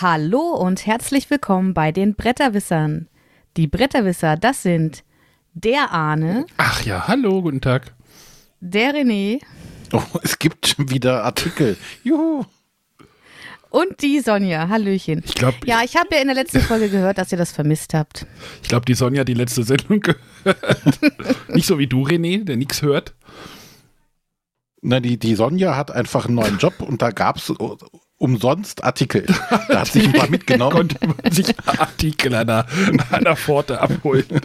Hallo und herzlich willkommen bei den Bretterwissern. Die Bretterwisser, das sind der Arne, Ach ja, hallo, guten Tag. der René Oh, es gibt schon wieder Artikel. Juhu. und die Sonja. Hallöchen. Ich glaube, Ja, ich habe ja in der letzten Folge gehört, dass ihr das vermisst habt. ich glaub, die Sonja hat die letzte Sendung gehört. Nicht so wie du, René, der nichts hört. Na, die, die Sonja hat einfach einen neuen Job und da gab es umsonst Artikel. Da hat sich ein paar mitgenommen. Konnte man sich Artikel an der, an der Pforte abholen.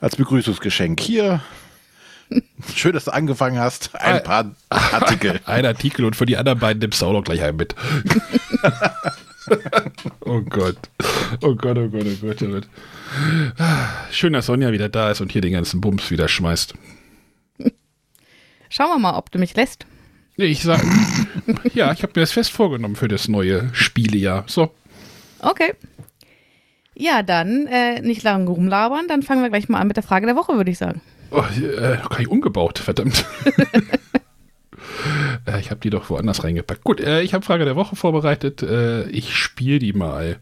Als Begrüßungsgeschenk. Hier. Schön, dass du angefangen hast. Ein paar Artikel. Ein Artikel und für die anderen beiden nimmst du auch noch gleich einen mit. oh Gott. Oh Gott, oh Gott, oh Gott, oh Gott. Schön, dass Sonja wieder da ist und hier den ganzen Bums wieder schmeißt. Schauen wir mal, ob du mich lässt. Nee, ich sag, ja, ich habe mir das fest vorgenommen für das neue Spielejahr. So, Okay. Ja, dann äh, nicht lange rumlabern, dann fangen wir gleich mal an mit der Frage der Woche, würde ich sagen. Oh, äh, nicht umgebaut, verdammt. äh, ich habe die doch woanders reingepackt. Gut, äh, ich habe Frage der Woche vorbereitet. Äh, ich spiele die mal.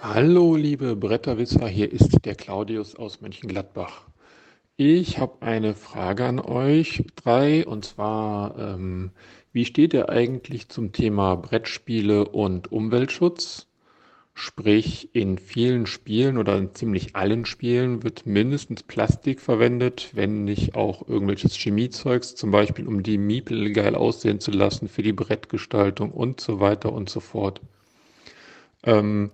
Hallo, liebe Bretterwisser, hier ist der Claudius aus Mönchengladbach. Ich habe eine Frage an euch drei und zwar, ähm, wie steht ihr eigentlich zum Thema Brettspiele und Umweltschutz? Sprich, in vielen Spielen oder in ziemlich allen Spielen wird mindestens Plastik verwendet, wenn nicht auch irgendwelches Chemiezeugs, zum Beispiel um die Miepel geil aussehen zu lassen für die Brettgestaltung und so weiter und so fort. Ähm,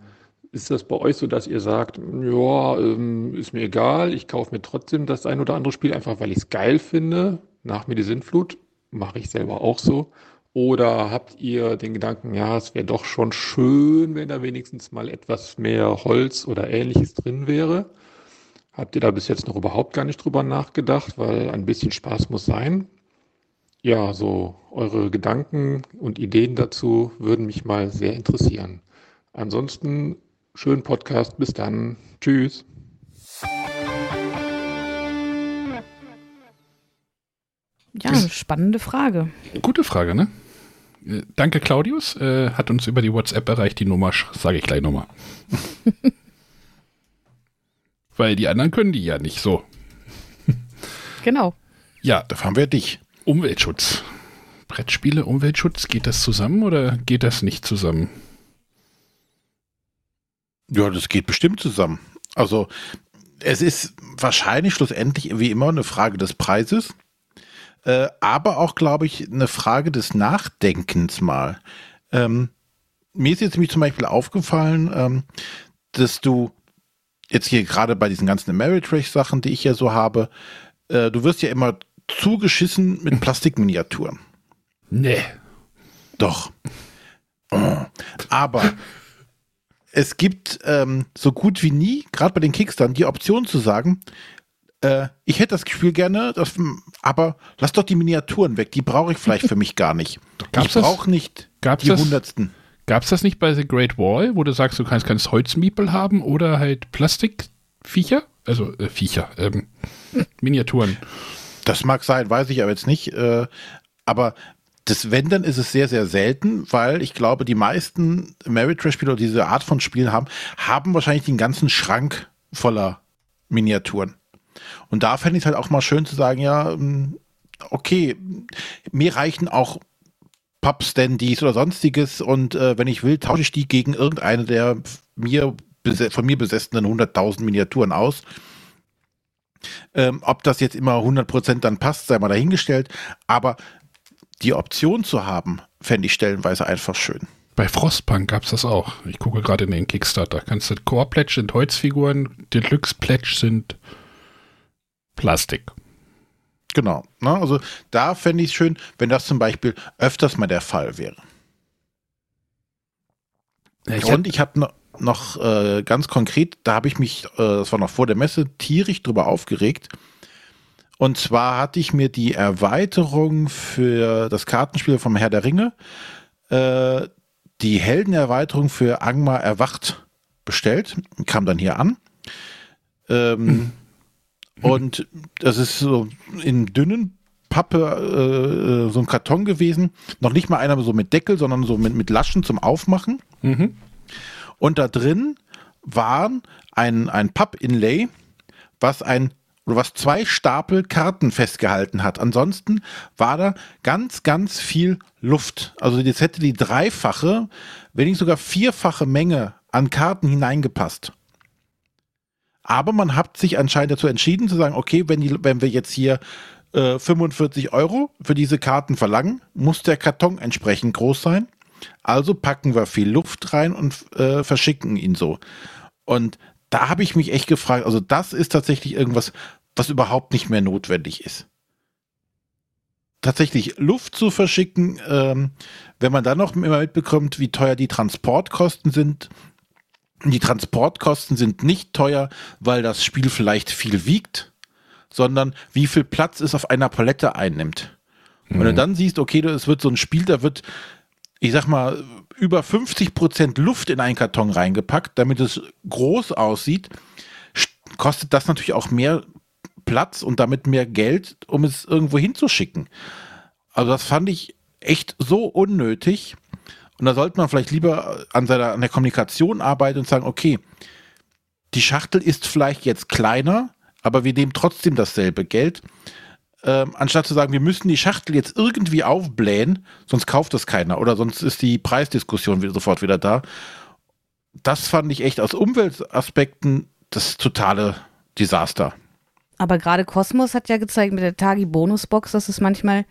ist das bei euch so, dass ihr sagt, ja, ähm, ist mir egal, ich kaufe mir trotzdem das ein oder andere Spiel, einfach weil ich es geil finde, nach mir die Sintflut, mache ich selber auch so. Oder habt ihr den Gedanken, ja, es wäre doch schon schön, wenn da wenigstens mal etwas mehr Holz oder ähnliches drin wäre? Habt ihr da bis jetzt noch überhaupt gar nicht drüber nachgedacht, weil ein bisschen Spaß muss sein? Ja, so eure Gedanken und Ideen dazu würden mich mal sehr interessieren. Ansonsten schönen Podcast. Bis dann. Tschüss. Ja, spannende Frage. Gute Frage, ne? Äh, danke, Claudius. Äh, hat uns über die WhatsApp erreicht, die Nummer, sage ich gleich nochmal. Weil die anderen können die ja nicht so. Genau. Ja, Da haben wir dich. Umweltschutz. Brettspiele, Umweltschutz, geht das zusammen oder geht das nicht zusammen? Ja, das geht bestimmt zusammen. Also, es ist wahrscheinlich schlussendlich wie immer eine Frage des Preises, äh, aber auch, glaube ich, eine Frage des Nachdenkens mal. Ähm, mir ist jetzt nämlich zum Beispiel aufgefallen, ähm, dass du jetzt hier gerade bei diesen ganzen Ameritrash-Sachen, die ich ja so habe, äh, du wirst ja immer zugeschissen mit Plastikminiaturen. Nee. Doch. Oh. Aber es gibt ähm, so gut wie nie, gerade bei den Kickstern, die Option zu sagen, äh, ich hätte das Spiel gerne, das, aber lass doch die Miniaturen weg, die brauche ich vielleicht für mich gar nicht. Gab's ich brauche nicht Gab's die das? hundertsten. Gab es das nicht bei The Great Wall, wo du sagst, du kannst ganz Holzmiepel haben oder halt Plastikviecher? Also äh, Viecher, ähm, Miniaturen. Das mag sein, weiß ich aber jetzt nicht. Äh, aber das Wenn, dann ist es sehr, sehr selten, weil ich glaube, die meisten Ameritrash-Spieler, die diese Art von Spielen haben, haben wahrscheinlich den ganzen Schrank voller Miniaturen. Und da fände ich es halt auch mal schön zu sagen, ja, ähm, okay, mir reichen auch Pub-Standys oder sonstiges und äh, wenn ich will, tausche ich die gegen irgendeine der mir von mir besessenen 100.000 Miniaturen aus. Ähm, ob das jetzt immer 100% dann passt, sei mal dahingestellt. Aber die Option zu haben, fände ich stellenweise einfach schön. Bei Frostpunk gab es das auch. Ich gucke gerade in den Kickstarter. Kannst du Core Pledge sind Holzfiguren, Deluxe Pledge sind Plastik. Genau. Ne? Also da fände ich es schön, wenn das zum Beispiel öfters mal der Fall wäre. Ich Und ich habe noch, noch äh, ganz konkret, da habe ich mich, äh, das war noch vor der Messe, tierisch drüber aufgeregt. Und zwar hatte ich mir die Erweiterung für das Kartenspiel vom Herr der Ringe, äh, die Heldenerweiterung für Angmar Erwacht bestellt, kam dann hier an. Ähm, Und das ist so in dünnen Pappe, äh, so ein Karton gewesen. Noch nicht mal einer so mit Deckel, sondern so mit, mit Laschen zum Aufmachen. Mhm. Und da drin waren ein, ein Papp-Inlay, was ein oder was zwei Stapel Karten festgehalten hat. Ansonsten war da ganz, ganz viel Luft. Also jetzt hätte die dreifache, wenn nicht sogar vierfache Menge an Karten hineingepasst. Aber man hat sich anscheinend dazu entschieden zu sagen, okay, wenn, die, wenn wir jetzt hier äh, 45 Euro für diese Karten verlangen, muss der Karton entsprechend groß sein. Also packen wir viel Luft rein und äh, verschicken ihn so. Und da habe ich mich echt gefragt, also das ist tatsächlich irgendwas, was überhaupt nicht mehr notwendig ist. Tatsächlich Luft zu verschicken, ähm, wenn man dann noch immer mitbekommt, wie teuer die Transportkosten sind. Die Transportkosten sind nicht teuer, weil das Spiel vielleicht viel wiegt, sondern wie viel Platz es auf einer Palette einnimmt. Mhm. Wenn du dann siehst, okay, es wird so ein Spiel, da wird, ich sag mal, über 50 Prozent Luft in einen Karton reingepackt, damit es groß aussieht, kostet das natürlich auch mehr Platz und damit mehr Geld, um es irgendwo hinzuschicken. Also das fand ich echt so unnötig. Und da sollte man vielleicht lieber an, seiner, an der Kommunikation arbeiten und sagen, okay, die Schachtel ist vielleicht jetzt kleiner, aber wir nehmen trotzdem dasselbe Geld. Ähm, anstatt zu sagen, wir müssen die Schachtel jetzt irgendwie aufblähen, sonst kauft das keiner oder sonst ist die Preisdiskussion wieder, sofort wieder da. Das fand ich echt aus Umweltaspekten das totale Desaster. Aber gerade Cosmos hat ja gezeigt mit der Tagi-Bonus-Box, dass es manchmal,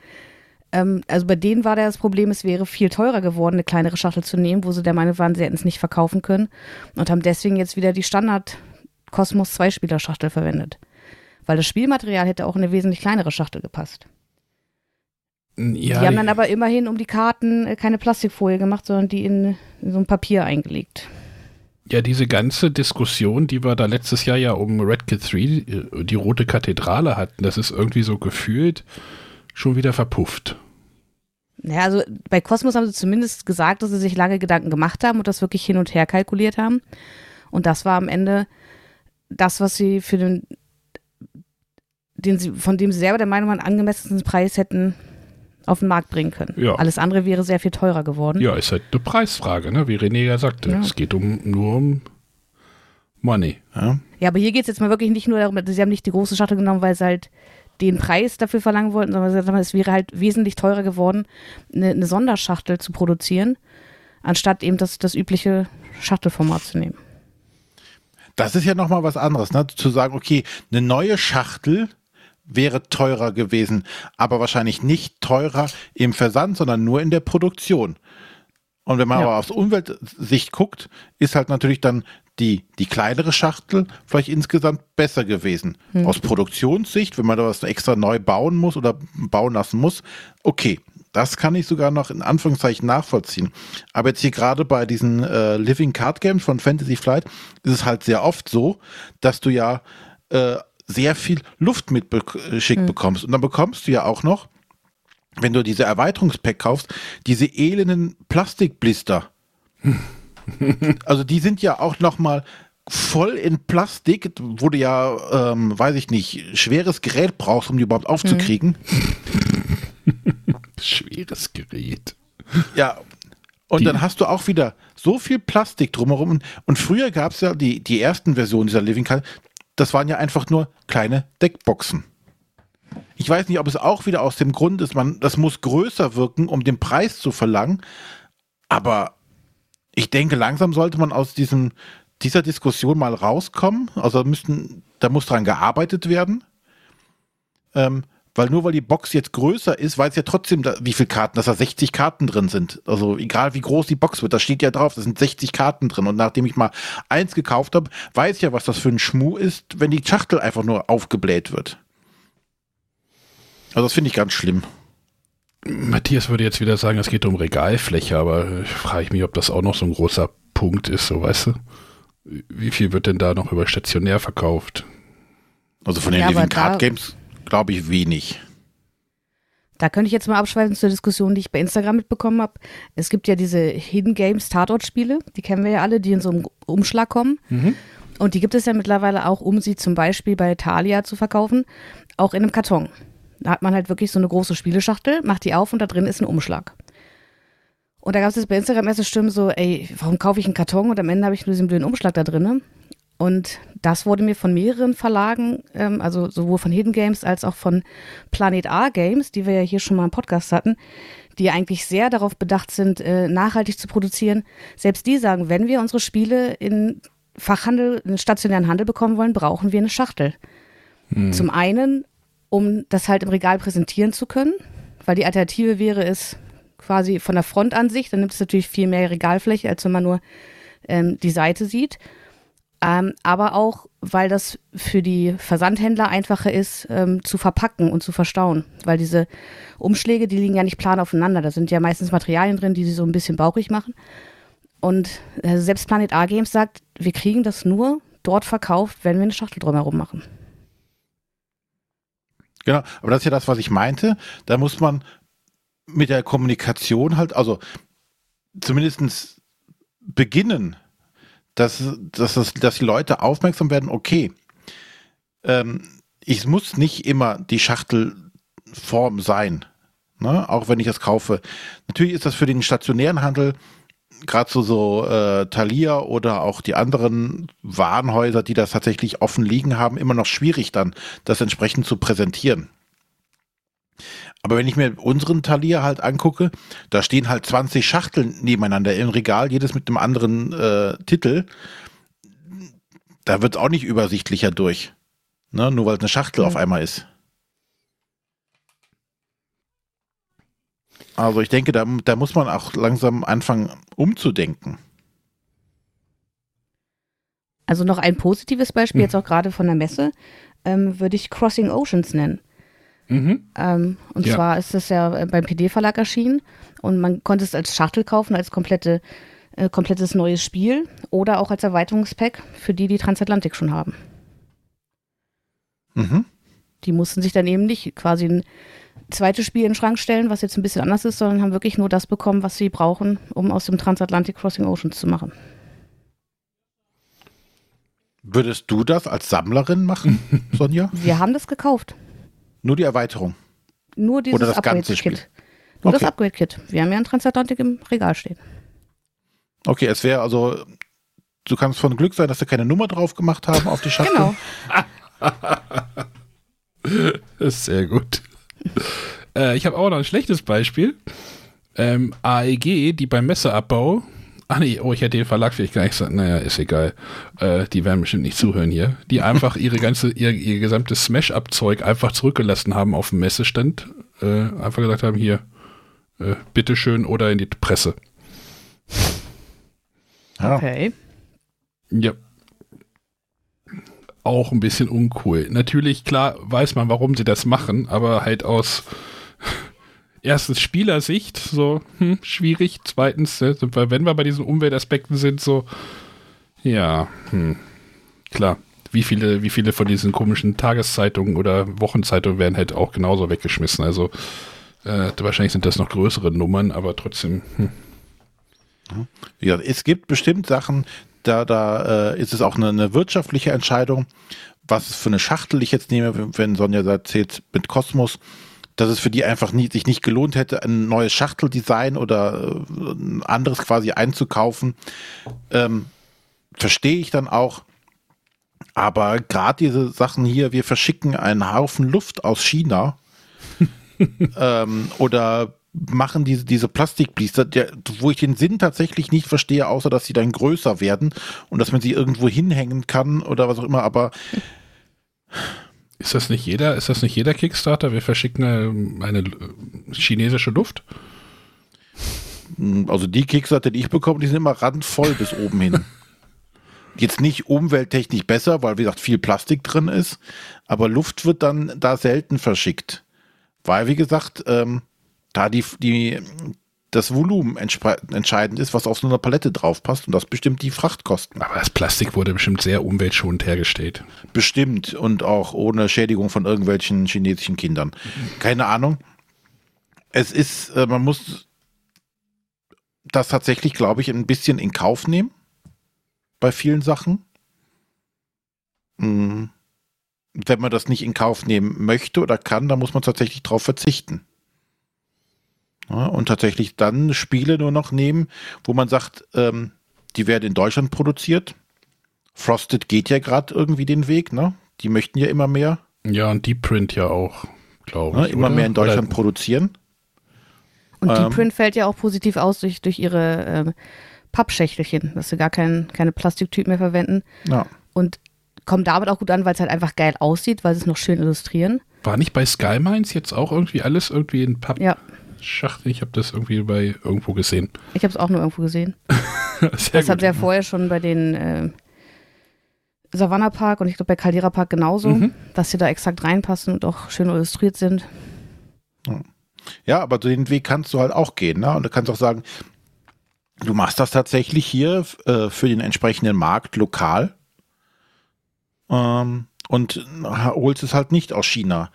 ähm, also bei denen war da das Problem, es wäre viel teurer geworden, eine kleinere Schachtel zu nehmen, wo sie der Meinung waren, sie hätten es nicht verkaufen können und haben deswegen jetzt wieder die Standard Cosmos Zweispieler-Schachtel verwendet. Weil das Spielmaterial hätte auch in eine wesentlich kleinere Schachtel gepasst. Ja, die haben dann aber immerhin um die Karten äh, keine Plastikfolie gemacht, sondern die in, in so ein Papier eingelegt. Ja, diese ganze Diskussion, die wir da letztes Jahr ja um Red Kit 3, äh, die Rote Kathedrale hatten, das ist irgendwie so gefühlt schon wieder verpufft. Ja, also bei Cosmos haben sie zumindest gesagt, dass sie sich lange Gedanken gemacht haben und das wirklich hin und her kalkuliert haben. Und das war am Ende das, was sie für den, den sie, von dem sie selber der Meinung waren, angemessenen Preis hätten auf den Markt bringen können. Ja. Alles andere wäre sehr viel teurer geworden. Ja, ist halt eine Preisfrage, ne? wie René ja sagte. Ja. Es geht um, nur um Money. Ja, ja aber hier geht es jetzt mal wirklich nicht nur darum, sie haben nicht die große Schachtel genommen, weil sie halt den Preis dafür verlangen wollten, sondern es wäre halt wesentlich teurer geworden, eine, eine Sonderschachtel zu produzieren, anstatt eben das, das übliche Schachtelformat zu nehmen. Das ist ja nochmal was anderes, ne? zu sagen, okay, eine neue Schachtel wäre teurer gewesen, aber wahrscheinlich nicht teurer im Versand, sondern nur in der Produktion. Und wenn man ja. aber aus Umweltsicht guckt, ist halt natürlich dann die, die kleinere Schachtel vielleicht insgesamt besser gewesen. Hm. Aus Produktionssicht, wenn man da was extra neu bauen muss oder bauen lassen muss, okay, das kann ich sogar noch in Anführungszeichen nachvollziehen. Aber jetzt hier gerade bei diesen äh, Living Card Games von Fantasy Flight ist es halt sehr oft so, dass du ja äh, sehr viel Luft mitgeschickt mhm. bekommst. Und dann bekommst du ja auch noch, wenn du diese Erweiterungspack kaufst, diese elenden Plastikblister. also die sind ja auch noch mal voll in Plastik, wo du ja, ähm, weiß ich nicht, schweres Gerät brauchst, um die überhaupt aufzukriegen. Schweres Gerät. Ja. Und die. dann hast du auch wieder so viel Plastik drumherum. Und früher gab es ja die, die ersten Versionen dieser Living Card, das waren ja einfach nur kleine Deckboxen. Ich weiß nicht, ob es auch wieder aus dem Grund ist, man, das muss größer wirken, um den Preis zu verlangen. Aber ich denke, langsam sollte man aus diesem, dieser Diskussion mal rauskommen. Also müssten, da muss dran gearbeitet werden. Ähm, weil nur weil die Box jetzt größer ist, weiß ja trotzdem, wie viele Karten, dass da 60 Karten drin sind. Also egal wie groß die Box wird, da steht ja drauf, da sind 60 Karten drin. Und nachdem ich mal eins gekauft habe, weiß ich ja, was das für ein Schmuh ist, wenn die Schachtel einfach nur aufgebläht wird. Also das finde ich ganz schlimm. Matthias würde jetzt wieder sagen, es geht um Regalfläche, aber frage ich mich, ob das auch noch so ein großer Punkt ist, so weißt du? Wie viel wird denn da noch über stationär verkauft? Also von den ja, Living Card Games glaube ich, wenig. Da könnte ich jetzt mal abschweifen zur Diskussion, die ich bei Instagram mitbekommen habe. Es gibt ja diese Hidden Games Tatort-Spiele, die kennen wir ja alle, die in so einem Umschlag kommen. Mhm. Und die gibt es ja mittlerweile auch, um sie zum Beispiel bei Thalia zu verkaufen, auch in einem Karton. Da hat man halt wirklich so eine große Spieleschachtel, macht die auf und da drin ist ein Umschlag. Und da gab es jetzt bei Instagram erste Stimmen so, ey, warum kaufe ich einen Karton und am Ende habe ich nur diesen blöden Umschlag da drin? Und das wurde mir von mehreren Verlagen, ähm, also sowohl von Hidden Games als auch von Planet A Games, die wir ja hier schon mal im Podcast hatten, die eigentlich sehr darauf bedacht sind, äh, nachhaltig zu produzieren. Selbst die sagen, wenn wir unsere Spiele in Fachhandel, in stationären Handel bekommen wollen, brauchen wir eine Schachtel. Hm. Zum einen, um das halt im Regal präsentieren zu können, weil die Alternative wäre es quasi von der Frontansicht, dann nimmt es natürlich viel mehr Regalfläche, als wenn man nur ähm, die Seite sieht. Ähm, aber auch, weil das für die Versandhändler einfacher ist, ähm, zu verpacken und zu verstauen. Weil diese Umschläge, die liegen ja nicht plan aufeinander. Da sind ja meistens Materialien drin, die sie so ein bisschen bauchig machen. Und äh, selbst Planet A Games sagt, wir kriegen das nur dort verkauft, wenn wir eine Schachtel drumherum machen. Genau, aber das ist ja das, was ich meinte. Da muss man mit der Kommunikation halt, also zumindest beginnen, dass, dass, das, dass die Leute aufmerksam werden, okay, ähm, ich muss nicht immer die Schachtelform sein, ne? auch wenn ich das kaufe. Natürlich ist das für den stationären Handel, gerade so, so äh, Thalia oder auch die anderen Warenhäuser, die das tatsächlich offen liegen haben, immer noch schwierig dann, das entsprechend zu präsentieren. Aber wenn ich mir unseren Talier halt angucke, da stehen halt 20 Schachteln nebeneinander im Regal, jedes mit einem anderen äh, Titel. Da wird es auch nicht übersichtlicher durch. Ne? Nur weil es eine Schachtel mhm. auf einmal ist. Also ich denke, da, da muss man auch langsam anfangen umzudenken. Also noch ein positives Beispiel, hm. jetzt auch gerade von der Messe, ähm, würde ich Crossing Oceans nennen. Mhm. Ähm, und ja. zwar ist es ja beim PD-Verlag erschienen und man konnte es als Schachtel kaufen, als komplette, äh, komplettes neues Spiel oder auch als Erweiterungspack für die, die Transatlantik schon haben. Mhm. Die mussten sich dann eben nicht quasi ein zweites Spiel in den Schrank stellen, was jetzt ein bisschen anders ist, sondern haben wirklich nur das bekommen, was sie brauchen, um aus dem Transatlantic Crossing Oceans zu machen. Würdest du das als Sammlerin machen, Sonja? Wir haben das gekauft. Nur die Erweiterung. Nur dieses Oder das ganze Spiel. Kit. Nur okay. das Upgrade-Kit. Wir haben ja ein Transatlantik im Regal stehen. Okay, es wäre also, du kannst von Glück sein, dass sie keine Nummer drauf gemacht haben auf die Schachtel. Genau. das ist sehr gut. äh, ich habe auch noch ein schlechtes Beispiel. Ähm, AEG, die beim Messeabbau Ach nee, oh, ich hätte den Verlag vielleicht gar nicht gesagt. Naja, ist egal. Äh, die werden bestimmt nicht zuhören hier. Die einfach ihre ganze, ihr, ihr gesamtes Smash-Up-Zeug einfach zurückgelassen haben auf dem Messestand. Äh, einfach gesagt haben, hier, äh, bitteschön oder in die Presse. Okay. Ja. Auch ein bisschen uncool. Natürlich, klar, weiß man, warum sie das machen, aber halt aus erstens Spielersicht so hm, schwierig, zweitens, äh, wenn wir bei diesen Umweltaspekten sind, so ja, hm, klar. Wie viele, wie viele von diesen komischen Tageszeitungen oder Wochenzeitungen werden halt auch genauso weggeschmissen. Also äh, wahrscheinlich sind das noch größere Nummern, aber trotzdem. Hm. Ja, es gibt bestimmt Sachen, da, da äh, ist es auch eine, eine wirtschaftliche Entscheidung, was für eine Schachtel ich jetzt nehme, wenn Sonja erzählt mit Kosmos dass es für die einfach nie, sich nicht gelohnt hätte, ein neues Schachteldesign oder äh, ein anderes quasi einzukaufen. Ähm, verstehe ich dann auch. Aber gerade diese Sachen hier, wir verschicken einen Haufen Luft aus China ähm, oder machen diese, diese Plastikblister, der, wo ich den Sinn tatsächlich nicht verstehe, außer dass sie dann größer werden und dass man sie irgendwo hinhängen kann oder was auch immer, aber ist das nicht jeder, ist das nicht jeder Kickstarter? Wir verschicken eine, eine chinesische Luft? Also die Kickstarter, die ich bekomme, die sind immer randvoll bis oben hin. Jetzt nicht umwelttechnisch besser, weil wie gesagt viel Plastik drin ist, aber Luft wird dann da selten verschickt. Weil, wie gesagt, ähm, da die, die, das Volumen entscheidend ist, was auf so einer Palette draufpasst und das bestimmt die Frachtkosten. Aber das Plastik wurde bestimmt sehr umweltschonend hergestellt. Bestimmt und auch ohne Schädigung von irgendwelchen chinesischen Kindern. Keine Ahnung. Es ist, äh, man muss das tatsächlich, glaube ich, ein bisschen in Kauf nehmen bei vielen Sachen. Hm. wenn man das nicht in Kauf nehmen möchte oder kann, dann muss man tatsächlich darauf verzichten. Ja, und tatsächlich dann Spiele nur noch nehmen, wo man sagt, ähm, die werden in Deutschland produziert. Frosted geht ja gerade irgendwie den Weg, ne? Die möchten ja immer mehr. Ja, und Deep Print ja auch, glaube ne? ich. Immer oder? mehr in Deutschland Oder- produzieren. Und Ähm. Deep Print fällt ja auch positiv aus durch, durch ihre ähm, Pappschächtelchen, dass sie gar kein, keine Plastiktüten mehr verwenden. Ja. Und kommt damit auch gut an, weil es halt einfach geil aussieht, weil sie es noch schön illustrieren. War nicht bei Sky Mines jetzt auch irgendwie alles irgendwie in Ja, Pappschachtel? Ich habe das irgendwie bei irgendwo gesehen. ich habe es auch nur irgendwo gesehen. Sehr das hat ja vorher schon bei den äh, Savannah Park und ich glaube bei Caldera Park genauso, Mhm. dass sie da exakt reinpassen und auch schön illustriert sind. Ja, aber den Weg kannst du halt auch gehen. Ne? Und du kannst auch sagen, du machst das tatsächlich hier äh, für den entsprechenden Markt lokal ähm, und holst es halt nicht aus China.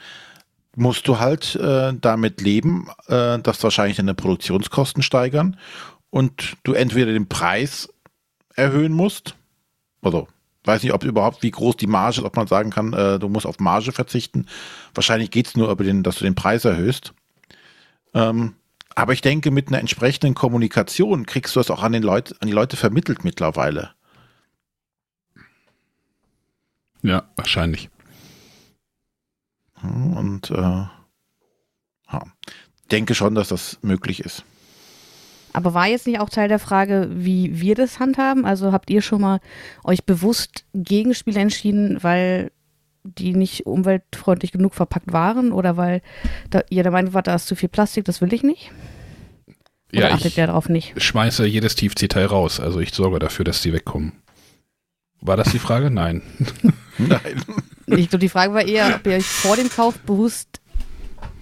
Musst du halt äh, damit leben, äh, dass wahrscheinlich deine Produktionskosten steigern und du entweder den Preis erhöhen musst, also weiß nicht, ob überhaupt, wie groß die Marge ist, ob man sagen kann, äh, du musst auf Marge verzichten. Wahrscheinlich geht es nur über den, dass du den Preis erhöhst. Ähm, aber ich denke, mit einer entsprechenden Kommunikation kriegst du das auch an, den Leut, an die Leute vermittelt mittlerweile. Ja, wahrscheinlich. Und äh, ja, denke schon, dass das möglich ist. Aber war jetzt nicht auch Teil der Frage, wie wir das handhaben? Also habt ihr schon mal euch bewusst gegen Spiele entschieden, weil die nicht umweltfreundlich genug verpackt waren oder weil da, ihr der Meinung wart, da ist zu viel Plastik, das will ich nicht? Oder Ja, achtet ich ihr darauf nicht? schmeiße jedes Tiefziehteil raus. Also ich sorge dafür, dass die wegkommen. War das die Frage? Nein. Nein. Ich glaube, die Frage war eher, ob ihr euch vor dem Kauf bewusst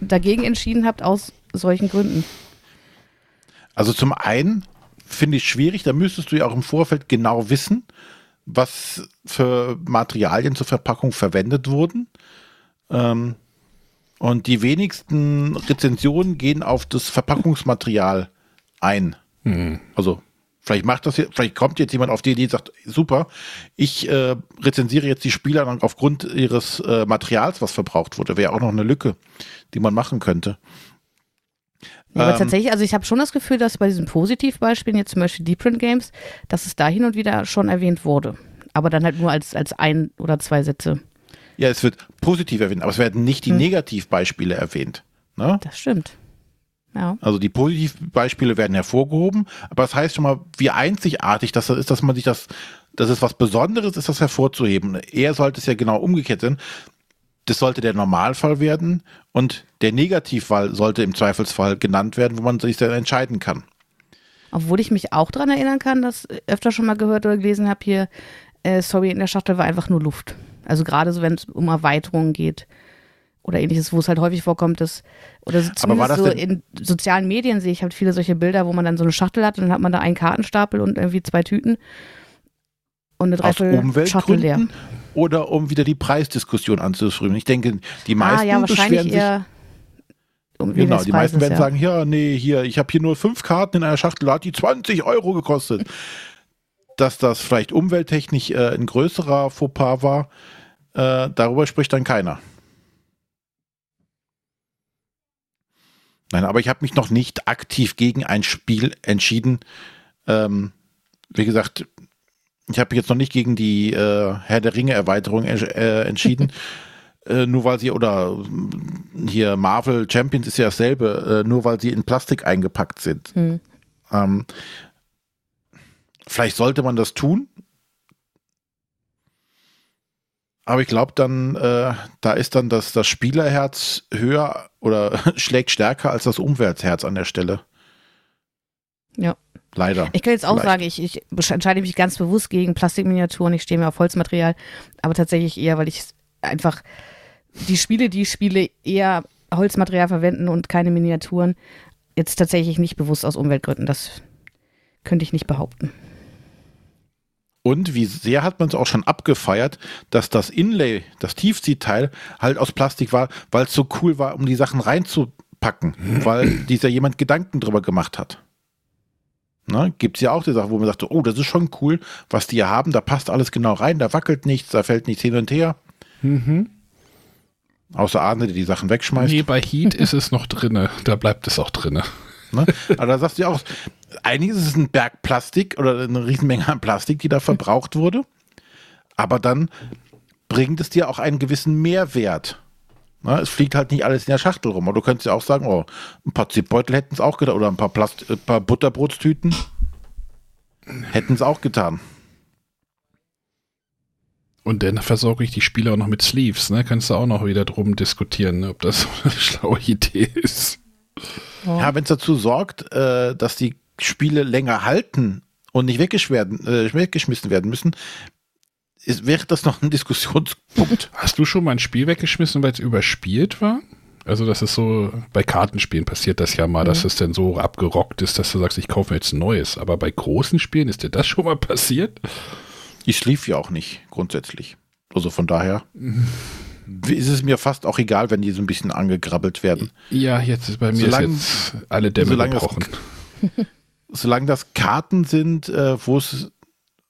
dagegen entschieden habt, aus solchen Gründen. Also zum einen finde ich schwierig, da müsstest du ja auch im Vorfeld genau wissen, was für Materialien zur Verpackung verwendet wurden. Ähm, und die wenigsten Rezensionen gehen auf das Verpackungsmaterial ein. Hm. Also vielleicht macht das jetzt, vielleicht kommt jetzt jemand auf die Idee und sagt, super, ich äh, rezensiere jetzt die Spieler dann aufgrund ihres äh, Materials, was verbraucht wurde. Wäre auch noch eine Lücke, die man machen könnte. Ja, aber Ähm, tatsächlich, also ich habe schon das Gefühl, dass bei diesen Positivbeispielen, jetzt zum Beispiel Deep Print Games, dass es da hin und wieder schon erwähnt wurde. Aber dann halt nur als, als ein oder zwei Sätze. Ja, es wird positiv erwähnt, aber es werden nicht die Hm. Negativbeispiele erwähnt. Ne? Das stimmt. Ja. Also die Positivbeispiele werden hervorgehoben, aber das heißt schon mal, wie einzigartig das ist, dass man sich das, dass es was Besonderes ist, das hervorzuheben. Eher sollte es ja genau umgekehrt sein. Das sollte der Normalfall werden und der Negativfall sollte im Zweifelsfall genannt werden, wo man sich dann entscheiden kann. Obwohl ich mich auch daran erinnern kann, dass öfter schon mal gehört oder gelesen habe hier, äh, sorry, in der Schachtel war einfach nur Luft. Also gerade so, wenn es um Erweiterungen geht oder ähnliches, wo es halt häufig vorkommt, dass, oder so Aber war zumindest das so in sozialen Medien sehe ich halt viele solche Bilder, wo man dann so eine Schachtel hat und dann hat man da einen Kartenstapel und irgendwie zwei Tüten und eine Dreiviertel Schachtel leer. Oder um wieder die Preisdiskussion anzufrühen. Ich denke, die Ah meisten ja, beschweren wahrscheinlich sich. eher um Genau, die meisten werden ja. sagen, ja, nee, hier, ich habe hier nur fünf Karten in einer Schachtel, hat die 20 Euro gekostet. Dass das vielleicht umwelttechnisch äh, ein größerer Fauxpas war, äh, darüber spricht dann keiner. Nein, aber ich habe mich noch nicht aktiv gegen ein Spiel entschieden. Ähm, wie gesagt, ich habe mich jetzt noch nicht gegen die äh, Herr der Ringe Erweiterung äh, entschieden. äh, nur weil sie, oder hier Marvel Champions ist ja dasselbe, äh, nur weil sie in Plastik eingepackt sind. Hm. Ähm, vielleicht sollte man das tun. Aber ich glaube dann, äh, da ist dann das, das Spielerherz höher oder schlägt stärker als das Umweltherz an der Stelle. Ja. Leider. Ich kann jetzt auch Vielleicht. sagen, ich, ich entscheide mich ganz bewusst gegen Plastikminiaturen. Ich stehe mir auf Holzmaterial, aber tatsächlich eher, weil ich einfach die Spiele, die ich spiele, eher Holzmaterial verwenden und keine Miniaturen. Jetzt tatsächlich nicht bewusst aus Umweltgründen. Das könnte ich nicht behaupten. Und wie sehr hat man es auch schon abgefeiert, dass das Inlay, das Tiefziehteil, halt aus Plastik war, weil es so cool war, um die Sachen reinzupacken, weil dieser jemand Gedanken drüber gemacht hat. Ne, Gibt es ja auch die Sache, wo man sagt, oh, das ist schon cool, was die hier haben, da passt alles genau rein, da wackelt nichts, da fällt nichts hin und her. Mhm. Außer Arne, der die Sachen wegschmeißt. Nee, bei Heat ist es noch drinne. Da bleibt es auch drinne. Ne? Aber da sagst du ja auch, einiges ist ein Berg Plastik oder eine Riesenmenge an Plastik, die da verbraucht wurde. Aber dann bringt es dir auch einen gewissen Mehrwert. Na, es fliegt halt nicht alles in der Schachtel rum. Aber du könntest ja auch sagen, oh, ein paar Zipbeutel hätten es auch getan oder ein paar, Plast ein paar Butterbrotstüten hätten es auch getan. Und dann versorge ich die Spieler auch noch mit Sleeves, ne? Kannst du auch noch wieder drum diskutieren, ne? ob das eine schlaue Idee ist. Ja, ja wenn es dazu sorgt, äh, dass die Spiele länger halten und nicht weggeschmissen, äh, weggeschmissen werden müssen, ist, wäre das noch ein Diskussionspunkt. Hast du schon mal ein Spiel weggeschmissen, weil es überspielt war? Also das ist so, bei Kartenspielen passiert das ja mal, mhm. dass es dann so abgerockt ist, dass du sagst, ich kaufe mir jetzt ein neues. Aber bei großen Spielen ist dir das schon mal passiert? Ich lief ja auch nicht, grundsätzlich. Also von daher ist es mir fast auch egal, wenn die so ein bisschen angegrabbelt werden. Ja, jetzt ist bei mir solange, jetzt alle Dämme gebrochen. Das, solange das Karten sind, äh, wo es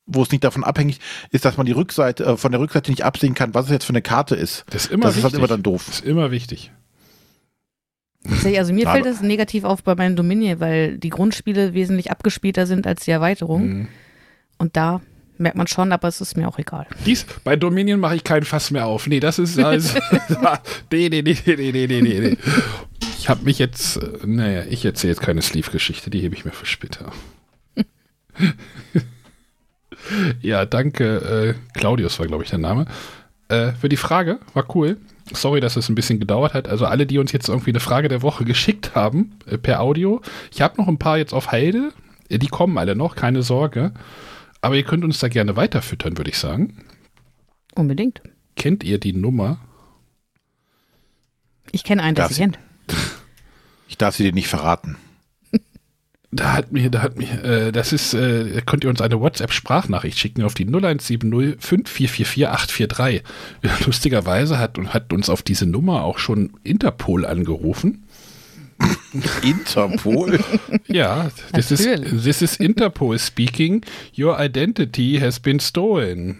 wo es nicht davon abhängig ist, dass man die Rückseite äh, von der Rückseite nicht absehen kann, was es jetzt für eine Karte ist. Das ist immer das wichtig. ist halt immer dann doof. Das ist immer wichtig. Also mir fällt das negativ auf bei meinen Dominion, weil die Grundspiele wesentlich abgespielter sind als die Erweiterung. Mhm. Und da merkt man schon, aber es ist mir auch egal. Dies, bei Dominion mache ich keinen Fass mehr auf. Nee, das ist also, nee, nee, nee, nee, nee, nee, nee. Ich habe mich jetzt, äh, naja, ich erzähle jetzt keine Sleeve-Geschichte, die hebe ich mir für später. ja, danke, äh, Claudius war, glaube ich, der Name. Äh, für die Frage, war cool. Sorry, dass es ein bisschen gedauert hat. Also alle, die uns jetzt irgendwie eine Frage der Woche geschickt haben, äh, per Audio. Ich habe noch ein paar jetzt auf Heide. Äh, die kommen alle noch, keine Sorge. Aber ihr könnt uns da gerne weiterfüttern, würde ich sagen. Unbedingt. Kennt ihr die Nummer? Ich kenne einen, der sie kennt. Ich darf sie dir nicht verraten. Da hat mir, da hat mir, äh, das ist, äh, könnt ihr uns eine WhatsApp-Sprachnachricht schicken auf die 0170 5444 843. Lustigerweise hat, hat uns auf diese Nummer auch schon Interpol angerufen. Interpol? ja, this is, this is Interpol speaking. Your identity has been stolen.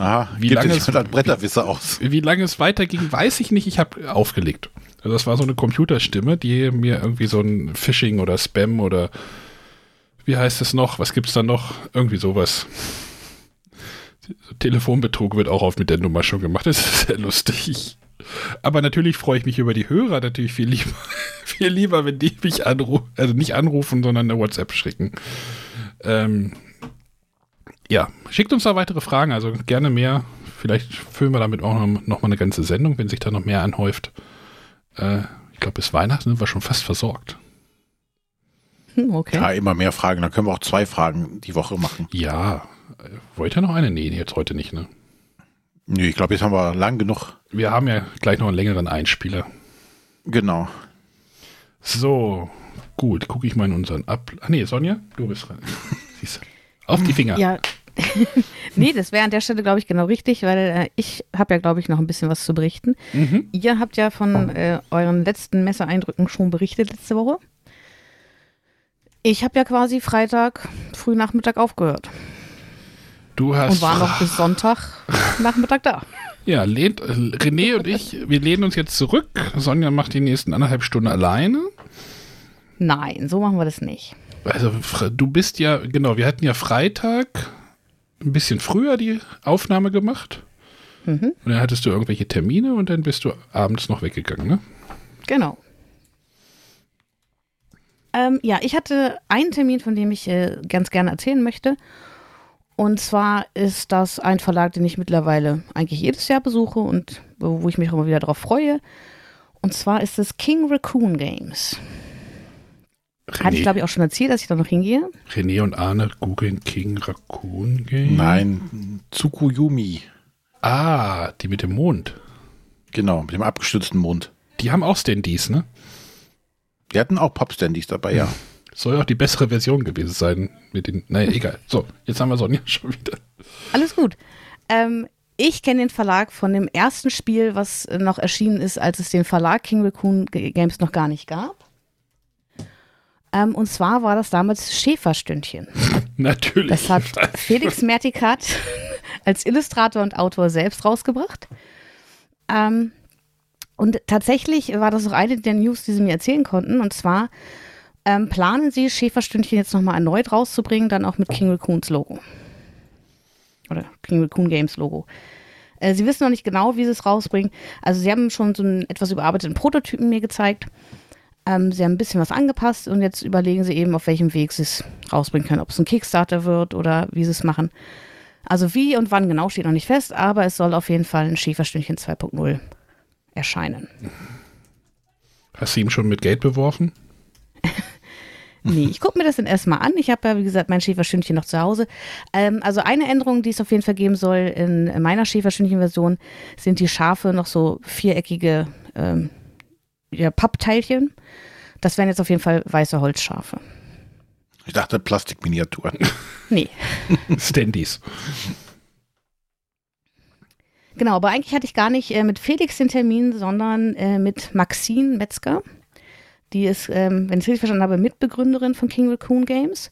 Aha, wie lange es Bretterwisser aus. Wie lange es weiterging, weiß ich nicht. Ich habe aufgelegt. Also das war so eine Computerstimme, die mir irgendwie so ein Phishing oder Spam oder wie heißt es noch? Was gibt es da noch? Irgendwie sowas. Telefonbetrug wird auch oft mit der Nummer schon gemacht. Das ist sehr lustig. Aber natürlich freue ich mich über die Hörer natürlich viel lieber, viel lieber, wenn die mich anrufen, also nicht anrufen, sondern eine WhatsApp schicken. Ähm, ja, schickt uns da weitere Fragen, also gerne mehr. Vielleicht füllen wir damit auch noch, noch mal eine ganze Sendung, wenn sich da noch mehr anhäuft. Äh, ich glaube, bis Weihnachten sind wir schon fast versorgt. Hm, okay. Ja, immer mehr Fragen. Dann können wir auch zwei Fragen die Woche machen. Ja. Wollt ihr noch eine? Nee, jetzt heute nicht, ne? Nö, ich glaube, jetzt haben wir lang genug. Wir haben ja gleich noch einen längeren Einspieler. Genau. So, gut, gucke ich mal in unseren Ab. Ach nee, Sonja, du bist dran. Auf die Finger. Ja, nee, das wäre an der Stelle, glaube ich, genau richtig, weil äh, ich habe ja, glaube ich, noch ein bisschen was zu berichten. Mhm. Ihr habt ja von äh, euren letzten Messeeindrücken schon berichtet letzte Woche. Ich habe ja quasi Freitag früh Nachmittag aufgehört. Du hast. Und war noch bis Sonntag Nachmittag da. Ja, lehnt, René und ich, wir lehnen uns jetzt zurück. Sonja macht die nächsten anderthalb Stunden alleine. Nein, so machen wir das nicht. Also, du bist ja, genau, wir hatten ja Freitag ein bisschen früher die Aufnahme gemacht. Mhm. Und dann hattest du irgendwelche Termine und dann bist du abends noch weggegangen, ne? Genau. Ähm, ja, ich hatte einen Termin, von dem ich äh, ganz gerne erzählen möchte. Und zwar ist das ein Verlag, den ich mittlerweile eigentlich jedes Jahr besuche und wo ich mich immer wieder darauf freue. Und zwar ist es King Raccoon Games. René. Hatte ich, glaube ich, auch schon erzählt, dass ich da noch hingehe. René und Arne googeln King Raccoon Game. Nein, Tsukuyumi. Ah, die mit dem Mond. Genau, mit dem abgestützten Mond. Die haben auch Standys, ne? Die hatten auch Pop-Standys dabei, ja. Soll auch die bessere Version gewesen sein mit den. Naja, egal. So, jetzt haben wir Sonja schon wieder. Alles gut. Ähm, ich kenne den Verlag von dem ersten Spiel, was noch erschienen ist, als es den Verlag King Raccoon Games noch gar nicht gab. Ähm, und zwar war das damals Schäferstündchen. Natürlich. Das hat Felix Mertikat als Illustrator und Autor selbst rausgebracht. Ähm, und tatsächlich war das auch eine der News, die sie mir erzählen konnten. Und zwar ähm, planen sie, Schäferstündchen jetzt nochmal erneut rauszubringen, dann auch mit King Raccoons Logo. Oder King Raccoon Games Logo. Äh, sie wissen noch nicht genau, wie sie es rausbringen. Also sie haben schon so einen etwas überarbeiteten Prototypen mir gezeigt. Ähm, sie haben ein bisschen was angepasst und jetzt überlegen sie eben, auf welchem Weg sie es rausbringen können. Ob es ein Kickstarter wird oder wie sie es machen. Also wie und wann genau steht noch nicht fest, aber es soll auf jeden Fall ein Schäferstündchen 2.0 erscheinen. Hast du ihm schon mit Geld beworfen? Nee, ich gucke mir das dann erstmal an. Ich habe ja, wie gesagt, mein Schäferstündchen noch zu Hause. Ähm, also eine Änderung, die es auf jeden Fall geben soll in meiner Schäferstündchen-Version, sind die Schafe noch so viereckige ähm, ja, Pappteilchen. Das wären jetzt auf jeden Fall weiße Holzschafe. Ich dachte Plastikminiaturen. Nee. Standys. Genau, aber eigentlich hatte ich gar nicht äh, mit Felix den Termin, sondern äh, mit Maxine Metzger. Die ist, ähm, wenn ich es richtig verstanden habe, Mitbegründerin von King Raccoon Games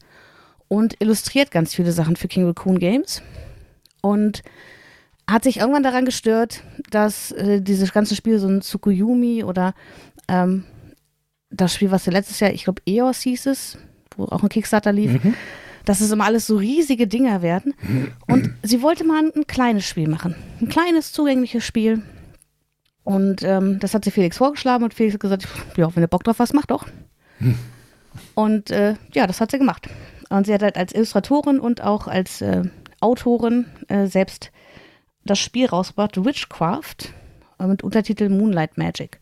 und illustriert ganz viele Sachen für King Raccoon Games. Und hat sich irgendwann daran gestört, dass äh, dieses ganze Spiel so ein Tsukuyomi oder ähm, das Spiel, was ja letztes Jahr, ich glaube, EOS hieß es, wo auch ein Kickstarter lief, mhm. dass es immer alles so riesige Dinger werden. Und sie wollte mal ein, ein kleines Spiel machen. Ein kleines, zugängliches Spiel, und ähm, das hat sie Felix vorgeschlagen und Felix hat gesagt, ja, wenn du Bock drauf hast, mach doch. Hm. Und äh, ja, das hat sie gemacht. Und sie hat halt als Illustratorin und auch als äh, Autorin äh, selbst das Spiel rausgebracht, Witchcraft, äh, mit Untertitel Moonlight Magic.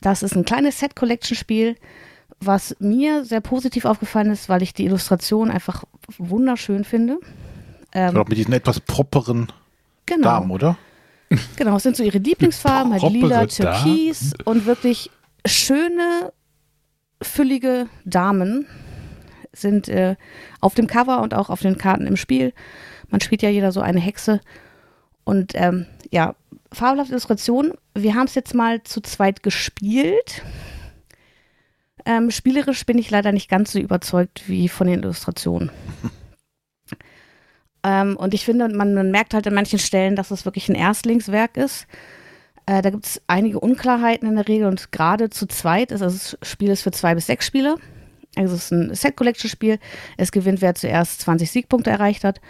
Das ist ein kleines Set-Collection-Spiel, was mir sehr positiv aufgefallen ist, weil ich die Illustration einfach wunderschön finde. Ähm, auch mit diesen etwas properen genau. Damen, oder? Genau, es sind so ihre Lieblingsfarben, halt lila, türkis da. und wirklich schöne, füllige Damen sind äh, auf dem Cover und auch auf den Karten im Spiel. Man spielt ja jeder so eine Hexe. Und ähm, ja, fabelhafte Illustration. Wir haben es jetzt mal zu zweit gespielt. Ähm, spielerisch bin ich leider nicht ganz so überzeugt wie von den Illustrationen. Ähm, und ich finde, man, man, merkt halt an manchen Stellen, dass es wirklich ein Erstlingswerk ist. Äh, da gibt es einige Unklarheiten in der Regel und gerade zu zweit ist also das Spiel ist für zwei bis sechs Spieler. Also es ist ein Set-Collection-Spiel. Es gewinnt, wer zuerst 20 Siegpunkte erreicht hat.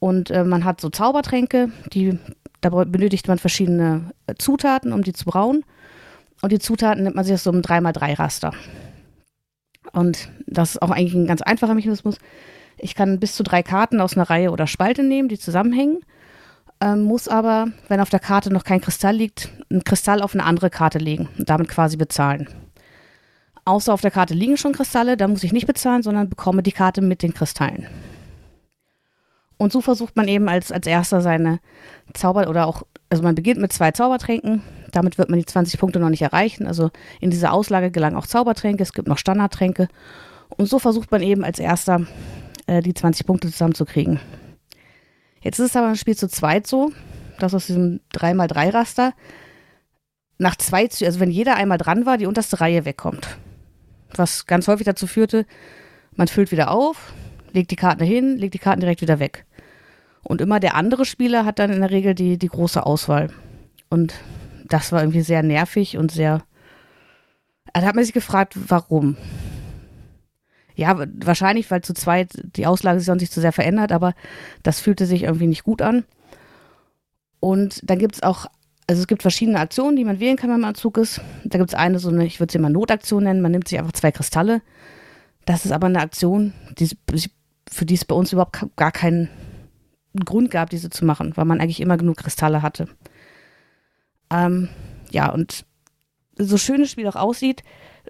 Und äh, man hat so Zaubertränke, die, da benötigt man verschiedene äh, Zutaten, um die zu brauen. Und die Zutaten nimmt man sich aus so einem 3x3-Raster. Und das ist auch eigentlich ein ganz einfacher Mechanismus. Ich kann bis zu drei Karten aus einer Reihe oder Spalte nehmen, die zusammenhängen. Ähm, muss aber, wenn auf der Karte noch kein Kristall liegt, einen Kristall auf eine andere Karte legen und damit quasi bezahlen. Außer auf der Karte liegen schon Kristalle, da muss ich nicht bezahlen, sondern bekomme die Karte mit den Kristallen. Und so versucht man eben als, als erster seine Zauber oder auch, also man beginnt mit zwei Zaubertränken, damit wird man die 20 Punkte noch nicht erreichen. Also in dieser Auslage gelangen auch Zaubertränke, es gibt noch Standardtränke. Und so versucht man eben als erster äh, die 20 Punkte zusammenzukriegen. Jetzt ist es aber im Spiel zu zweit so, dass aus diesem 3x3-Raster nach zwei, also wenn jeder einmal dran war, die unterste Reihe wegkommt. Was ganz häufig dazu führte, man füllt wieder auf, legt die Karten hin, legt die Karten direkt wieder weg. Und immer der andere Spieler hat dann in der Regel die, die große Auswahl. Und das war irgendwie sehr nervig und sehr. Da hat man sich gefragt, warum. Ja, wahrscheinlich, weil zu zweit die Auslage sich so sehr verändert, aber das fühlte sich irgendwie nicht gut an. Und dann gibt es auch, also es gibt verschiedene Aktionen, die man wählen kann, wenn man am Zug ist. Da gibt es eine, so eine, ich würde sie mal Notaktion nennen, man nimmt sich einfach zwei Kristalle. Das ist aber eine Aktion, die, für die es bei uns überhaupt gar keinen Grund gab, diese zu machen, weil man eigentlich immer genug Kristalle hatte. Ähm, ja, und so schön das Spiel auch aussieht,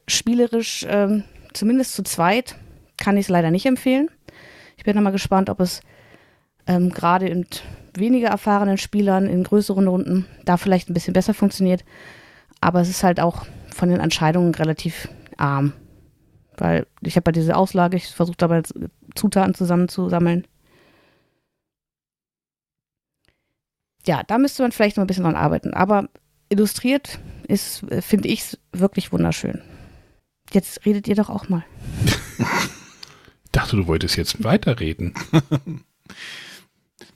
spielerisch ähm, zumindest zu zweit kann ich es leider nicht empfehlen. Ich bin mal gespannt, ob es ähm, gerade in weniger erfahrenen Spielern in größeren Runden da vielleicht ein bisschen besser funktioniert. Aber es ist halt auch von den Entscheidungen relativ arm. Weil ich habe ja diese Auslage, ich versuche dabei Zutaten zusammenzusammeln. Ja, da müsste man vielleicht noch ein bisschen dran arbeiten. Aber illustriert ist, äh, finde ich, wirklich wunderschön. Jetzt redet ihr doch auch mal. ich dachte, du wolltest jetzt weiterreden.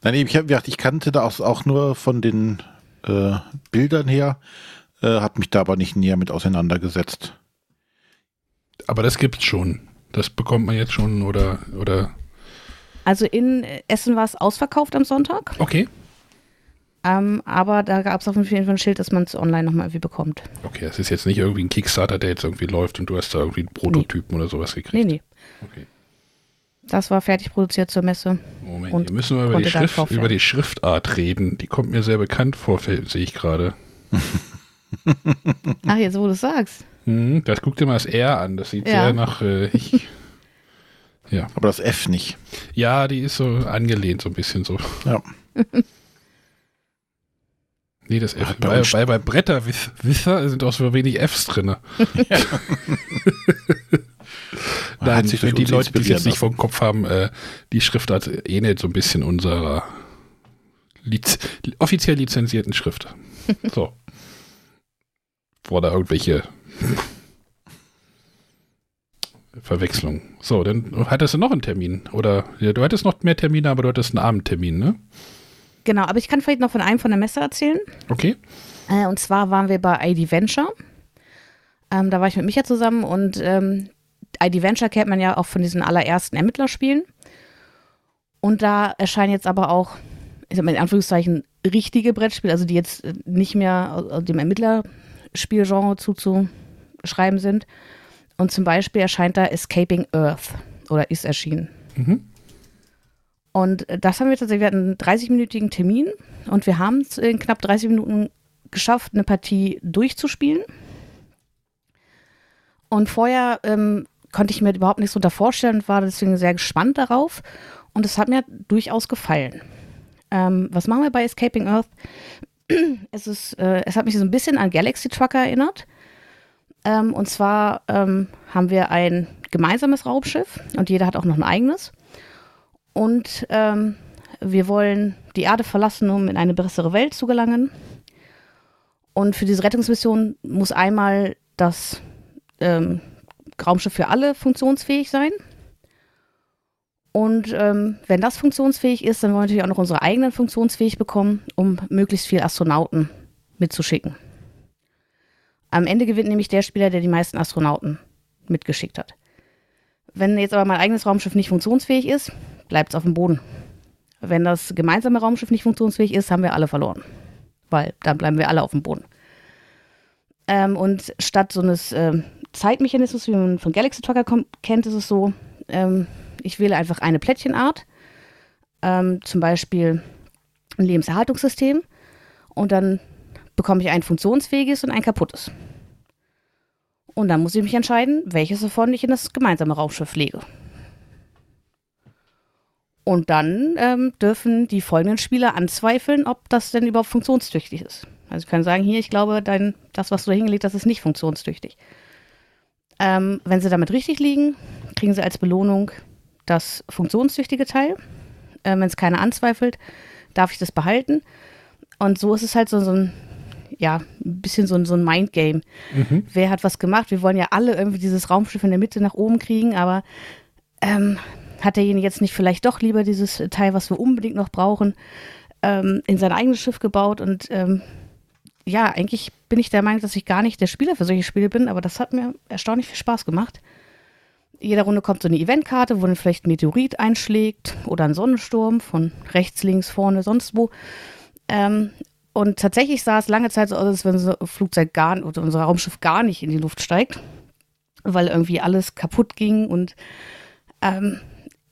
Nein, ich, hab, ich kannte da auch, auch nur von den äh, Bildern her, äh, habe mich da aber nicht näher mit auseinandergesetzt. Aber das gibt's schon. Das bekommt man jetzt schon oder oder. Also in Essen war es ausverkauft am Sonntag. Okay. Ähm, aber da gab es auf jeden Fall ein Schild, dass man es online nochmal irgendwie bekommt. Okay, es ist jetzt nicht irgendwie ein Kickstarter, der jetzt irgendwie läuft und du hast da irgendwie einen Prototypen nee. oder sowas gekriegt. Nee, nee. Okay. Das war fertig produziert zur Messe. Moment, und hier müssen wir über die, Schrift, über die Schriftart reden. Die kommt mir sehr bekannt vor, sehe ich gerade. Ach, jetzt wo du es sagst. Hm, das guck dir mal das R an. Das sieht ja. sehr nach. Äh, ich, ja. Aber das F nicht. Ja, die ist so angelehnt, so ein bisschen so. Ja. Nee, das F. Bei, bei, bei Bretterwisser sind auch so wenig Fs drin. Ja. Nein, sich die Leute, die es jetzt nicht vom Kopf haben, äh, die Schriftart ähnelt so ein bisschen unserer Liz offiziell lizenzierten Schrift. So. Vor da irgendwelche Verwechslung. So, dann hattest du noch einen Termin. Oder ja, du hattest noch mehr Termine, aber du hattest einen Abendtermin, ne? Genau, aber ich kann vielleicht noch von einem von der Messe erzählen. Okay. Äh, und zwar waren wir bei ID Venture. Ähm, da war ich mit Micha zusammen und ähm, ID Venture kennt man ja auch von diesen allerersten Ermittlerspielen. Und da erscheinen jetzt aber auch, ich sag mal in Anführungszeichen, richtige Brettspiele, also die jetzt nicht mehr dem Ermittlerspielgenre zuzuschreiben sind. Und zum Beispiel erscheint da Escaping Earth oder ist erschienen. Mhm. Und das haben wir tatsächlich, wir hatten einen 30-minütigen Termin und wir haben es in knapp 30 Minuten geschafft, eine Partie durchzuspielen. Und vorher ähm, konnte ich mir überhaupt nichts darunter vorstellen und war deswegen sehr gespannt darauf. Und es hat mir durchaus gefallen. Ähm, was machen wir bei Escaping Earth? es, ist, äh, es hat mich so ein bisschen an Galaxy Trucker erinnert. Ähm, und zwar ähm, haben wir ein gemeinsames Raumschiff und jeder hat auch noch ein eigenes. Und ähm, wir wollen die Erde verlassen, um in eine bessere Welt zu gelangen. Und für diese Rettungsmission muss einmal das ähm, Raumschiff für alle funktionsfähig sein. Und ähm, wenn das funktionsfähig ist, dann wollen wir natürlich auch noch unsere eigenen funktionsfähig bekommen, um möglichst viele Astronauten mitzuschicken. Am Ende gewinnt nämlich der Spieler, der die meisten Astronauten mitgeschickt hat. Wenn jetzt aber mein eigenes Raumschiff nicht funktionsfähig ist, bleibt es auf dem Boden. Wenn das gemeinsame Raumschiff nicht funktionsfähig ist, haben wir alle verloren. Weil dann bleiben wir alle auf dem Boden. Ähm, und statt so eines äh, Zeitmechanismus, wie man von Galaxy Tracker kennt, ist es so, ähm, ich wähle einfach eine Plättchenart, ähm, zum Beispiel ein Lebenserhaltungssystem, und dann bekomme ich ein funktionsfähiges und ein kaputtes. Und dann muss ich mich entscheiden, welches davon ich in das gemeinsame Raumschiff lege. Und dann ähm, dürfen die folgenden Spieler anzweifeln, ob das denn überhaupt funktionstüchtig ist. Also ich kann sagen, hier, ich glaube, dein, das, was du da hingelegt hast, ist nicht funktionstüchtig. Ähm, wenn sie damit richtig liegen, kriegen sie als Belohnung das funktionstüchtige Teil. Äh, wenn es keiner anzweifelt, darf ich das behalten. Und so ist es halt so, so ein, ja, ein bisschen so, so ein Mindgame. Mhm. Wer hat was gemacht? Wir wollen ja alle irgendwie dieses Raumschiff in der Mitte nach oben kriegen, aber ähm, hat derjenige jetzt nicht vielleicht doch lieber dieses Teil, was wir unbedingt noch brauchen, ähm, in sein eigenes Schiff gebaut und ähm, ja, eigentlich bin ich der Meinung, dass ich gar nicht der Spieler für solche Spiele bin, aber das hat mir erstaunlich viel Spaß gemacht. Jeder Runde kommt so eine Eventkarte, wo dann vielleicht ein Meteorit einschlägt oder ein Sonnensturm von rechts, links, vorne, sonst wo. Ähm, und tatsächlich sah es lange Zeit so aus, als wenn unser Flugzeug gar oder unser Raumschiff gar nicht in die Luft steigt, weil irgendwie alles kaputt ging und ähm,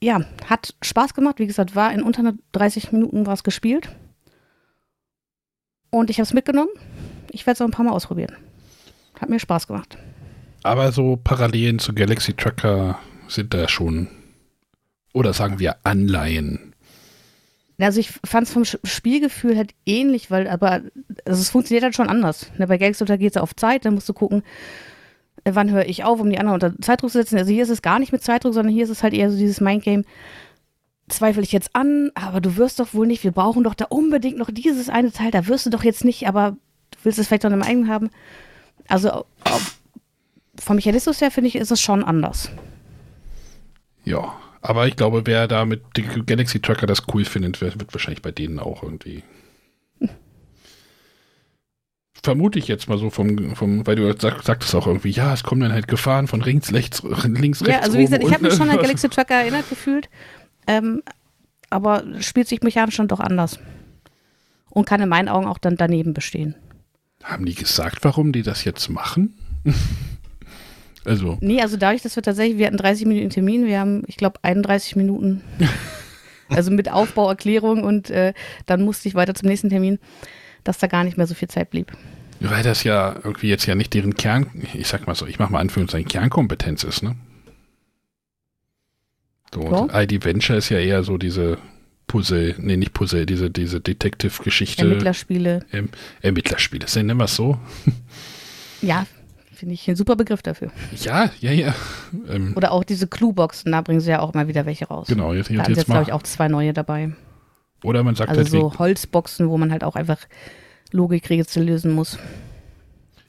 ja, hat Spaß gemacht. Wie gesagt, war in unter 30 Minuten was gespielt. Und ich habe es mitgenommen. Ich werde es auch ein paar Mal ausprobieren. Hat mir Spaß gemacht. Aber so Parallelen zu Galaxy Tracker sind da schon, oder sagen wir Anleihen. Also ich fand es vom Spielgefühl halt ähnlich, weil aber also es funktioniert halt schon anders. Ne, bei Galaxy Tracker geht es auf Zeit, dann musst du gucken, wann höre ich auf, um die anderen unter Zeitdruck zu setzen. Also hier ist es gar nicht mit Zeitdruck, sondern hier ist es halt eher so dieses Mindgame, zweifle ich jetzt an, aber du wirst doch wohl nicht, wir brauchen doch da unbedingt noch dieses eine Teil, da wirst du doch jetzt nicht, aber du willst es vielleicht doch in deinem eigenen haben. Also vom Mechanismus her finde ich, ist es schon anders. Ja, aber ich glaube, wer da mit dem Galaxy Tracker das cool findet, wird wahrscheinlich bei denen auch irgendwie. Vermute ich jetzt mal so vom, vom weil du sag, sagtest auch irgendwie, ja, es kommen dann halt Gefahren von links, rechts, links, rechts. Ja, also wie gesagt, ich habe mich schon an Galaxy Trucker erinnert gefühlt, ähm, aber spielt sich mechanisch schon doch anders. Und kann in meinen Augen auch dann daneben bestehen. Haben die gesagt, warum die das jetzt machen? also, Nee, also dadurch, dass wir tatsächlich, wir hatten 30 Minuten Termin, wir haben, ich glaube, 31 Minuten, also mit Aufbauerklärung und äh, dann musste ich weiter zum nächsten Termin, dass da gar nicht mehr so viel Zeit blieb. weil das ja irgendwie jetzt ja nicht deren Kern, ich sag mal so, ich mach mal Anführungszeichen, Kernkompetenz ist, ne? So, und ID Venture ist ja eher so diese Puzzle, nee, nicht Puzzle, diese, diese Detective-Geschichte. Ermittlerspiele. Ähm, Ermittlerspiele. Nennen wir es so? Ja, finde ich ein super Begriff dafür. Ja, ja, ja. Ähm, Oder auch diese Clueboxen, da bringen sie ja auch mal wieder welche raus. genau, jetzt, Da jetzt, sie jetzt jetzt, glaube ich, auch zwei neue dabei. Oder man sagt Also halt, so Holzboxen, wo man halt auch einfach Logikrätsel lösen muss.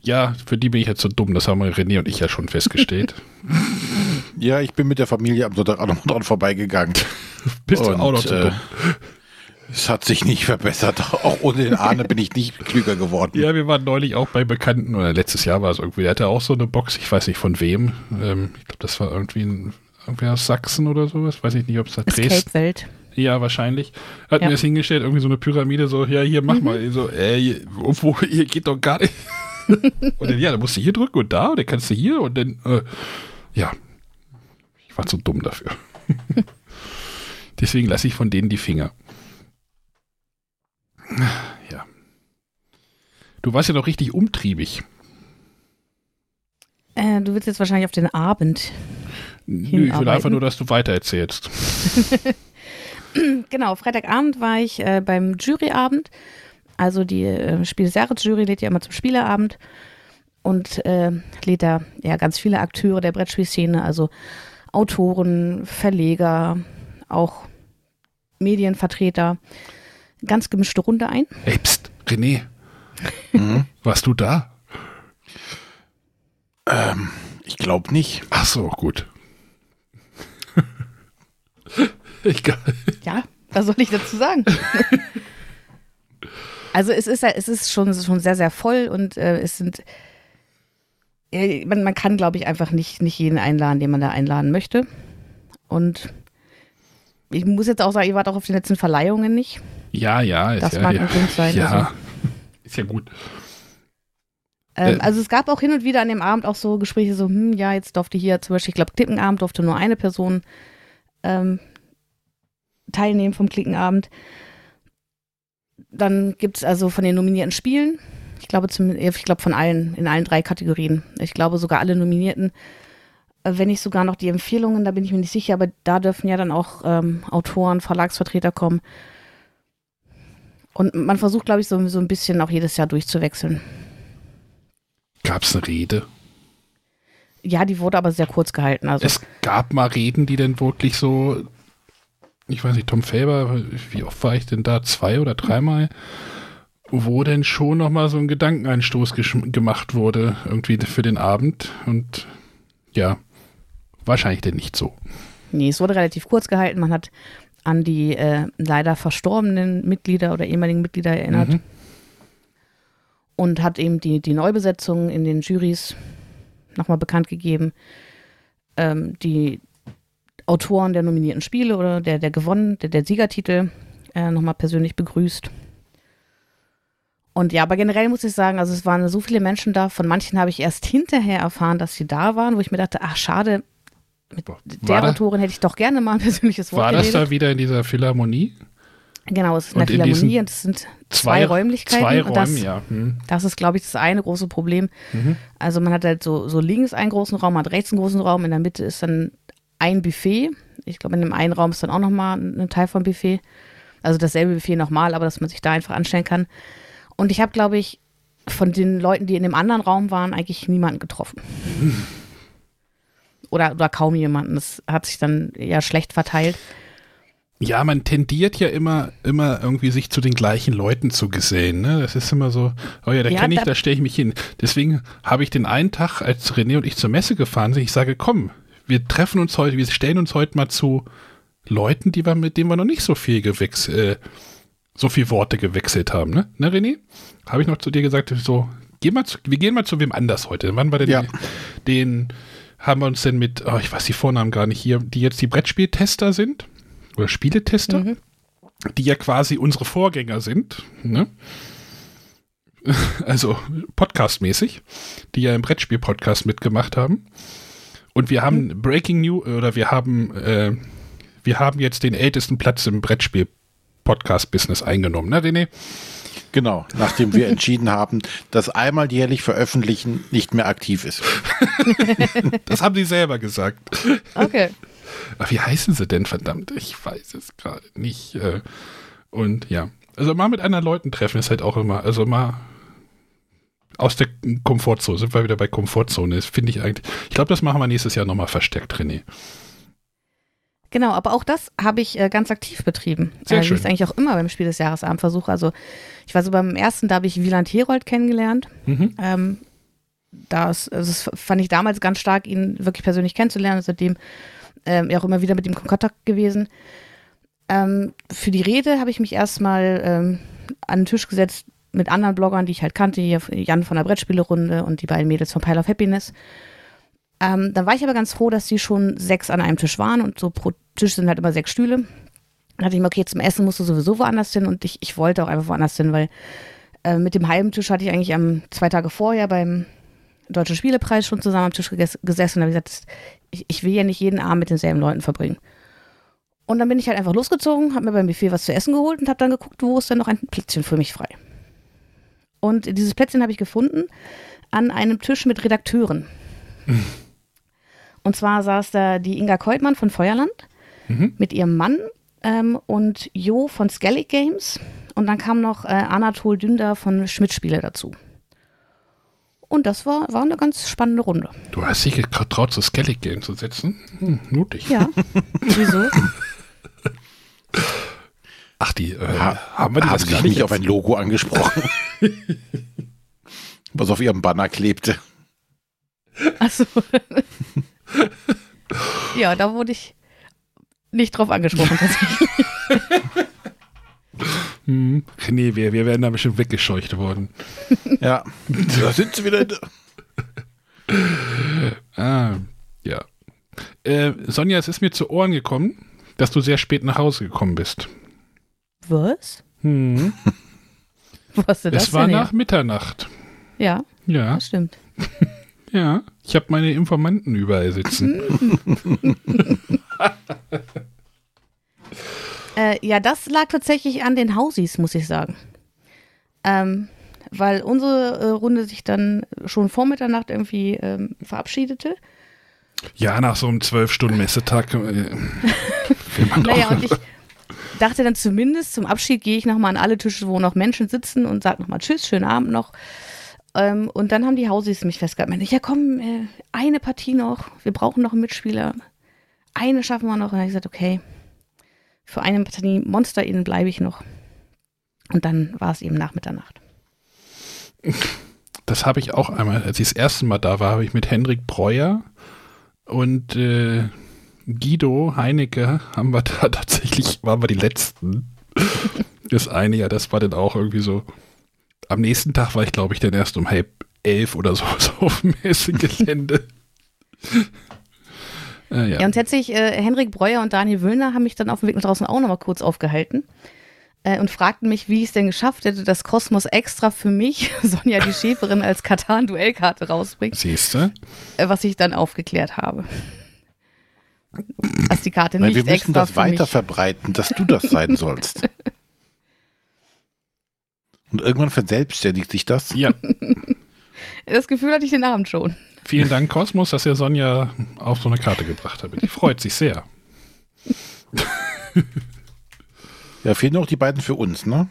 ja, für die bin ich jetzt so dumm, das haben René und ich ja schon festgestellt. Ja, ich bin mit der Familie am Sonntag auch noch dran vorbeigegangen. Bist du Und, auch noch so äh, dumm? Es hat sich nicht verbessert. Auch ohne den Ahne bin ich nicht klüger geworden. Ja, wir waren neulich auch bei Bekannten, oder letztes Jahr war es irgendwie, der hatte auch so eine Box, ich weiß nicht von wem. Ähm, ich glaube, das war irgendwie ein, irgendwer aus Sachsen oder sowas. Weiß ich nicht, ob es da Dresden. Escape-Welt. Ja, wahrscheinlich. Hat Ja. mir das hingestellt, irgendwie so eine Pyramide, so, ja, hier, mach mal. Ich So, äh, hier, wo, hier geht doch gar nicht. und dann, ja, dann musst du hier drücken und da, und dann kannst du hier und dann, äh, ja. Ich war zu dumm dafür. Deswegen lasse ich von denen die Finger. Ja. Du warst ja noch richtig umtriebig. Äh, du willst jetzt wahrscheinlich auf den Abend. Nö, ich will einfach nur, dass du weitererzählst. Genau, Freitagabend war ich äh, beim Juryabend. Also die äh, Spiel des Jahres Jury lädt ja immer zum Spieleabend und äh, lädt da ja ganz viele Akteure der Brettspielszene, also Autoren, Verleger, auch Medienvertreter, ganz gemischte Runde ein. Ey, pst, René, Mhm. warst du da? Ähm, ich glaube nicht. Ach so, gut. Egal. Ja, was soll ich dazu sagen? also es ist es ist schon, es ist schon sehr, sehr voll und äh, es sind äh, man, man kann, glaube ich, einfach nicht, nicht jeden einladen, den man da einladen möchte. Und ich muss jetzt auch sagen, ihr wart auch auf den letzten Verleihungen nicht. Ja, ja. Ist Das ja, mag ja. ein Grund sein, Ja, also. ist ja gut. Ähm, Äh. also es gab auch hin und wieder an dem Abend auch so Gespräche, so, hm, ja, jetzt durfte hier zum Beispiel, ich glaube, Klickenabend durfte nur eine Person ähm, teilnehmen vom Klickenabend. Dann gibt es also von den nominierten Spielen, ich glaube, zum, ich glaube von allen, in allen drei Kategorien. Ich glaube sogar alle Nominierten, äh, wenn nicht sogar noch die Empfehlungen, da bin ich mir nicht sicher, aber da dürfen ja dann auch ähm, Autoren, Verlagsvertreter kommen. Und man versucht, glaube ich, so, so ein bisschen auch jedes Jahr durchzuwechseln. Gab es eine Rede? Ja, die wurde aber sehr kurz gehalten. Also Es gab mal Reden, die dann wirklich so, ich weiß nicht, Tom Faber, wie oft war ich denn da? Zwei oder dreimal? Wo denn schon nochmal so ein Gedankeneinstoß gemacht wurde, irgendwie für den Abend. Und ja, wahrscheinlich denn nicht so. nee, es wurde relativ kurz gehalten. Man hat an die äh, leider verstorbenen Mitglieder oder ehemaligen Mitglieder erinnert Mhm. und hat eben die, die Neubesetzung in den Jurys nochmal bekannt gegeben. Ähm, die Autoren der nominierten Spiele oder der, der gewonnen, der, der Siegertitel äh, nochmal persönlich begrüßt. Und ja, aber generell muss ich sagen, also es waren so viele Menschen da, von manchen habe ich erst hinterher erfahren, dass sie da waren, wo ich mir dachte, ach schade, mit War der da- Autorin hätte ich doch gerne mal ein persönliches Wort War das geredet. da wieder in dieser Philharmonie? Genau, es ist diesen Philharmonie und es sind zwei, Räumlichkeiten. Zwei und das, Räume, ja. Hm. das ist, glaube ich, das eine große Problem. Mhm. Also man hat halt so, so links einen großen Raum, man hat rechts einen großen Raum, in der Mitte ist dann ein Buffet. Ich glaube, in dem einen Raum ist dann auch nochmal ein Teil vom Buffet. Also dasselbe Buffet nochmal, aber dass man sich da einfach anstellen kann. Und ich habe, glaube ich, von den Leuten, die in dem anderen Raum waren, eigentlich niemanden getroffen. Oder, oder kaum jemanden. Das hat sich dann eher schlecht verteilt. Ja, man tendiert ja immer, immer irgendwie sich zu den gleichen Leuten zu gesellen. Ne? Das ist immer so, oh ja, da Ja, kenne ich, da- da stelle ich mich hin. Deswegen habe ich den einen Tag, als René und ich zur Messe gefahren sind, ich sage, komm, wir treffen uns heute, wir stellen uns heute mal zu Leuten, die wir, mit denen wir noch nicht so viel gewechselt, äh, so viel Worte gewechselt haben, ne? Ne, René? Habe ich noch zu dir gesagt, so, geh mal zu, wir gehen mal zu wem anders heute. Wann war denn Ja. den, haben wir uns denn mit, oh, ich weiß die Vornamen gar nicht hier, die jetzt die Brettspieltester sind oder Spieletester, Mhm. die ja quasi unsere Vorgänger sind, ne? Also podcastmäßig, die ja im Brettspiel-Podcast mitgemacht haben. Und wir haben Breaking News oder wir haben äh, wir haben jetzt den ältesten Platz im Brettspiel-Podcast-Business eingenommen, ne, René? Genau, nachdem wir entschieden haben, dass einmal jährlich veröffentlichen nicht mehr aktiv ist. Das haben sie selber gesagt. Okay. Ach, wie heißen sie denn, verdammt? Ich weiß es gerade nicht. äh. Und ja, also mal mit anderen Leuten treffen ist halt auch immer, also mal aus der Komfortzone, sind wir wieder bei Komfortzone, das finde ich eigentlich, ich glaube, das machen wir nächstes Jahr nochmal verstärkt, René. Genau, aber auch das habe ich äh, ganz aktiv betrieben. Sehr äh, schön. Wie ich es eigentlich auch immer beim Spiel des Jahresabend versuche. Also ich war so beim ersten, da habe ich Wieland Herold kennengelernt. Mhm. Ähm, das, also das fand ich damals ganz stark, ihn wirklich persönlich kennenzulernen. Seitdem ähm, ja auch immer wieder mit ihm in Kontakt gewesen. Ähm, für die Rede habe ich mich erstmal ähm, an den Tisch gesetzt mit anderen Bloggern, die ich halt kannte. Hier Jan von der Brettspielerunde und die beiden Mädels von Pile of Happiness. Ähm, dann war ich aber ganz froh, dass die schon sechs an einem Tisch waren und so pro Tisch sind halt immer sechs Stühle. Dann dachte ich mir, okay, zum Essen musst du sowieso woanders hin und ich, ich wollte auch einfach woanders hin, weil äh, mit dem halben Tisch hatte ich eigentlich am zwei Tage vorher beim Deutschen Spielepreis schon zusammen am Tisch gesessen und habe gesagt, ich, ich will ja nicht jeden Abend mit denselben Leuten verbringen. Und dann bin ich halt einfach losgezogen, habe mir beim Buffet was zu essen geholt und habe dann geguckt, wo ist denn noch ein Plätzchen für mich frei. Und dieses Plätzchen habe ich gefunden an einem Tisch mit Redakteuren. Und zwar saß da die Inga Keutmann von Feuerland Mhm. mit ihrem Mann ähm, und Jo von Skellig Games. Und dann kam noch äh, Anatol Dünder von Schmidt-Spiele dazu. Und das war, war eine ganz spannende Runde. Du hast dich getraut, zu Skellig Game zu setzen? Hm, mutig. Ja. Wieso? Ach, die, äh, Ha- haben wir die Haben nicht nicht auf ein Logo angesprochen? was auf ihrem Banner klebte. Achso. ja, da wurde ich nicht drauf angesprochen tatsächlich. Hm. Nee, wir, wir werden da bestimmt weggescheucht worden. Ja, da sind sie wieder. Ah, ja. Äh, Sonja, es ist mir zu Ohren gekommen, dass du sehr spät nach Hause gekommen bist. Was? Hm. Hast du das Es war denn nach Mitternacht. Ja, Ja, das stimmt. ja. Ich habe meine Informanten überall sitzen. Äh, ja, das lag tatsächlich an den Hausis, muss ich sagen. Ähm, weil unsere äh, Runde sich dann schon vor Mitternacht irgendwie ähm, verabschiedete. Ja, nach so einem zwölf Stunden Messetag. Äh, Naja, und ich dachte dann zumindest zum Abschied gehe ich nochmal an alle Tische, wo noch Menschen sitzen und sage nochmal Tschüss, schönen Abend noch. Ähm, und dann haben die Hausis mich festgehalten. Meinte, Ja, komm, äh, eine Partie noch. Wir brauchen noch einen Mitspieler. Eine schaffen wir noch. Und dann habe ich gesagt, okay, für eine Partie Monster Inn bleibe ich noch. Und dann war es eben nach Mitternacht. Das habe ich auch einmal, als ich das erste Mal da war, habe ich mit Henrik Breuer und äh, Guido Heinecke haben wir da tatsächlich, waren wir die Letzten. Das eine Jahr, das war dann auch irgendwie so. Am nächsten Tag war ich, glaube ich, dann erst um halb elf oder so, so auf dem Messegelände. äh, Ja, ja. und tatsächlich, äh, Henrik Breuer und Daniel Wöllner haben mich dann auf dem Weg nach draußen auch nochmal kurz aufgehalten äh, und fragten mich, wie ich es denn geschafft hätte, dass Kosmos extra für mich, Sonja die Schäferin, als Katan-Duellkarte rausbringt, Siehst du? äh, was ich dann aufgeklärt habe. Dass die Karte Weil nicht wir müssen extra das weiter mich. verbreiten, dass du das sein sollst. Und irgendwann verselbstständigt sich das. Ja. Das Gefühl hatte ich den Abend schon. Vielen Dank, Kosmos, dass ihr Sonja auf so eine Karte gebracht habt. Die freut sich sehr. Ja, fehlen noch die beiden für uns, ne?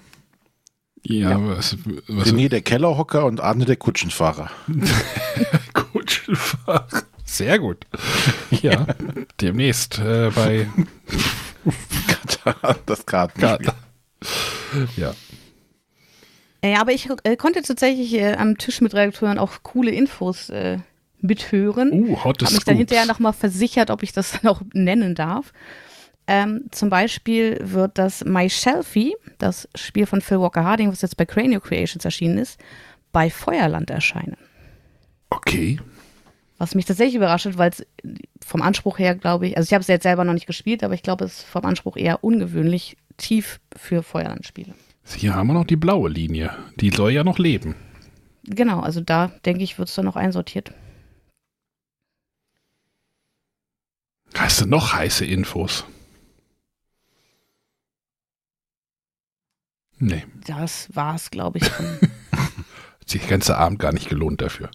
Ja, Ja. was, was René der Kellerhocker und Arne der Kutschenfahrer. Kutschenfach. Sehr gut. Ja, demnächst äh, bei das Kartenspiel. Gartner. Ja. Äh, Ja, aber ich äh, konnte tatsächlich äh, am Tisch mit Redakteuren auch coole Infos äh, mithören. Uh, Hot habe mich dann hinterher nochmal versichert, ob ich das dann auch nennen darf. Ähm, zum Beispiel wird das My Shelfie, das Spiel von Phil Walker Harding, was jetzt bei Cranio Creations erschienen ist, bei Feuerland erscheinen. Okay. Was mich tatsächlich überrascht, weil es vom Anspruch her, glaube ich, also ich habe es jetzt selber noch nicht gespielt, aber ich glaube, es ist vom Anspruch eher ungewöhnlich tief für Feuerland-Spiele. Hier haben wir noch die blaue Linie. Die soll ja noch leben. Genau, also da denke ich, wird es dann noch einsortiert. Hast du noch heiße Infos? Nee. Das war es, glaube ich. Sich der ganze Abend gar nicht gelohnt dafür.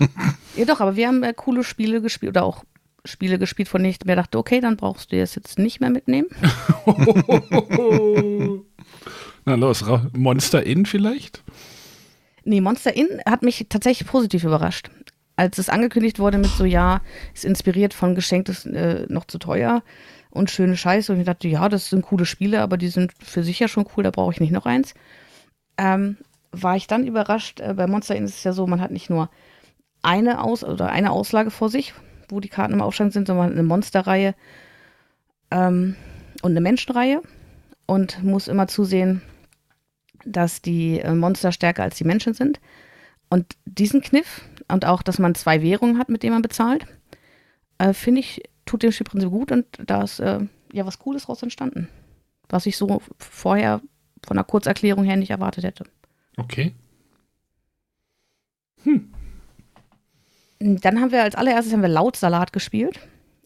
ja, doch, aber wir haben äh, coole Spiele gespielt oder auch Spiele gespielt, von denen ich mir dachte, okay, dann brauchst du das jetzt nicht mehr mitnehmen. Na los, Monster Inn vielleicht? Nee, Monster Inn hat mich tatsächlich positiv überrascht. Als es angekündigt wurde mit so, ja, ist inspiriert von Geschenktes äh, noch zu teuer und schöne Scheiße. Und ich dachte, ja, das sind coole Spiele, aber die sind für sich ja schon cool, da brauche ich nicht noch eins. Ähm, war ich dann überrascht, äh, bei Monster Inn ist es ja so, man hat nicht nur eine Aus oder eine Auslage vor sich, wo die Karten im Aufstand sind, sondern eine Monsterreihe ähm, und eine Menschenreihe und muss immer zusehen, dass die äh, Monster stärker als die Menschen sind. Und diesen Kniff und auch, dass man zwei Währungen hat, mit denen man bezahlt, äh, finde ich, tut dem Spielprinzip gut und da ist äh, ja was Cooles raus entstanden. Was ich so vorher von der Kurzerklärung her nicht erwartet hätte. Okay. Hm. Dann haben wir als allererstes haben wir Lautsalat gespielt.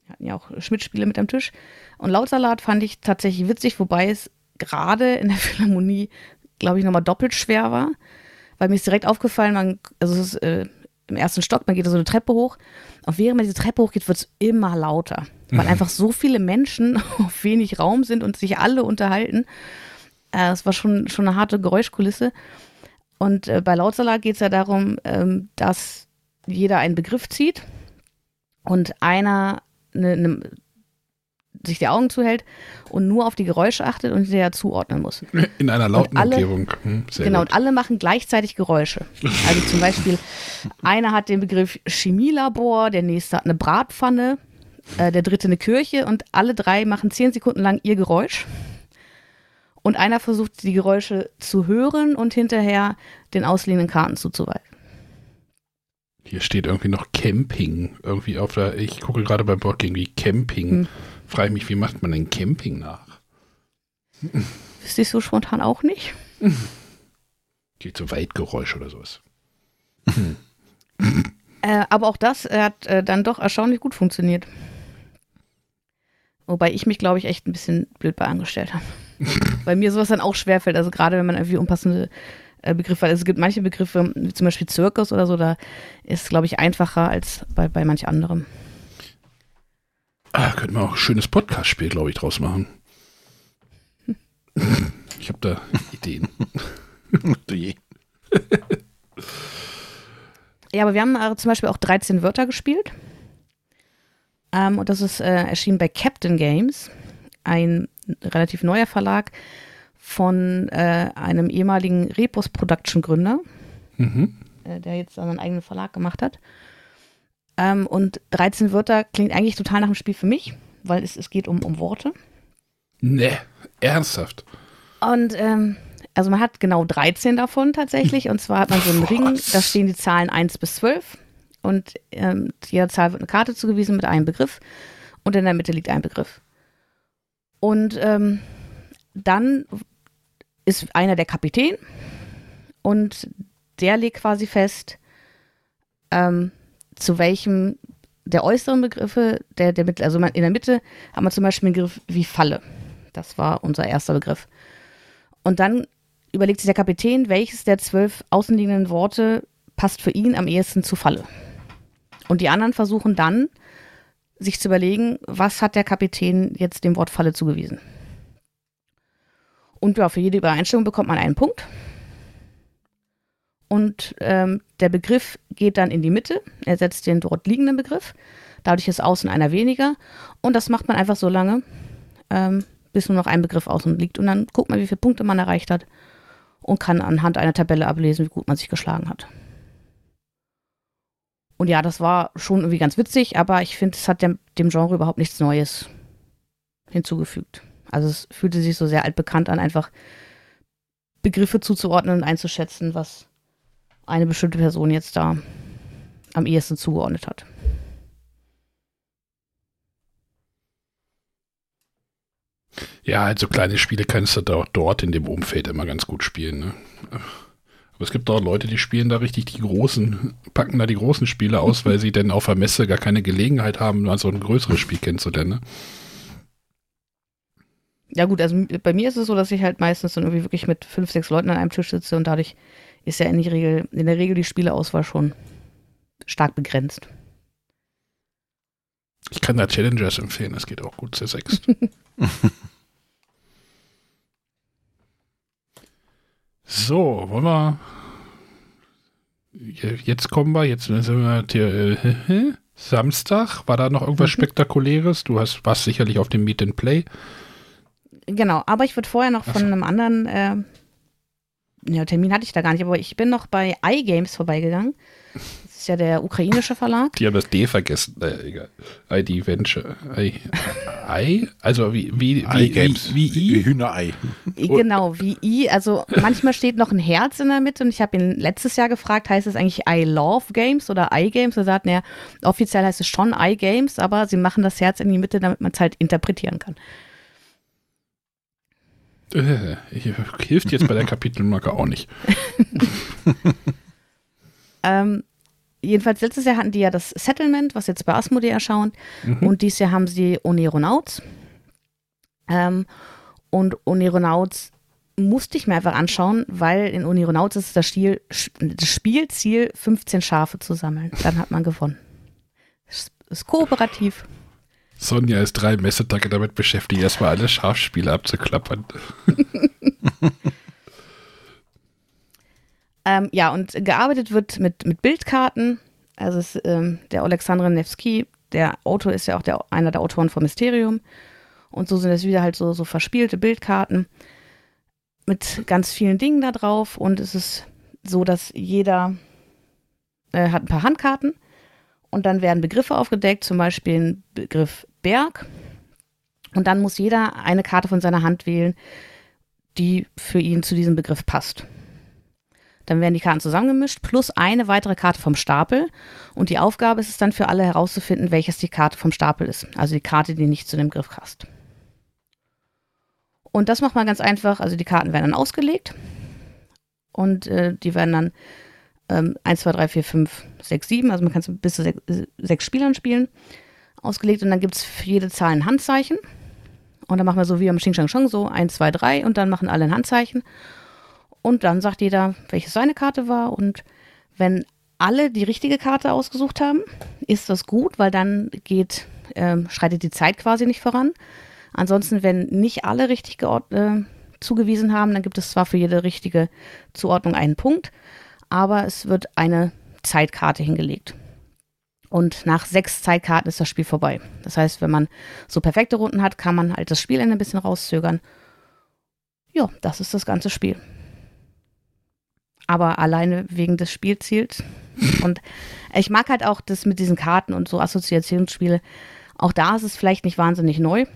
Wir hatten ja auch Schmidt-Spiele mit am Tisch. Und Lautsalat fand ich tatsächlich witzig, wobei es gerade in der Philharmonie, glaube ich, nochmal doppelt schwer war. Weil mir ist direkt aufgefallen, man, also es ist äh, im ersten Stock, man geht da so eine Treppe hoch. Und während man diese Treppe hochgeht, wird es immer lauter. Weil mhm. einfach so viele Menschen auf wenig Raum sind und sich alle unterhalten. Äh, es war schon, schon eine harte Geräuschkulisse. Und äh, bei Lautsalat geht es ja darum, ähm, dass jeder einen Begriff zieht und einer eine, eine, sich die Augen zuhält und nur auf die Geräusche achtet und sie ja zuordnen muss. In einer lauten alle, Umgebung. Hm, genau, gut. und alle machen gleichzeitig Geräusche. Also zum Beispiel, einer hat den Begriff Chemielabor, der nächste hat eine Bratpfanne, äh, der dritte eine Kirche und alle drei machen zehn Sekunden lang ihr Geräusch. Und einer versucht, die Geräusche zu hören und hinterher den ausliegenden Karten zuzuweisen. Hier steht irgendwie noch Camping. Irgendwie auf der, ich gucke gerade beim Board irgendwie Camping. Hm. Frage mich, wie macht man denn Camping nach? Wüsste ich so spontan auch nicht. Geht so Weitgeräusch oder sowas. äh, aber auch das hat äh, dann doch erstaunlich gut funktioniert. Wobei ich mich, glaube ich, echt ein bisschen blöd bei angestellt habe. Weil mir sowas dann auch schwerfällt. Also gerade wenn man irgendwie unpassende äh, Begriffe, also es gibt manche Begriffe, wie zum Beispiel Zirkus oder so, da ist, glaube ich, einfacher als bei, bei manch anderem. Ah, könnten wir auch ein schönes Podcast-Spiel, glaube ich, draus machen. Ich habe da Ideen. ja, aber wir haben äh, zum Beispiel auch 13 Wörter gespielt. Ähm, und das ist äh, erschienen bei Captain Games, ein relativ neuer Verlag von äh, einem ehemaligen Repos Production Gründer, mhm. äh, der jetzt seinen eigenen Verlag gemacht hat. Ähm, und 13 Wörter klingt eigentlich total nach einem Spiel für mich, weil es, es geht um, um Worte. Ne, ernsthaft. Und ähm, also man hat genau 13 davon tatsächlich. Und zwar hat man so einen? Ring, da stehen die Zahlen 1 bis 12. Und ähm, jeder Zahl wird eine Karte zugewiesen mit einem Begriff. Und in der Mitte liegt ein Begriff. Und ähm, dann ist einer der Kapitän und der legt quasi fest, ähm, zu welchem der äußeren Begriffe, der, der also in der Mitte haben wir zum Beispiel einen Begriff wie Falle. Das war unser erster Begriff. Und dann überlegt sich der Kapitän, welches der zwölf außenliegenden Worte passt für ihn am ehesten zu Falle. Und die anderen versuchen dann, sich zu überlegen, was hat der Kapitän jetzt dem Wort Falle zugewiesen. Und ja, für jede Übereinstimmung bekommt man einen Punkt. Und ähm, der Begriff geht dann in die Mitte, ersetzt den dort liegenden Begriff. Dadurch ist außen einer weniger. Und das macht man einfach so lange, ähm, bis nur noch ein Begriff außen liegt. Und dann guckt man, wie viele Punkte man erreicht hat und kann anhand einer Tabelle ablesen, wie gut man sich geschlagen hat. Und ja, das war schon irgendwie ganz witzig, aber ich finde, es hat dem, dem Genre überhaupt nichts Neues hinzugefügt. Also es fühlte sich so sehr altbekannt an, einfach Begriffe zuzuordnen und einzuschätzen, was eine bestimmte Person jetzt da am ehesten zugeordnet hat. Ja, halt so kleine Spiele kannst du da dort in dem Umfeld immer ganz gut spielen. Ne? Aber es gibt auch Leute, die spielen da richtig die großen, packen da die großen Spiele aus, weil sie denn auf der Messe gar keine Gelegenheit haben, mal so ein größeres Spiel kennenzulernen. Ne? Ja gut, also bei mir ist es so, dass ich halt meistens dann irgendwie wirklich mit fünf, sechs Leuten an einem Tisch sitze und dadurch ist ja in, der Regel, in der Regel die Spieleauswahl schon stark begrenzt. Ich kann da Challengers empfehlen, das geht auch gut, sehr sechs. so, wollen wir. Jetzt kommen wir, jetzt sind wir hier, äh, Samstag. War da noch irgendwas mhm. Spektakuläres? Du hast, warst sicherlich auf dem Meet and Play. Genau, aber ich würde vorher noch von einem anderen äh, ja, Termin hatte ich da gar nicht, aber ich bin noch bei iGames vorbeigegangen ist ja der ukrainische Verlag. Die haben das D vergessen. Naja, egal. ID Venture. I, I? Also wie, wie, wie, wie, wie, I? Wie Hühnerei. Genau, wie I. Also manchmal steht noch ein Herz in der Mitte und ich habe ihn letztes Jahr gefragt, heißt es eigentlich I Love Games oder iGames? Er sagt, naja, offiziell heißt es schon iGames, aber sie machen das Herz in die Mitte, damit man es halt interpretieren kann. Äh, hilft jetzt bei der Kapitelmarke auch nicht. ähm, jedenfalls letztes Jahr hatten die ja das Settlement, was jetzt bei Asmodee erscheint. Mhm. Und dieses Jahr haben sie Oneronauts. Ähm, und Oneronauts musste ich mir einfach anschauen, weil in Oneronauts ist das, Stil, das Spielziel, 15 Schafe zu sammeln. Dann hat man gewonnen. Ist, ist kooperativ. Sonja ist drei Messetage damit beschäftigt, erstmal alle Schafspiele abzuklappern. Ähm, ja, und gearbeitet wird mit, mit Bildkarten. Also es, ähm, der Alexandre Nevsky, der Autor ist ja auch der, einer der Autoren von Mysterium. Und so sind es wieder halt so, so verspielte Bildkarten mit ganz vielen Dingen da drauf. Und es ist so, dass jeder äh, hat ein paar Handkarten und dann werden Begriffe aufgedeckt, zum Beispiel ein Begriff Berg. Und dann muss jeder eine Karte von seiner Hand wählen, die für ihn zu diesem Begriff passt. Dann werden die Karten zusammengemischt, plus eine weitere Karte vom Stapel. Und die Aufgabe ist es dann für alle herauszufinden, welches die Karte vom Stapel ist. Also die Karte, die nicht zu dem Griff passt. Und das macht man ganz einfach. Also die Karten werden dann ausgelegt. Und äh, die werden dann ähm, 1, 2, 3, 4, 5, 6, 7. Also man kann es bis zu sechs, sechs Spielern spielen. Ausgelegt. Und dann gibt es für jede Zahl ein Handzeichen. Und dann machen wir so wie am Xing Shang Shang so 1, 2, 3 und dann machen alle ein Handzeichen. Und dann sagt jeder, welche seine Karte war. Und wenn alle die richtige Karte ausgesucht haben, ist das gut, weil dann geht, äh, schreitet die Zeit quasi nicht voran. Ansonsten, wenn nicht alle richtig äh, zugewiesen haben, dann gibt es zwar für jede richtige Zuordnung einen Punkt, aber es wird eine Zeitkarte hingelegt. Und nach sechs Zeitkarten ist das Spiel vorbei. Das heißt, wenn man so perfekte Runden hat, kann man halt das Spielende ein bisschen rauszögern. Ja, das ist das ganze Spiel aber alleine wegen des Spielziels. Und ich mag halt auch das mit diesen Karten und so Assoziationsspiele. Auch da ist es vielleicht nicht wahnsinnig neu.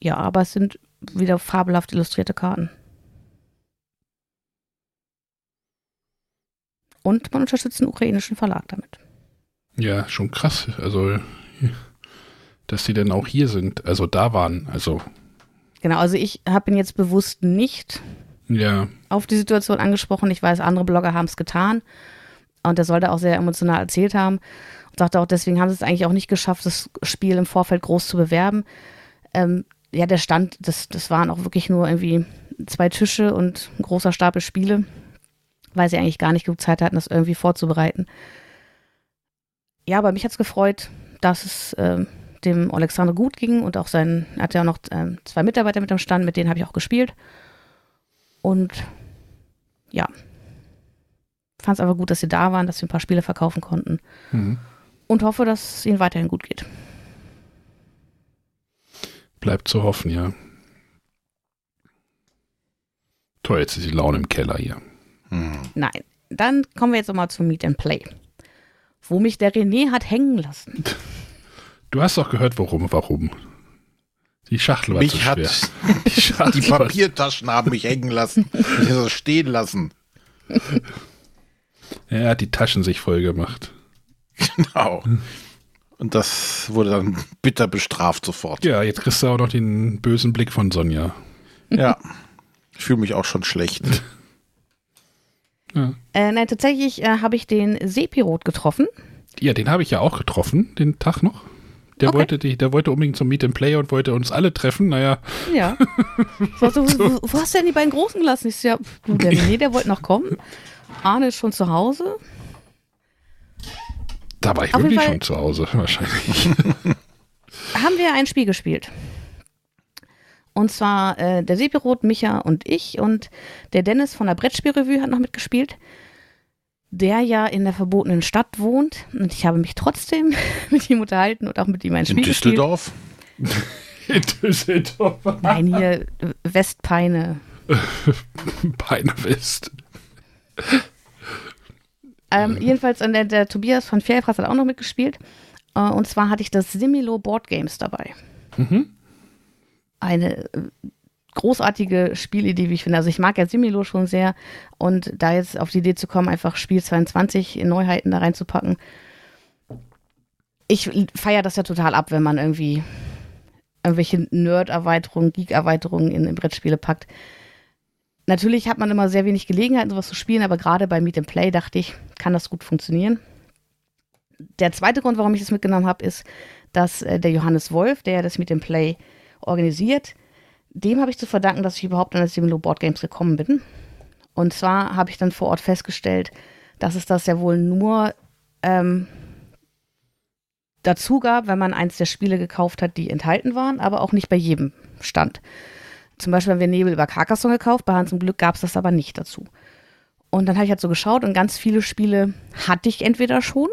Ja, aber es sind wieder fabelhaft illustrierte Karten. Und man unterstützt den ukrainischen Verlag damit. Ja, schon krass. Also, dass sie denn auch hier sind, also da waren. Also. Genau, also ich habe ihn jetzt bewusst nicht ja. auf die Situation angesprochen. Ich weiß, andere Blogger haben es getan. Und der sollte auch sehr emotional erzählt haben. Und sagte auch, deswegen haben sie es eigentlich auch nicht geschafft, das Spiel im Vorfeld groß zu bewerben. Ähm, ja, der Stand, das, das waren auch wirklich nur irgendwie zwei Tische und ein großer Stapel Spiele, weil sie eigentlich gar nicht genug Zeit hatten, das irgendwie vorzubereiten. Ja, aber mich hat es gefreut, dass es äh, dem Alexander gut ging und auch sein, er hat ja auch noch äh, zwei Mitarbeiter mit am Stand, mit denen habe ich auch gespielt. Und ja, fand es aber gut, dass sie da waren, dass wir ein paar Spiele verkaufen konnten. Mhm. Und hoffe, dass es ihnen weiterhin gut geht. Bleibt zu hoffen, ja. Toll, jetzt ist die Laune im Keller hier. Mhm. Nein, dann kommen wir jetzt nochmal zum Meet and Play. Wo mich der René hat hängen lassen. Du hast doch gehört, warum, warum. Die Schachtel war mich zu schwer. Hat, die, die Papiertaschen haben mich hängen lassen. Ich so stehen lassen. Er hat die Taschen sich voll gemacht. Genau. Und das wurde dann bitter bestraft sofort. Ja, jetzt kriegst du auch noch den bösen Blick von Sonja. Ja. Ich fühle mich auch schon schlecht. Ja, Äh, nein, tatsächlich äh, habe ich den Sepirot getroffen. ja den habe ich ja auch getroffen, den Tag noch. Der, Okay. wollte, die- der wollte unbedingt zum Meet and Play und wollte uns alle treffen. Naja, Ja. So, so, wo, wo hast du denn die beiden Großen gelassen? Ich so, ja, du, der René, der wollte noch kommen. Arne ist schon zu Hause. da war ich Auf wirklich schon zu Hause, wahrscheinlich. Haben wir ein Spiel gespielt. Und zwar äh, der Sepirot, Micha und ich und der Dennis von der Brettspielrevue hat noch mitgespielt, der ja in der verbotenen Stadt wohnt. Und ich habe mich trotzdem mit ihm unterhalten und auch mit ihm ein In Spiel gespielt. Düsseldorf. In Düsseldorf. Nein, hier Westpeine. Beine West. Ähm, jedenfalls, und der, der Tobias von Fairfraß hat auch noch mitgespielt. Äh, und zwar hatte ich das Similo Board Games dabei. Eine äh, großartige Spielidee, wie ich finde. Also ich mag ja Similo schon sehr. Und da jetzt auf die Idee zu kommen, einfach Spiel 22 in Neuheiten da reinzupacken. Ich feiere das ja total ab, wenn man irgendwie irgendwelche Nerd-Erweiterungen, Geek-Erweiterungen in, in Brettspiele packt. Natürlich hat man immer sehr wenig Gelegenheit, sowas zu spielen, aber gerade bei Meet and Play dachte ich, kann das gut funktionieren. Der zweite Grund, warum ich das mitgenommen habe, ist, dass äh, der Johannes Wolf, der das Meet and Play organisiert, dem habe ich zu verdanken, dass ich überhaupt an das Similo Board Games gekommen bin. Und zwar habe ich dann vor Ort festgestellt, dass es das ja wohl nur ähm, dazu gab, wenn man eins der Spiele gekauft hat, die enthalten waren, aber auch nicht bei jedem stand. Zum Beispiel haben wir Nebel über Carcassonne gekauft, bei Hans im Glück gab es das aber nicht dazu. Und dann habe ich halt so geschaut und ganz viele Spiele hatte ich entweder schon.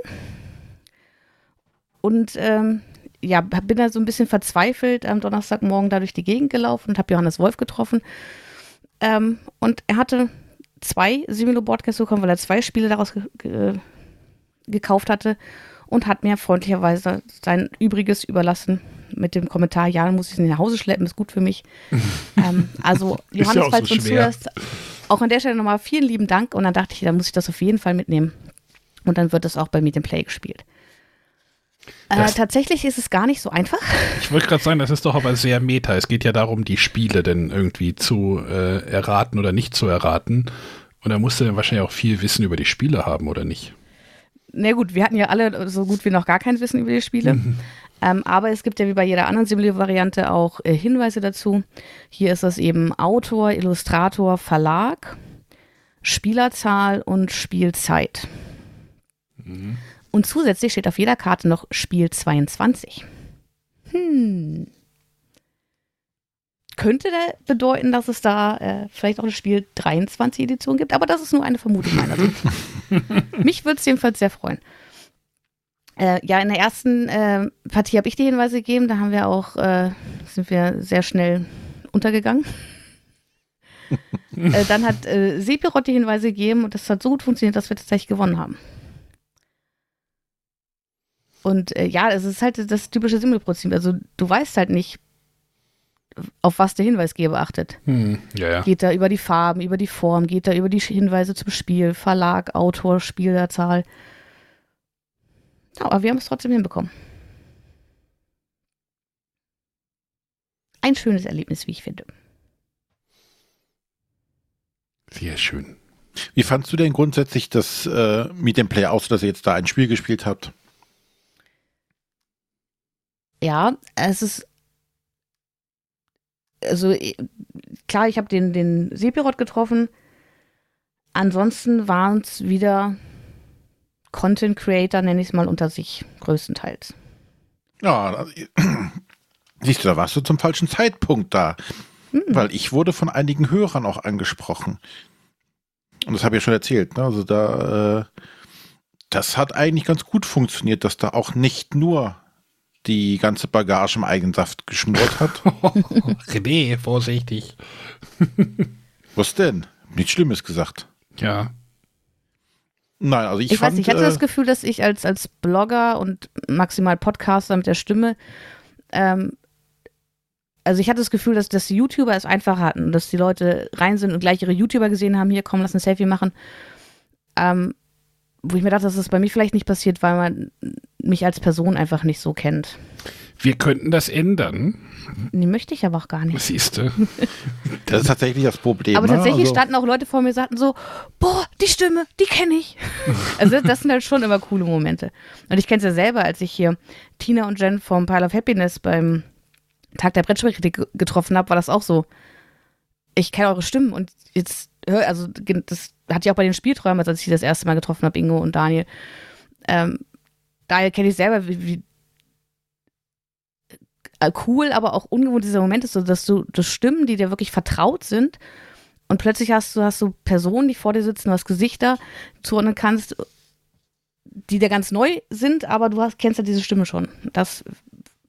Und ähm, ja, bin da so ein bisschen verzweifelt am Donnerstagmorgen da durch die Gegend gelaufen und habe Johannes Wolf getroffen. Ähm, und er hatte zwei Similo Boardcasts bekommen, weil er zwei Spiele daraus ge ge gekauft hatte und hat mir freundlicherweise sein Übriges überlassen mit dem Kommentar, ja, dann muss ich es nach Hause schleppen, ist gut für mich. ähm, also ja Johannes, so falls du uns zuhörst, auch an der Stelle nochmal vielen lieben Dank und dann dachte ich, dann muss ich das auf jeden Fall mitnehmen. Und dann wird das auch bei Meet and Play gespielt. Äh, tatsächlich ist es gar nicht so einfach. Ich wollte gerade sagen, das ist doch aber sehr meta. Es geht ja darum, die Spiele denn irgendwie zu äh, erraten oder nicht zu erraten. Und da musst du dann wahrscheinlich auch viel Wissen über die Spiele haben, oder nicht? Na gut, wir hatten ja alle so gut wie noch gar kein Wissen über die Spiele. Ähm, aber es gibt ja wie bei jeder anderen Simulio-Variante auch äh, Hinweise dazu. Hier ist das eben Autor, Illustrator, Verlag, Spielerzahl und Spielzeit. Und zusätzlich steht auf jeder Karte noch Spiel 22. Hm. Könnte bedeuten, dass es da äh, vielleicht auch eine Spiel 23 Edition gibt, aber das ist nur eine Vermutung meinerseits. Mich würde es jedenfalls sehr freuen. Äh, ja, in der ersten äh, Partie habe ich die Hinweise gegeben, da haben wir auch, äh, sind wir sehr schnell untergegangen. äh, dann hat äh, Sepirot die Hinweise gegeben und das hat so gut funktioniert, dass wir tatsächlich gewonnen haben. Und äh, ja, es ist halt das typische Simmelprinzip. Also du weißt halt nicht, auf was der Hinweisgeber achtet. Hm, ja, ja. Geht da über die Farben, über die Form, geht da über die Hinweise zum Spiel, Verlag, Autor, Spielerzahl. Ja, aber wir haben es trotzdem hinbekommen. Ein schönes Erlebnis, wie ich finde. Sehr schön. Wie fandst du denn grundsätzlich das äh, Meet and Play aus, dass ihr jetzt da ein Spiel gespielt habt? Ja, es ist. Also, klar, ich habe den, den Sepirot getroffen. Ansonsten waren es wieder Content Creator, nenne ich es mal, unter sich, größtenteils. Ja, da- siehst du, da warst du zum falschen Zeitpunkt da. Weil ich wurde von einigen Hörern auch angesprochen. Und das habe ich ja schon erzählt. Ne? Also da, äh, das hat eigentlich ganz gut funktioniert, dass da auch nicht nur die ganze Bagage im Eigensaft geschmort hat. René, vorsichtig. Was denn? Nichts Schlimmes gesagt. Ja. Nein, also ich, Ich, weiß fand, nicht, ich hatte äh, das Gefühl, dass ich als, als Blogger und maximal Podcaster mit der Stimme, ähm, also ich hatte das Gefühl, dass, dass die YouTuber es einfach hatten, dass die Leute rein sind und gleich ihre YouTuber gesehen haben, hier, komm, lass ein Selfie machen. Ähm, wo ich mir dachte, dass das bei mir vielleicht nicht passiert, weil man mich als Person einfach nicht so kennt. Wir könnten das ändern. Die möchte ich aber auch gar nicht. Siehst du? Das ist tatsächlich das Problem. Aber ne? tatsächlich Also- standen auch Leute vor mir und sagten so, boah, die Stimme, die kenne ich. also das, sind halt schon immer coole Momente. Und ich kenne es ja selber, als ich hier Tina und Jen vom Pile of Happiness beim Tag der Brettspielkritik ge- getroffen habe, war das auch so. Ich kenne eure Stimmen und jetzt also das hatte ich auch bei den Spielträumen, als ich sie das erste Mal getroffen habe, Ingo und Daniel. Ähm, daher kenne ich selber, wie, wie äh, cool, aber auch ungewohnt dieser Moment ist, so dass du das Stimmen, die dir wirklich vertraut sind, und plötzlich hast du, hast du Personen, die vor dir sitzen, du hast Gesichter zuordnen kannst, die dir ganz neu sind, aber du hast, kennst ja diese Stimme schon. Das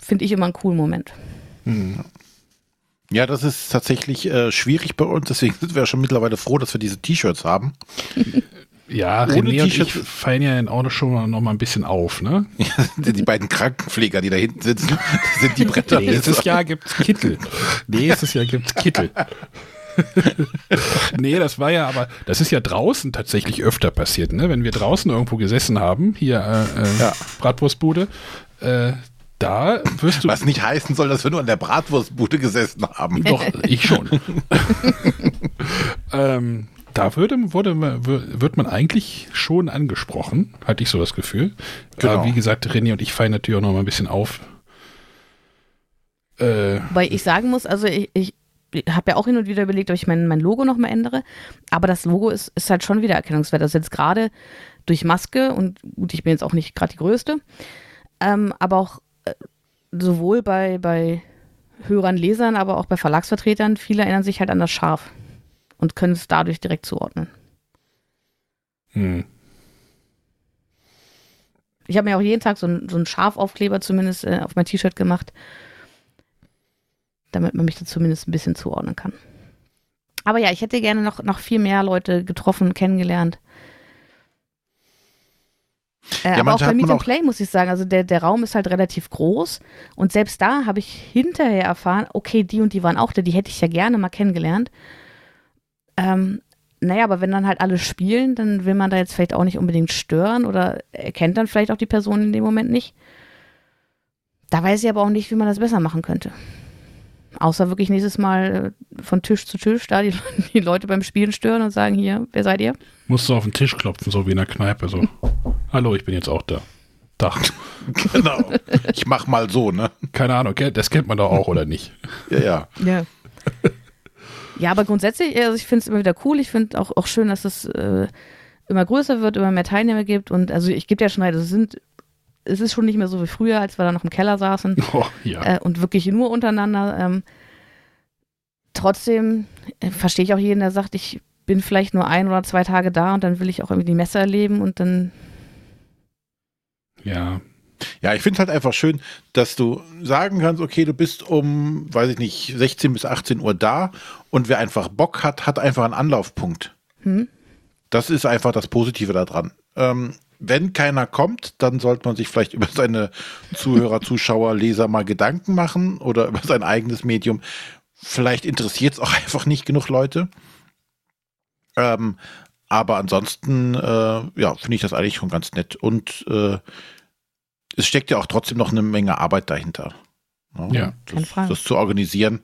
finde ich immer einen coolen Moment. Ja, das ist tatsächlich äh, schwierig bei uns, deswegen sind wir ja schon mittlerweile froh, dass wir diese T-Shirts haben. Ja, Ohne René und ich fallen ja auch schon noch mal ein bisschen auf, ne? die beiden Krankenpfleger, die da hinten sitzen, sind die Bretter. Nächstes Jahr gibt's Kittel. Nächstes Jahr gibt's Kittel. nee, das war ja, aber das ist ja draußen tatsächlich öfter passiert, ne? Wenn wir draußen irgendwo gesessen haben, hier äh, äh, Ja. Bratwurstbude, äh, da wirst du Was nicht heißen soll, dass wir nur an der Bratwurstbude gesessen haben. Doch, ich schon. ähm, da würde, wurde, wird man eigentlich schon angesprochen, hatte ich so das Gefühl. Genau. Aber wie gesagt, René und ich fallen natürlich auch noch mal ein bisschen auf. Äh, Weil ich sagen muss, also ich, ich habe ja auch hin und wieder überlegt, ob ich mein, mein Logo nochmal ändere. Aber das Logo ist, ist halt schon wieder erkennungswert. Also jetzt gerade durch Maske und gut, ich bin jetzt auch nicht gerade die Größte, ähm, aber auch sowohl bei, bei Hörern, Lesern, aber auch bei Verlagsvertretern, viele erinnern sich halt an das Schaf und können es dadurch direkt zuordnen. hm. Ich habe mir auch jeden Tag so, ein, so einen Schafaufkleber zumindest äh, auf mein T-Shirt gemacht, damit man mich da zumindest ein bisschen zuordnen kann. Aber ja, ich hätte gerne noch, noch viel mehr Leute getroffen, kennengelernt. Äh, Ja, aber auch bei Meet and Play muss ich sagen, also der, der Raum ist halt relativ groß und selbst da habe ich hinterher erfahren, okay, die und die waren auch da, die hätte ich ja gerne mal kennengelernt. Ähm, naja, aber wenn dann halt alle spielen, dann will man da jetzt vielleicht auch nicht unbedingt stören oder erkennt dann vielleicht auch die Person in dem Moment nicht. Da weiß ich aber auch nicht, wie man das besser machen könnte. Außer wirklich nächstes Mal äh, von Tisch zu Tisch da die, die Leute beim Spielen stören und sagen, hier, wer seid ihr? Musst du auf den Tisch klopfen, so wie in der Kneipe. So, hallo, ich bin jetzt auch da. Da. Genau. Ich mach mal so, ne? Keine Ahnung, das kennt man doch auch, oder nicht? Ja, ja. Ja. ja, aber grundsätzlich, also ich finde es immer wieder cool. Ich finde auch, auch schön, dass es äh, immer größer wird, immer mehr Teilnehmer gibt. Und also ich gebe ja schon recht, es sind, es ist schon nicht mehr so wie früher, als wir da noch im Keller saßen. Oh, ja. äh, und wirklich nur untereinander. Ähm, trotzdem äh, verstehe ich auch jeden, der sagt, ich bin vielleicht nur ein oder zwei Tage da und dann will ich auch irgendwie die Messe erleben und dann, ja. Ja, ich finde es halt einfach schön, dass du sagen kannst, okay, du bist um, weiß ich nicht, 16 bis 18 Uhr da und wer einfach Bock hat, hat einfach einen Anlaufpunkt. hm? Das ist einfach das Positive daran. Ähm, wenn keiner kommt, dann sollte man sich vielleicht über seine Zuhörer, Zuschauer, Leser mal Gedanken machen oder über sein eigenes Medium. Vielleicht interessiert es auch einfach nicht genug Leute. Ähm, aber ansonsten, äh, ja, finde ich das eigentlich schon ganz nett. Und äh, es steckt ja auch trotzdem noch eine Menge Arbeit dahinter. Ja. Keine das, das zu organisieren.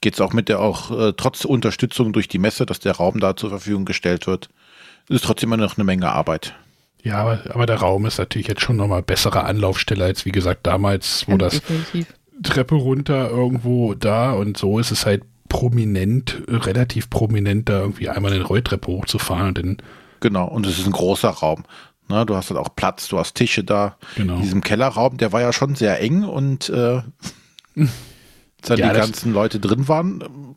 Geht es auch mit der auch äh, trotz Unterstützung durch die Messe, dass der Raum da zur Verfügung gestellt wird. Es ist trotzdem immer noch eine Menge Arbeit. Ja, aber, aber der Raum ist natürlich jetzt schon nochmal bessere Anlaufstelle als, wie gesagt, damals, wo das definitiv. Treppe runter irgendwo da und so ist es halt prominent, äh, relativ prominent, da irgendwie einmal eine Rolltreppe hochzufahren und dann, Genau, und es ist ein großer Raum. Na, du hast halt auch Platz, du hast Tische da. genau. In diesem Kellerraum, der war ja schon sehr eng und äh, dann Ja, die ganzen Leute drin waren,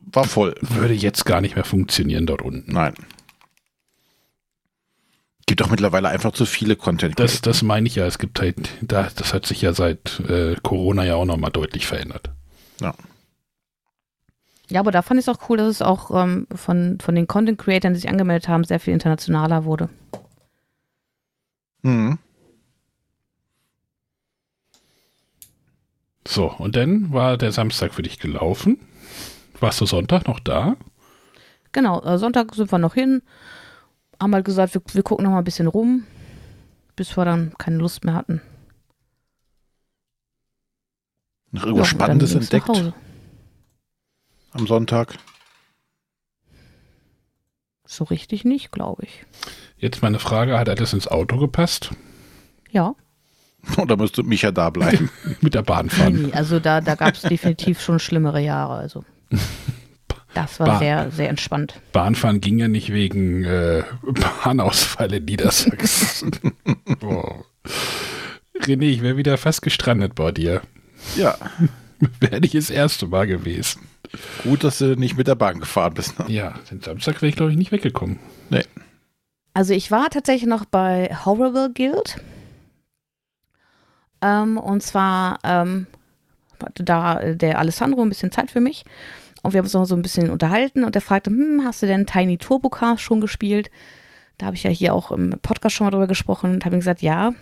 war voll. Würde jetzt gar nicht mehr funktionieren dort unten. Nein. Gibt auch mittlerweile einfach zu viele Content. Das, das meine ich ja, es gibt halt, da, das hat sich ja seit äh, Corona ja auch nochmal deutlich verändert. Ja, aber da fand ich es auch cool, dass es auch ähm, von, von den Content-Creatern, die sich angemeldet haben, sehr viel internationaler wurde. Mhm. So, und dann war der Samstag für dich gelaufen. Warst du Sonntag noch da? Genau, äh, Sonntag sind wir noch hin. haben halt gesagt, wir, wir gucken noch mal ein bisschen rum, bis wir dann keine Lust mehr hatten. Noch irgendwas Ja, Spannendes entdeckt. Am Sonntag? So richtig nicht, glaube ich. Jetzt meine Frage, hat alles ins Auto gepasst? Ja. Oder müsste Micha da bleiben? Mit der Bahn fahren? Nee, also da, da gab es definitiv schon schlimmere Jahre. Also das war Bah. sehr, sehr entspannt. Bahnfahren ging ja nicht wegen äh, Bahnausfall in Niedersachsen. oh. René, ich wäre wieder fast gestrandet bei dir. ja. Wäre nicht das erste Mal gewesen. Gut, dass du nicht mit der Bahn gefahren bist. Ne? Ja, den Samstag wäre ich, glaube ich, nicht weggekommen. Nee. Also ich war tatsächlich noch bei Horrible Guild. Ähm, und zwar ähm, hatte da äh, der Alessandro ein bisschen Zeit für mich. Und wir haben uns noch so ein bisschen unterhalten und er fragte, hm, hast du denn Tiny Turbo Cars schon gespielt? Da habe ich ja hier auch im Podcast schon mal drüber gesprochen und habe ihm gesagt, ja,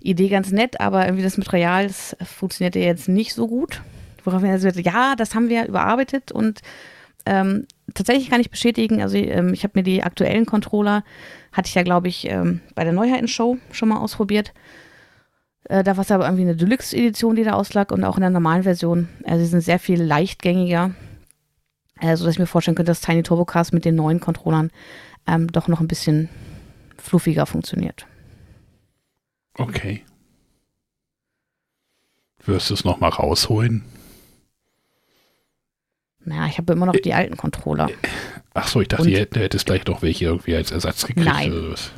Idee ganz nett, aber irgendwie das Material, das funktionierte jetzt nicht so gut. Worauf er sagte, ja, das haben wir überarbeitet und ähm, tatsächlich kann ich bestätigen, also ähm, ich habe mir die aktuellen Controller, hatte ich ja, glaube ich, ähm, bei der Neuheiten-Show schon mal ausprobiert. Äh, da war es aber irgendwie eine Deluxe-Edition, die da auslag und auch in der normalen Version. Also sie sind sehr viel leichtgängiger, äh, sodass ich mir vorstellen könnte, dass Tiny Turbo Cars mit den neuen Controllern ähm, doch noch ein bisschen fluffiger funktioniert. Okay. Wirst du es nochmal rausholen? Naja, ich habe immer noch die alten Controller. Ach so, ich dachte, Und- ihr hätt- hättest gleich noch welche irgendwie als Ersatz gekriegt. Nein. oder was.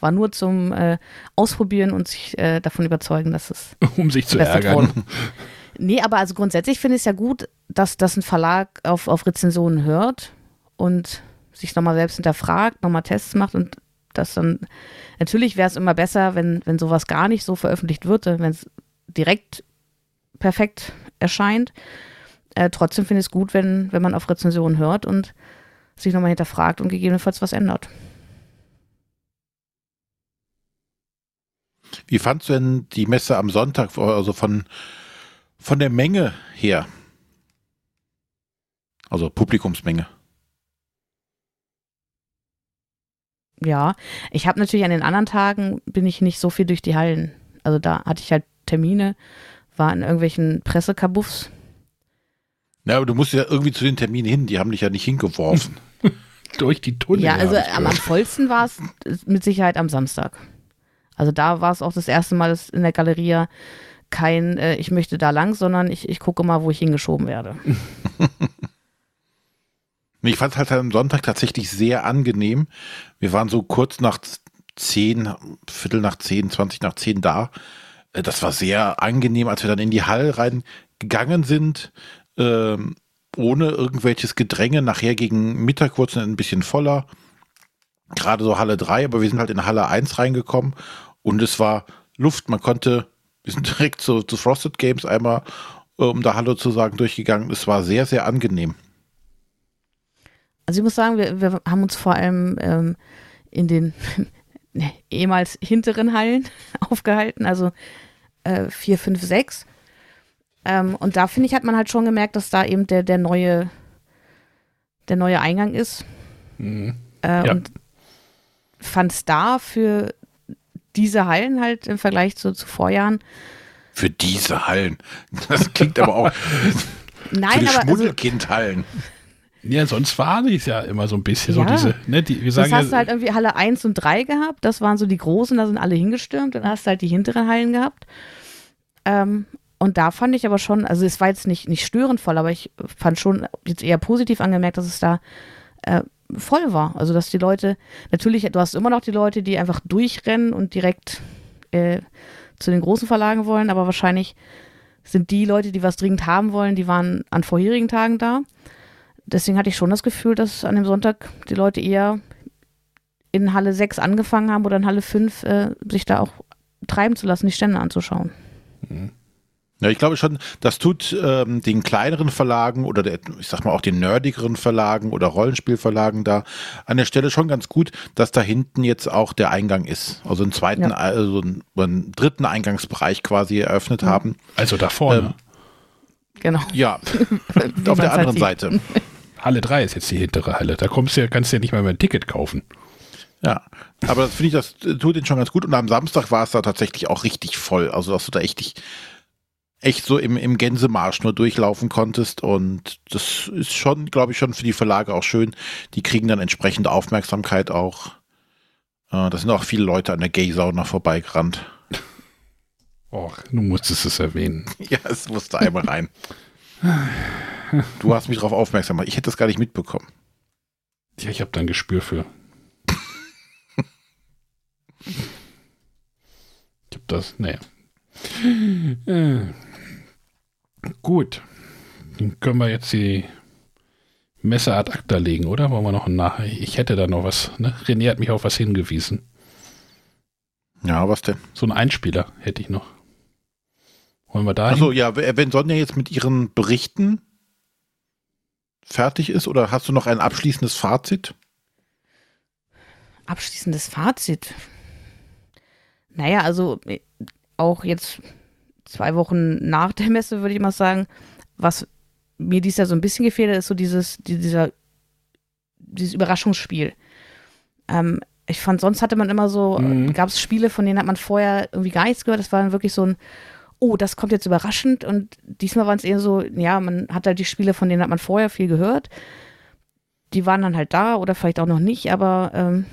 War nur zum äh, Ausprobieren und sich äh, davon überzeugen, dass es Um sich zu ärgern. Nee, aber also grundsätzlich finde ich es ja gut, dass, dass ein Verlag auf, auf Rezensionen hört und sich nochmal selbst hinterfragt, nochmal Tests macht und das dann, natürlich wäre es immer besser, wenn, wenn sowas gar nicht so veröffentlicht wird, wenn es direkt perfekt erscheint. Äh, trotzdem finde ich es gut, wenn, wenn man auf Rezensionen hört und sich nochmal hinterfragt und gegebenenfalls was ändert. Wie fandst du denn die Messe am Sonntag, also von, von der Menge her? Also Publikumsmenge. Ja, ich habe natürlich an den anderen Tagen bin ich nicht so viel durch die Hallen. Also da hatte ich halt Termine, war in irgendwelchen Pressekabuffs. Ja, aber du musst ja irgendwie zu den Terminen hin, die haben dich ja nicht hingeworfen. Durch die Tunnel. Ja, also am, am vollsten war es mit Sicherheit am Samstag. Also da war es auch das erste Mal, dass in der Galerie kein, äh, ich möchte da lang, sondern ich, ich gucke mal, wo ich hingeschoben werde. Ich fand es halt am Sonntag tatsächlich sehr angenehm. Wir waren so kurz nach zehn, Viertel nach zehn, 20 nach zehn da. Äh, Das war sehr angenehm, als wir dann in die Halle reingegangen sind, ähm, ohne irgendwelches Gedränge. Nachher gegen Mittag dann ein bisschen voller. Gerade so Halle 3, aber wir sind halt in Halle 1 reingekommen und es war Luft. Man konnte, wir sind direkt zu, zu Frosted Games einmal, äh, um da Hallo zu sagen, durchgegangen. Es war sehr, sehr angenehm. Also ich muss sagen, wir, wir haben uns vor allem ähm, in den ehemals hinteren Hallen aufgehalten, also äh, 4, 5, 6. Ähm, und da finde ich, hat man halt schon gemerkt, dass da eben der, der neue der neue Eingang ist. Mhm. Äh, Ja. Und fand es da für diese Hallen halt im Vergleich zu, zu Vorjahren. Für diese Hallen. Das klingt aber auch für Nein, die aber also, Schmuddelkindhallen. Ja, sonst war es ja immer so ein bisschen so Ja. diese, ne, die, wir das sagen hast du ja, halt irgendwie Halle 1 und 3 gehabt. Das waren so die großen, da sind alle hingestürmt. Dann hast du halt die hinteren Hallen gehabt. Ähm, und da fand ich aber schon, also es war jetzt nicht, nicht störend voll, aber ich fand schon jetzt eher positiv angemerkt, dass es da äh, voll war. Also dass die Leute, natürlich, du hast immer noch die Leute, die einfach durchrennen und direkt äh, zu den großen Verlagen wollen, aber wahrscheinlich sind die Leute, die was dringend haben wollen, die waren an vorherigen Tagen da. Deswegen hatte ich schon das Gefühl, dass an dem Sonntag die Leute eher in Halle 6 angefangen haben oder in Halle 5 äh, sich da auch treiben zu lassen, die Stände anzuschauen. Ja, ich glaube schon, das tut ähm, den kleineren Verlagen oder der, ich sag mal auch den nerdigeren Verlagen oder Rollenspielverlagen da an der Stelle schon ganz gut, dass da hinten jetzt auch der Eingang ist. Also einen zweiten, Ja. also einen, einen dritten Eingangsbereich quasi eröffnet Mhm. haben. also da vorne. Ähm, Genau. Ja, auf der halt anderen. Seite. Halle 3 ist jetzt die hintere Halle. Da kommst du ja, kannst du ja nicht mal mehr ein Ticket kaufen. Ja, aber das finde ich, das tut den schon ganz gut. Und am Samstag war es da tatsächlich auch richtig voll. Also, dass du da echt, echt so im, im Gänsemarsch nur durchlaufen konntest. Und das ist schon, glaube ich, schon für die Verlage auch schön. Die kriegen dann entsprechende Aufmerksamkeit auch. Äh, da sind auch viele Leute an der Gay-Sauna vorbeigerannt. Och, du musstest es erwähnen. Ja, es musste einmal rein. Du hast mich darauf aufmerksam gemacht. Ich hätte das gar nicht mitbekommen. Ja, ich habe da ein Gespür für. ich habe das, naja. Äh, gut. Dann können wir jetzt die Messe ad acta legen, oder? Wollen wir noch ein Nach... Ich hätte da noch was, ne? René hat mich auf was hingewiesen. Ja, was denn? So ein Einspieler hätte ich noch. Wollen wir da Achso, ja, wenn Sonja jetzt mit ihren Berichten fertig ist, oder hast du noch ein abschließendes Fazit? Abschließendes Fazit. Naja, also äh, auch jetzt zwei Wochen nach der Messe würde ich mal sagen, was mir dies Jahr so ein bisschen gefehlt hat, ist so dieses, dieser, dieses Überraschungsspiel. Ähm, ich fand, sonst hatte man immer so, Mhm. gab es Spiele, von denen hat man vorher irgendwie gar nichts gehört. Das war dann wirklich so ein, oh, das kommt jetzt überraschend. Und diesmal waren es eher so, ja, man hat halt die Spiele, von denen hat man vorher viel gehört. Die waren dann halt da oder vielleicht auch noch nicht, aber ähm,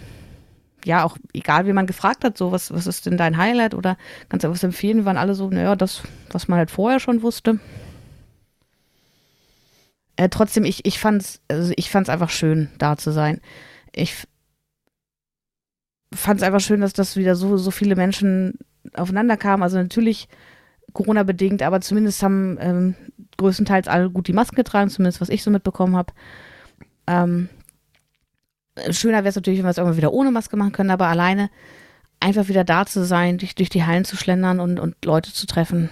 ja, auch egal, wie man gefragt hat, so, was, was ist denn dein Highlight oder kannst du was empfehlen, waren alle so, naja, das, was man halt vorher schon wusste. Äh, trotzdem, ich, ich fand's, also einfach schön, da zu sein. Ich f- fand's einfach schön, dass das wieder so, so viele Menschen aufeinander kamen. Also natürlich Corona-bedingt, aber zumindest haben ähm, größtenteils alle gut die Masken getragen, zumindest was ich so mitbekommen habe. Ähm, schöner wäre es natürlich, wenn wir es irgendwann wieder ohne Maske machen können, aber alleine einfach wieder da zu sein, durch, durch die Hallen zu schlendern und, und Leute zu treffen.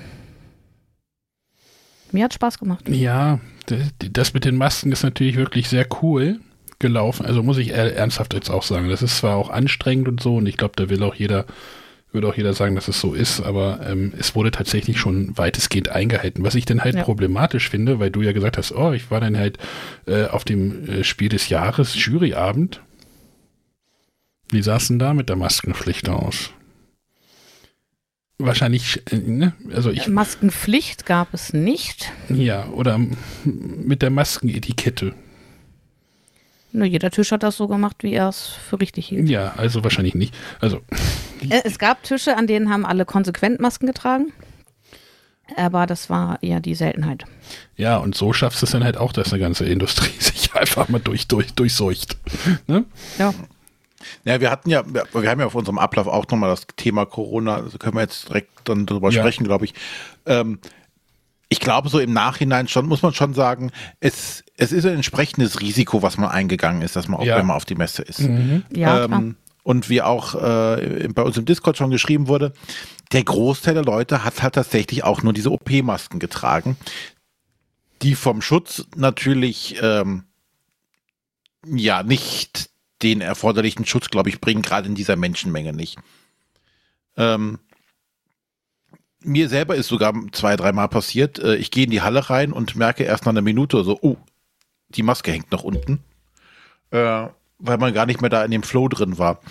Mir hat Spaß gemacht. Ja, das, mit den Masken ist natürlich wirklich sehr cool gelaufen. Also muss ich ernsthaft jetzt auch sagen. Das ist zwar auch anstrengend und so, und ich glaube, da will auch jeder, würde auch jeder sagen, dass es so ist, aber ähm, es wurde tatsächlich schon weitestgehend eingehalten. Was ich dann halt Ja. problematisch finde, weil du ja gesagt hast, oh, ich war dann halt äh, auf dem äh, Spiel des Jahres, Juryabend. Wie sah es denn da mit der Maskenpflicht aus? Wahrscheinlich, äh, ne? Also ich, Maskenpflicht gab es nicht. ja, oder mit der Maskenetikette. Nur jeder Tisch hat das so gemacht, wie er es für richtig hielt. Ja, also wahrscheinlich nicht. Also, Äh, Es gab Tische, an denen haben alle konsequent Masken getragen. Aber das war eher die Seltenheit. ja, und so schaffst du es dann halt auch, dass eine ganze Industrie sich einfach mal durch, durch, durchseucht. Ne? Ja. Ja, wir hatten ja, wir wir haben ja auf unserem Ablauf auch nochmal das Thema Corona, also können wir jetzt direkt dann drüber Ja. sprechen, glaube ich. Ähm, ich glaube, so im Nachhinein schon, muss man schon sagen, es, es ist ein entsprechendes Risiko, was man eingegangen ist, dass man auch, Ja. wenn man auf die Messe ist. Ja, klar. ähm, und wie auch äh, bei uns im Discord schon geschrieben wurde, der Großteil der Leute hat halt tatsächlich auch nur diese OP-Masken getragen, die vom Schutz natürlich ähm, ja nicht den erforderlichen Schutz, glaube ich, bringen, gerade in dieser Menschenmenge nicht. Ähm, mir selber ist sogar zwei, dreimal passiert, äh, ich gehe in die Halle rein und merke erst nach einer Minute so, oh, die Maske hängt noch unten. Äh, weil man gar nicht mehr da in dem Flow drin war.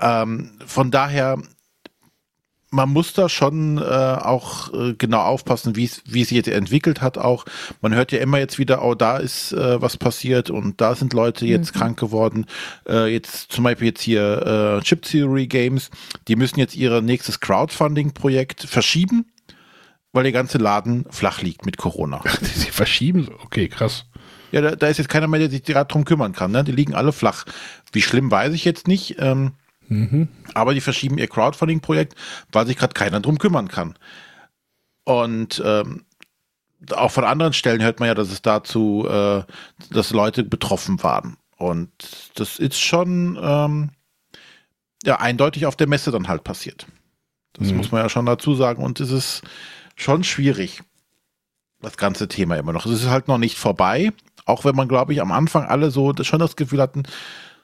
Ähm, von daher, man muss da schon äh, auch äh, genau aufpassen, wie es wie es sich jetzt entwickelt hat auch. Man hört ja immer jetzt wieder, oh, da ist äh, was passiert und da sind Leute jetzt krank geworden. Äh, jetzt zum Beispiel jetzt hier äh, Chip Theory Games, die müssen jetzt ihr nächstes Crowdfunding-Projekt verschieben, weil der ganze Laden flach liegt mit Corona. Sie verschieben. Okay, krass. Ja, da, da ist jetzt keiner mehr, der sich gerade drum kümmern kann. Ne? Die liegen alle flach. Wie schlimm weiß ich jetzt nicht. Ähm, Aber die verschieben ihr Crowdfunding-Projekt, weil sich gerade keiner drum kümmern kann. Und ähm, auch von anderen Stellen hört man ja, dass es dazu, äh, dass Leute betroffen waren. Und das ist schon ähm, ja eindeutig auf der Messe dann halt passiert. Das Mhm. muss man ja schon dazu sagen. Und es ist schon schwierig, das ganze Thema immer noch. Es ist halt noch nicht vorbei, auch wenn man, glaube ich, am Anfang alle so das- schon das Gefühl hatten,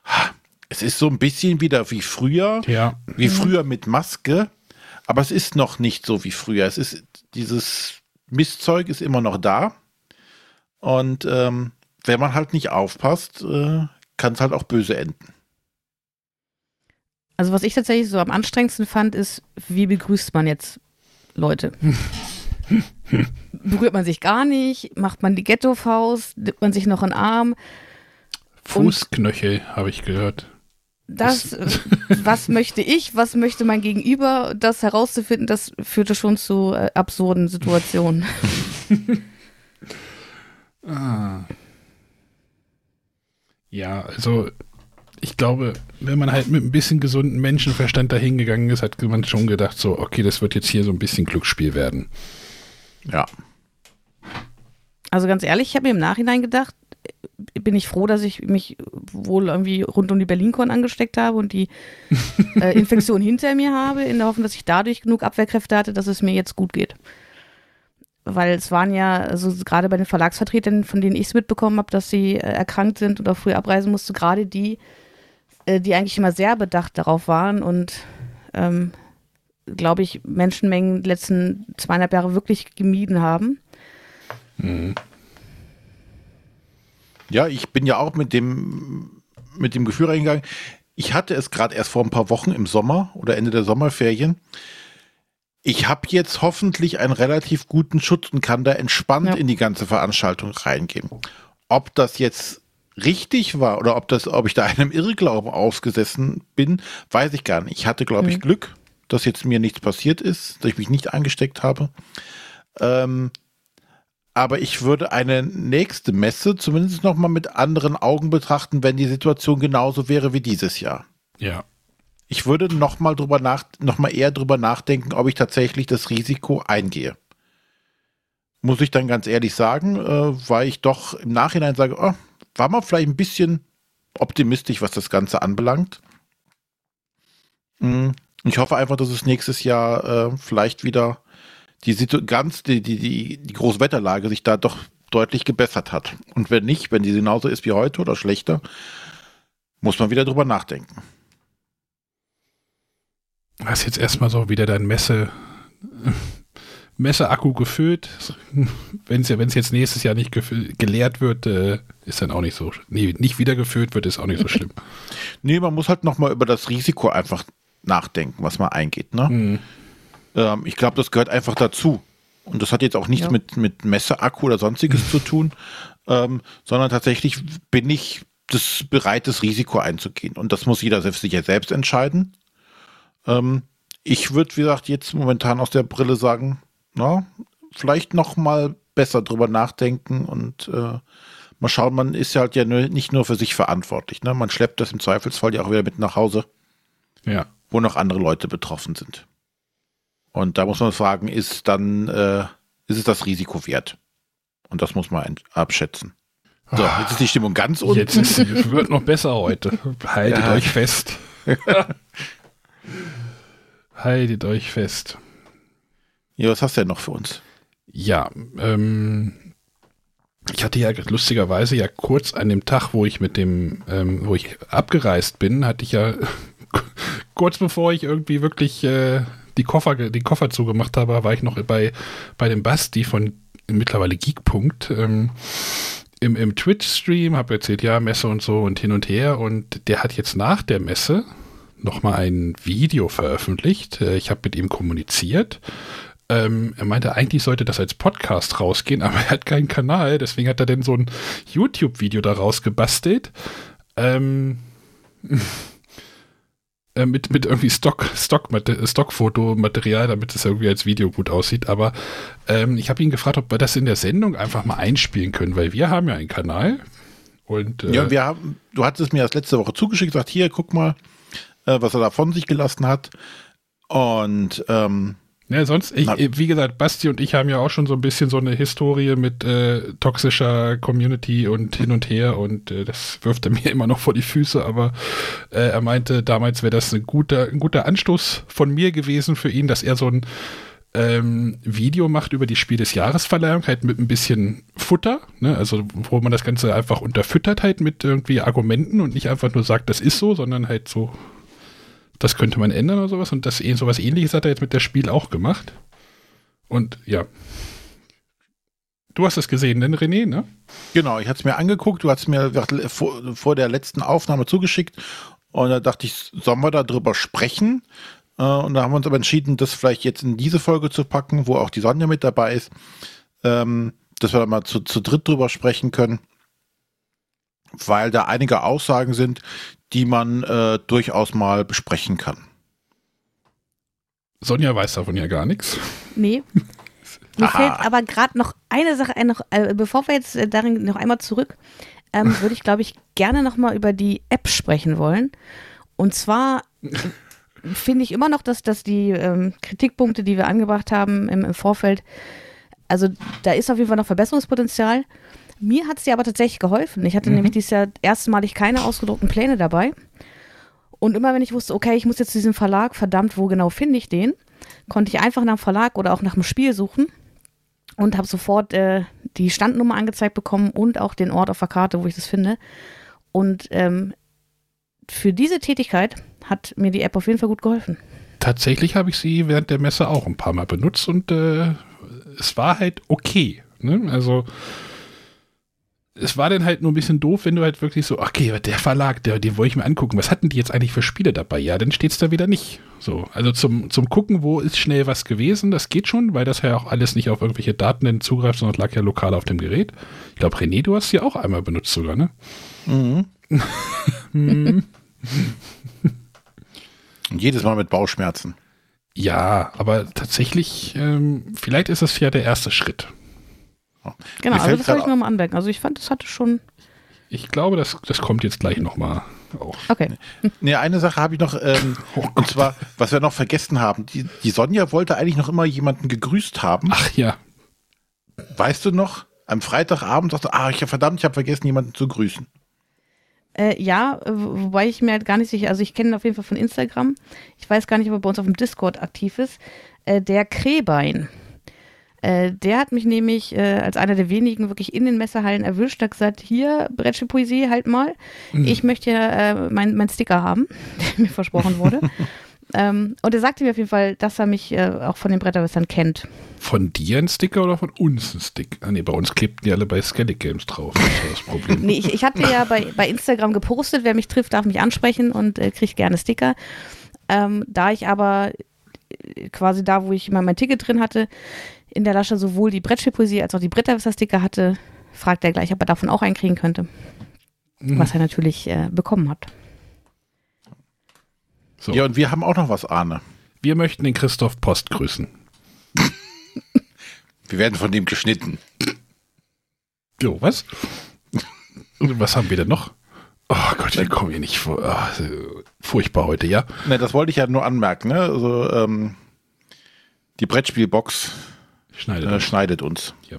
ha, es ist so ein bisschen wieder wie früher, Ja. wie früher mit Maske, aber es ist noch nicht so wie früher. Es ist dieses Mistzeug ist immer noch da und ähm, wenn man halt nicht aufpasst, äh, kann es halt auch böse enden. Also was ich tatsächlich so am anstrengendsten fand, ist, wie begrüßt man jetzt Leute? Berührt man sich gar nicht? Macht man die Ghetto-Faust? Nimmt man sich noch einen Arm? Fußknöchel, habe ich gehört. Das, was möchte ich, was möchte mein Gegenüber, das herauszufinden, das führte schon zu äh, absurden Situationen. ah. Ja, also ich glaube, wenn man halt mit ein bisschen gesunden Menschenverstand dahingegangen ist, hat man schon gedacht, so, okay, das wird jetzt hier so ein bisschen Glücksspiel werden. Ja. Also ganz ehrlich, ich habe mir im Nachhinein gedacht, bin ich froh, dass ich mich wohl irgendwie rund um die BerlinCon angesteckt habe und die äh, Infektion hinter mir habe, in der Hoffnung, dass ich dadurch genug Abwehrkräfte hatte, dass es mir jetzt gut geht. Weil es waren ja, also gerade bei den Verlagsvertretern, von denen ich es mitbekommen habe, dass sie äh, erkrankt sind oder früh abreisen musste, gerade die, äh, die eigentlich immer sehr bedacht darauf waren und ähm, glaube ich, Menschenmengen die letzten zweieinhalb Jahre wirklich gemieden haben. Mhm. Ja, ich bin ja auch mit dem, mit dem Gefühl reingegangen. Ich hatte es gerade erst vor ein paar Wochen im Sommer oder Ende der Sommerferien. Ich habe jetzt hoffentlich einen relativ guten Schutz und kann da entspannt ja. in die ganze Veranstaltung reingehen. Ob das jetzt richtig war oder ob das, ob ich da einem Irrglauben ausgesessen bin, weiß ich gar nicht. Ich hatte, glaube ich, mhm. Glück, dass jetzt mir nichts passiert ist, dass ich mich nicht angesteckt habe. Ähm, aber ich würde eine nächste Messe zumindest noch mal mit anderen Augen betrachten, wenn die Situation genauso wäre wie dieses Jahr. Ja. Ich würde noch mal drüber nach, noch mal eher drüber nachdenken, ob ich tatsächlich das Risiko eingehe. Muss ich dann ganz ehrlich sagen, äh, weil ich doch im Nachhinein sage, oh, war man vielleicht ein bisschen optimistisch, was das Ganze anbelangt. Hm, ich hoffe einfach, dass es nächstes Jahr äh, vielleicht wieder die, ganz, die, die, die, die Großwetterlage sich da doch deutlich gebessert hat. Und wenn nicht, wenn die genauso ist wie heute oder schlechter, muss man wieder drüber nachdenken. Du hast jetzt erstmal so wieder dein Messe, Messeakku gefüllt. Wenn es jetzt nächstes Jahr nicht geleert wird, äh, ist dann auch nicht so. Nee, nicht wieder gefüllt wird, ist auch nicht so schlimm. nee, man muss halt nochmal über das Risiko einfach nachdenken, was man eingeht. Ne? Mhm. Ähm, ich glaube, das gehört einfach dazu. Und das hat jetzt auch nichts ja. mit, mit Messeakku oder sonstiges zu tun, ähm, sondern tatsächlich bin ich das bereit, das Risiko einzugehen. Und das muss jeder selbst sicher selbst entscheiden. Ähm, ich würde, wie gesagt, jetzt momentan aus der Brille sagen, na, vielleicht noch mal besser drüber nachdenken und äh, mal schauen, man ist ja halt ja nicht nur für sich verantwortlich. Ne? Man schleppt das im Zweifelsfall ja auch wieder mit nach Hause. Ja. Wo noch andere Leute betroffen sind. Und da muss man fragen, ist dann, äh, ist es das Risiko wert? Und das muss man abschätzen. So, jetzt ist die Stimmung ganz unten. Jetzt ist, es wird noch besser heute. Haltet ja. euch fest. Haltet euch fest. Ja, was hast du denn noch für uns? Ja, ähm, ich hatte ja lustigerweise ja kurz an dem Tag, wo ich mit dem, ähm, wo ich abgereist bin, hatte ich ja kurz bevor ich irgendwie wirklich äh, die Koffer, die Koffer zugemacht habe, war ich noch bei, bei dem Basti von mittlerweile Geekpunkt ähm, im, im Twitch-Stream, habe erzählt, ja, Messe und so und hin und her. Und der hat jetzt nach der Messe nochmal ein Video veröffentlicht. Äh, ich habe mit ihm kommuniziert. Ähm, er meinte, eigentlich sollte das als Podcast rausgehen, aber er hat keinen Kanal, deswegen hat er denn so ein YouTube-Video daraus gebastelt. Ähm, äh, mit, mit irgendwie Stock, Stock, Stockfotomaterial, damit es irgendwie als Video gut aussieht. Aber ähm, ich habe ihn gefragt, ob wir das in der Sendung einfach mal einspielen können, weil wir haben ja einen Kanal. Und, äh, ja, wir haben, du hattest mir das letzte Woche zugeschickt, gesagt, hier, guck mal, äh, was er da von sich gelassen hat. Und ähm, ja, sonst, ich, wie gesagt, Basti und ich haben ja auch schon so ein bisschen so eine Historie mit äh, toxischer Community und hin und her und äh, das wirft er mir immer noch vor die Füße, aber äh, er meinte, damals wäre das ein guter, ein guter Anstoß von mir gewesen für ihn, dass er so ein ähm, Video macht über die Spiel des Jahresverleihung, halt mit ein bisschen Futter, ne? also wo man das Ganze einfach unterfüttert halt mit irgendwie Argumenten und nicht einfach nur sagt, das ist so, sondern halt so das könnte man ändern oder sowas. Und das eh, sowas ähnliches hat er jetzt mit der Spiel auch gemacht. Und ja. Du hast es gesehen, denn René, ne? Genau, ich hatte es mir angeguckt, du hast mir vor, vor der letzten Aufnahme zugeschickt und da dachte ich, sollen wir da drüber sprechen? Äh, und da haben wir uns aber entschieden, das vielleicht jetzt in diese Folge zu packen, wo auch die Sonja mit dabei ist, ähm, dass wir da mal zu, zu dritt drüber sprechen können, weil da einige Aussagen sind, die man äh, durchaus mal besprechen kann. Sonja weiß davon ja gar nichts. Nee. Mir Aha. fällt aber gerade noch eine Sache ein, noch, äh, bevor wir jetzt äh, darin noch einmal zurück, ähm, würde ich, glaube ich, gerne noch mal über die App sprechen wollen. Und zwar finde ich immer noch, dass, dass die ähm, Kritikpunkte, die wir angebracht haben im, im, Vorfeld, also da ist auf jeden Fall noch Verbesserungspotenzial. Mir hat es dir aber tatsächlich geholfen. Ich hatte mhm. nämlich dieses Jahr erstmalig keine ausgedruckten Pläne dabei. Und immer wenn ich wusste, okay, ich muss jetzt diesen Verlag, verdammt, wo genau finde ich den, konnte ich einfach nach dem Verlag oder auch nach dem Spiel suchen und habe sofort äh, die Standnummer angezeigt bekommen und auch den Ort auf der Karte, wo ich das finde. Und ähm, für diese Tätigkeit hat mir die App auf jeden Fall gut geholfen. Tatsächlich habe ich sie während der Messe auch ein paar Mal benutzt und äh, es war halt okay. Ne? Also es war dann halt nur ein bisschen doof, wenn du halt wirklich so, okay, der Verlag, der, den wollte ich mir angucken, was hatten die jetzt eigentlich für Spiele dabei? Ja, dann steht es da wieder nicht. So, also zum, zum Gucken, wo ist schnell was gewesen, das geht schon, weil das ja auch alles nicht auf irgendwelche Daten zugreift, sondern lag ja lokal auf dem Gerät. Ich glaube, René, du hast sie auch einmal benutzt sogar, ne? Mhm. mhm. Und jedes Mal mit Bauchschmerzen. Ja, aber tatsächlich, ähm, vielleicht ist das ja der erste Schritt. Genau, also das soll ich nochmal anmerken. Also ich fand, das hatte schon. Ich glaube, das, das kommt jetzt gleich nochmal auf. Okay. Nee, eine Sache habe ich noch, ähm, oh und zwar, was wir noch vergessen haben. Die, die Sonja wollte eigentlich noch immer jemanden gegrüßt haben. Ach ja. Weißt du noch? Am Freitagabend sagst du, ah, ich, verdammt, ich habe vergessen, jemanden zu grüßen. Äh, ja, wobei ich mir halt gar nicht sicher, also ich kenne ihn auf jeden Fall von Instagram. Ich weiß gar nicht, ob er bei uns auf dem Discord aktiv ist. Äh, der Kräbein. Äh, der hat mich nämlich äh, als einer der wenigen wirklich in den Messehallen erwischt, hat gesagt, hier, Poesie, halt mal. Mhm. Ich möchte ja äh, meinen mein Sticker haben, der mir versprochen wurde. ähm, und er sagte mir auf jeden Fall, dass er mich äh, auch von den Bretterwissern kennt. Von dir ein Sticker oder von uns ein Sticker? Ah, nee, bei uns klebten die alle bei Skellig Games drauf. Das war das Problem. nee, ich, ich hatte ja bei, bei Instagram gepostet, wer mich trifft, darf mich ansprechen und äh, kriegt gerne Sticker. Ähm, da ich aber äh, quasi da, wo ich immer mein Ticket drin hatte, in der Lasche sowohl die Brettspielpoesie als auch die Bretterwisser-Sticker hatte, fragt er gleich, ob er davon auch einen kriegen könnte. Mhm. Was er natürlich äh, bekommen hat. So. Ja, und wir haben auch noch was, Arne. Wir möchten den Christoph Post grüßen. wir werden von dem geschnitten. Jo, was? Und was haben wir denn noch? Oh Gott, wir kommen hier nicht vor. Oh, furchtbar heute, ja? Ne, das wollte ich ja nur anmerken. Ne? Also, ähm, die Brettspielbox Schneidet, äh, schneidet uns. Ja.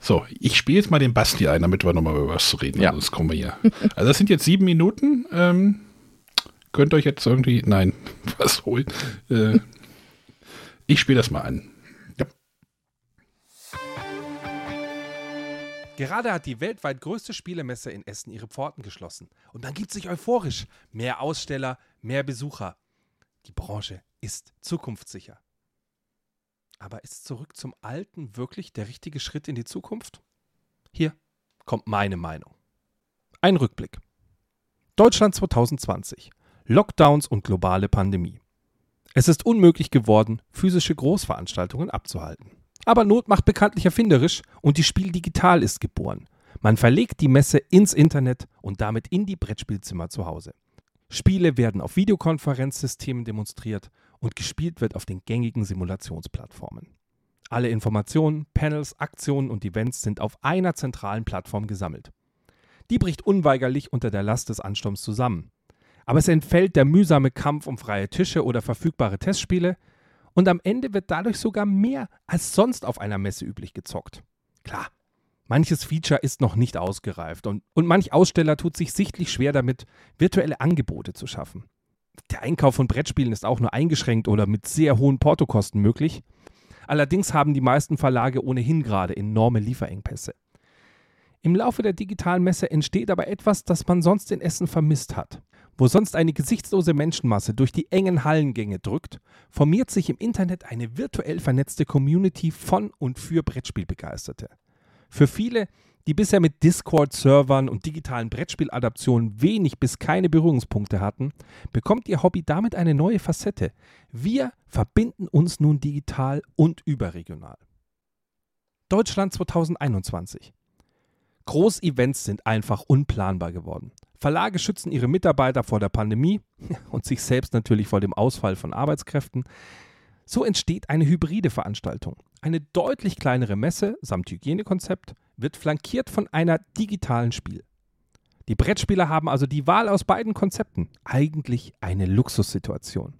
So, ich spiele jetzt mal den Basti ein, damit wir nochmal über was zu reden. Ja. Also, kommen wir hier. Also das sind jetzt sieben Minuten. Ähm, könnt euch jetzt irgendwie, nein, was holen. Äh, ich spiele das mal an. Ja. Gerade hat die weltweit größte Spielemesse in Essen ihre Pforten geschlossen. Und man gibt sich euphorisch. Mehr Aussteller, mehr Besucher. Die Branche ist zukunftssicher. Aber ist zurück zum Alten wirklich der richtige Schritt in die Zukunft? Hier kommt meine Meinung. Ein Rückblick. Deutschland 2020. Lockdowns und globale Pandemie. Es ist unmöglich geworden, physische Großveranstaltungen abzuhalten. Aber Not macht bekanntlich erfinderisch und die Spiel Digital ist geboren. Man verlegt die Messe ins Internet und damit in die Brettspielzimmer zu Hause. Spiele werden auf Videokonferenzsystemen demonstriert und gespielt wird auf den gängigen Simulationsplattformen. Alle Informationen, Panels, Aktionen und Events sind auf einer zentralen Plattform gesammelt. Die bricht unweigerlich unter der Last des Ansturms zusammen. Aber es entfällt der mühsame Kampf um freie Tische oder verfügbare Testspiele und am Ende wird dadurch sogar mehr als sonst auf einer Messe üblich gezockt. Klar, manches Feature ist noch nicht ausgereift und, und manch Aussteller tut sich sichtlich schwer damit, virtuelle Angebote zu schaffen. Der Einkauf von Brettspielen ist auch nur eingeschränkt oder mit sehr hohen Portokosten möglich. Allerdings haben die meisten Verlage ohnehin gerade enorme Lieferengpässe. Im Laufe der digitalen Messe entsteht aber etwas, das man sonst in Essen vermisst hat. Wo sonst eine gesichtslose Menschenmasse durch die engen Hallengänge drückt, formiert sich im Internet eine virtuell vernetzte Community von und für Brettspielbegeisterte. Für viele, die bisher mit Discord-Servern und digitalen Brettspieladaptionen wenig bis keine Berührungspunkte hatten, bekommt ihr Hobby damit eine neue Facette. Wir verbinden uns nun digital und überregional. Deutschland 2021. Großevents sind einfach unplanbar geworden. Verlage schützen ihre Mitarbeiter vor der Pandemie und sich selbst natürlich vor dem Ausfall von Arbeitskräften. So entsteht eine hybride Veranstaltung. Eine deutlich kleinere Messe samt Hygienekonzept wird flankiert von einer digitalen Spiel. Die Brettspieler haben also die Wahl aus beiden Konzepten. Eigentlich eine Luxussituation.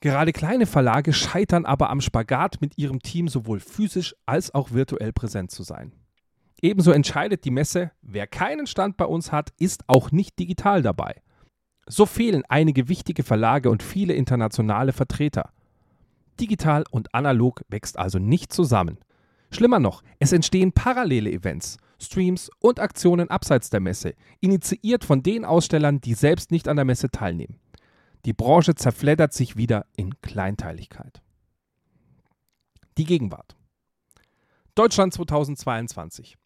Gerade kleine Verlage scheitern aber am Spagat, mit ihrem Team sowohl physisch als auch virtuell präsent zu sein. Ebenso entscheidet die Messe, wer keinen Stand bei uns hat, ist auch nicht digital dabei. So fehlen einige wichtige Verlage und viele internationale Vertreter. Digital und analog wächst also nicht zusammen. Schlimmer noch, es entstehen parallele Events, Streams und Aktionen abseits der Messe, initiiert von den Ausstellern, die selbst nicht an der Messe teilnehmen. Die Branche zerfleddert sich wieder in Kleinteiligkeit. Die Gegenwart. Deutschland 2022.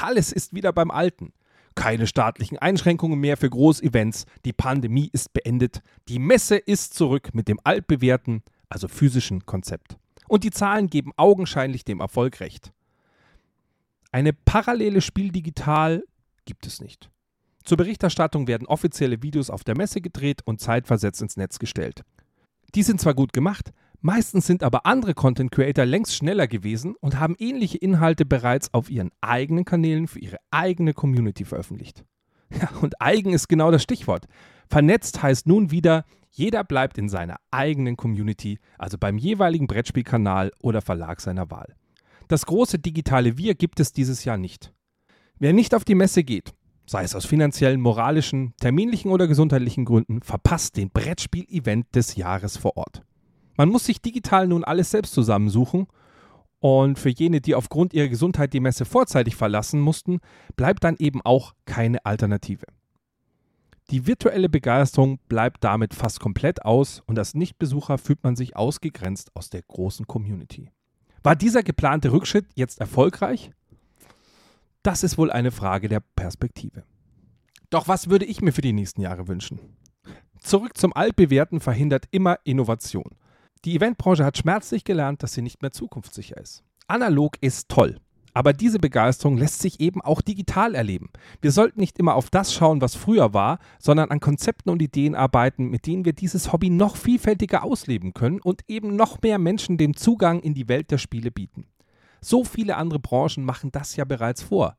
Alles ist wieder beim Alten. Keine staatlichen Einschränkungen mehr für Großevents. Die Pandemie ist beendet. Die Messe ist zurück mit dem altbewährten, also physischen Konzept. Und die Zahlen geben augenscheinlich dem Erfolg recht. Eine parallele Spiel digital gibt es nicht. Zur Berichterstattung werden offizielle Videos auf der Messe gedreht und zeitversetzt ins Netz gestellt. Die sind zwar gut gemacht, Meistens sind aber andere Content Creator längst schneller gewesen und haben ähnliche Inhalte bereits auf ihren eigenen Kanälen für ihre eigene Community veröffentlicht. Ja, und eigen ist genau das Stichwort. Vernetzt heißt nun wieder, jeder bleibt in seiner eigenen Community, also beim jeweiligen Brettspielkanal oder Verlag seiner Wahl. Das große digitale Wir gibt es dieses Jahr nicht. Wer nicht auf die Messe geht, sei es aus finanziellen, moralischen, terminlichen oder gesundheitlichen Gründen, verpasst den Brettspiel-Event des Jahres vor Ort. Man muss sich digital nun alles selbst zusammensuchen. Und für jene, die aufgrund ihrer Gesundheit die Messe vorzeitig verlassen mussten, bleibt dann eben auch keine Alternative. Die virtuelle Begeisterung bleibt damit fast komplett aus und als Nichtbesucher fühlt man sich ausgegrenzt aus der großen Community. War dieser geplante Rückschritt jetzt erfolgreich? Das ist wohl eine Frage der Perspektive. Doch was würde ich mir für die nächsten Jahre wünschen? Zurück zum Altbewährten verhindert immer Innovation. Die Eventbranche hat schmerzlich gelernt, dass sie nicht mehr zukunftssicher ist. Analog ist toll. Aber diese Begeisterung lässt sich eben auch digital erleben. Wir sollten nicht immer auf das schauen, was früher war, sondern an Konzepten und Ideen arbeiten, mit denen wir dieses Hobby noch vielfältiger ausleben können und eben noch mehr Menschen den Zugang in die Welt der Spiele bieten. So viele andere Branchen machen das ja bereits vor.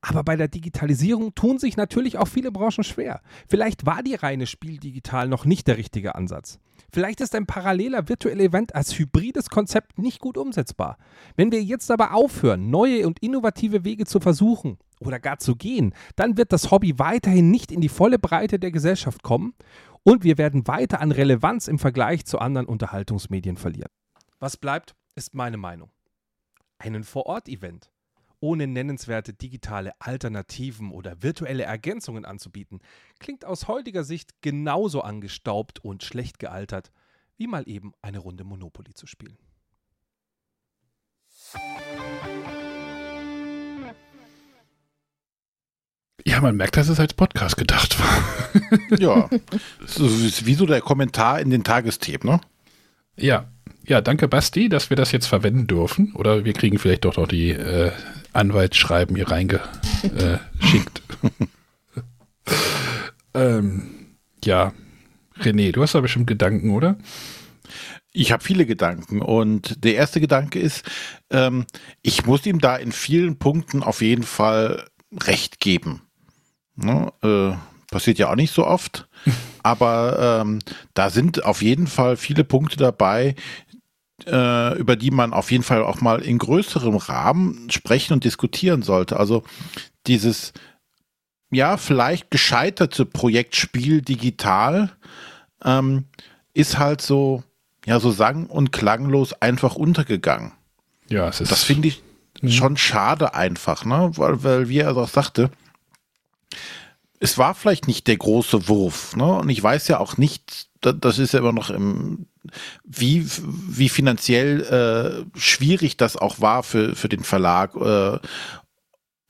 Aber bei der Digitalisierung tun sich natürlich auch viele Branchen schwer. Vielleicht war die reine Spiel digital noch nicht der richtige Ansatz. Vielleicht ist ein paralleler virtueller Event als hybrides Konzept nicht gut umsetzbar. Wenn wir jetzt aber aufhören, neue und innovative Wege zu versuchen oder gar zu gehen, dann wird das Hobby weiterhin nicht in die volle Breite der Gesellschaft kommen und wir werden weiter an Relevanz im Vergleich zu anderen Unterhaltungsmedien verlieren. Was bleibt, ist meine Meinung. Einen Vor-Ort-Event ohne nennenswerte digitale Alternativen oder virtuelle Ergänzungen anzubieten, klingt aus heutiger Sicht genauso angestaubt und schlecht gealtert, wie mal eben eine Runde Monopoly zu spielen. Ja, man merkt, dass es als Podcast gedacht war. ja, so, wie so der Kommentar in den Tagesthemen, ne? Ja, ja, danke Basti, dass wir das jetzt verwenden dürfen. Oder wir kriegen vielleicht doch noch die äh, Anwaltsschreiben hier reingeschickt. ähm, ja, René, du hast da bestimmt Gedanken, oder? Ich habe viele Gedanken und der erste Gedanke ist, ähm, ich muss ihm da in vielen Punkten auf jeden Fall recht geben. Ne? Äh, passiert ja auch nicht so oft, aber ähm, da sind auf jeden Fall viele Punkte dabei, äh, über die man auf jeden Fall auch mal in größerem Rahmen sprechen und diskutieren sollte. Also dieses ja vielleicht gescheiterte Projektspiel digital ähm, ist halt so ja so sang und klanglos einfach untergegangen. Ja, es ist. Das finde ich hm. schon schade einfach, ne? Weil, weil wie er auch sagte, es war vielleicht nicht der große Wurf, ne? Und ich weiß ja auch nicht, das ist ja immer noch im, wie, wie finanziell äh, schwierig das auch war für, für den Verlag äh,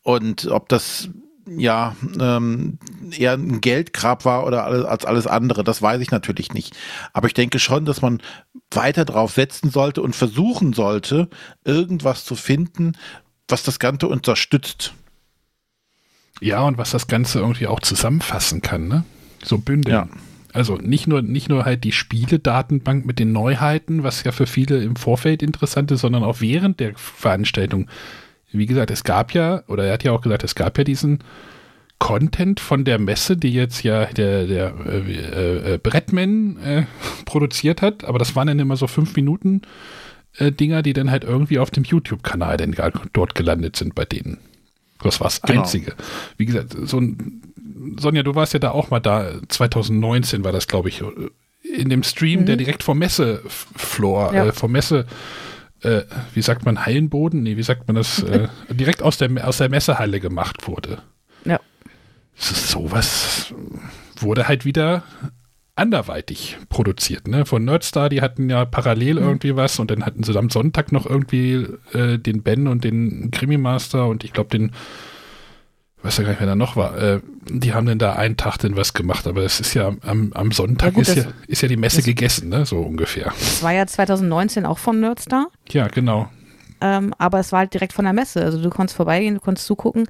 und ob das ja ähm, eher ein Geldgrab war oder alles, als alles andere, das weiß ich natürlich nicht. Aber ich denke schon, dass man weiter drauf setzen sollte und versuchen sollte, irgendwas zu finden, was das Ganze unterstützt. Ja, und was das Ganze irgendwie auch zusammenfassen kann, ne? So bündeln. Ja. Also nicht nur, nicht nur halt die Spiele-Datenbank mit den Neuheiten, was ja für viele im Vorfeld interessant ist, sondern auch während der Veranstaltung. Wie gesagt, es gab ja, oder er hat ja auch gesagt, es gab ja diesen Content von der Messe, die jetzt ja der, der äh, äh, äh Brettman äh, produziert hat, aber das waren dann immer so fünf Minuten äh, Dinger, die dann halt irgendwie auf dem YouTube-Kanal dann dort gelandet sind bei denen. Das war das genau. Einzige. Wie gesagt, so ein Sonja, du warst ja da auch mal da, 2019 war das, glaube ich, in dem Stream, mhm. der direkt vom Messefloor, ja. äh, vom Messe, äh, wie sagt man, Hallenboden? Nee, wie sagt man das? Äh, direkt aus der, aus der Messehalle gemacht wurde. Ja. Sowas wurde halt wieder anderweitig produziert. Ne? Von Nerdstar, die hatten ja parallel mhm. irgendwie was und dann hatten sie am Sonntag noch irgendwie äh, den Ben und den Krimi Master und ich glaube den weiß ja gar nicht, wer da noch war. Äh, die haben denn da einen Tag denn was gemacht, aber es ist ja am, am Sonntag gut, ist, ja, ist ja die Messe gegessen, ne? so ungefähr. Es war ja 2019 auch von Nerdstar. Ja, genau. Ähm, aber es war halt direkt von der Messe. Also du konntest vorbeigehen, du konntest zugucken.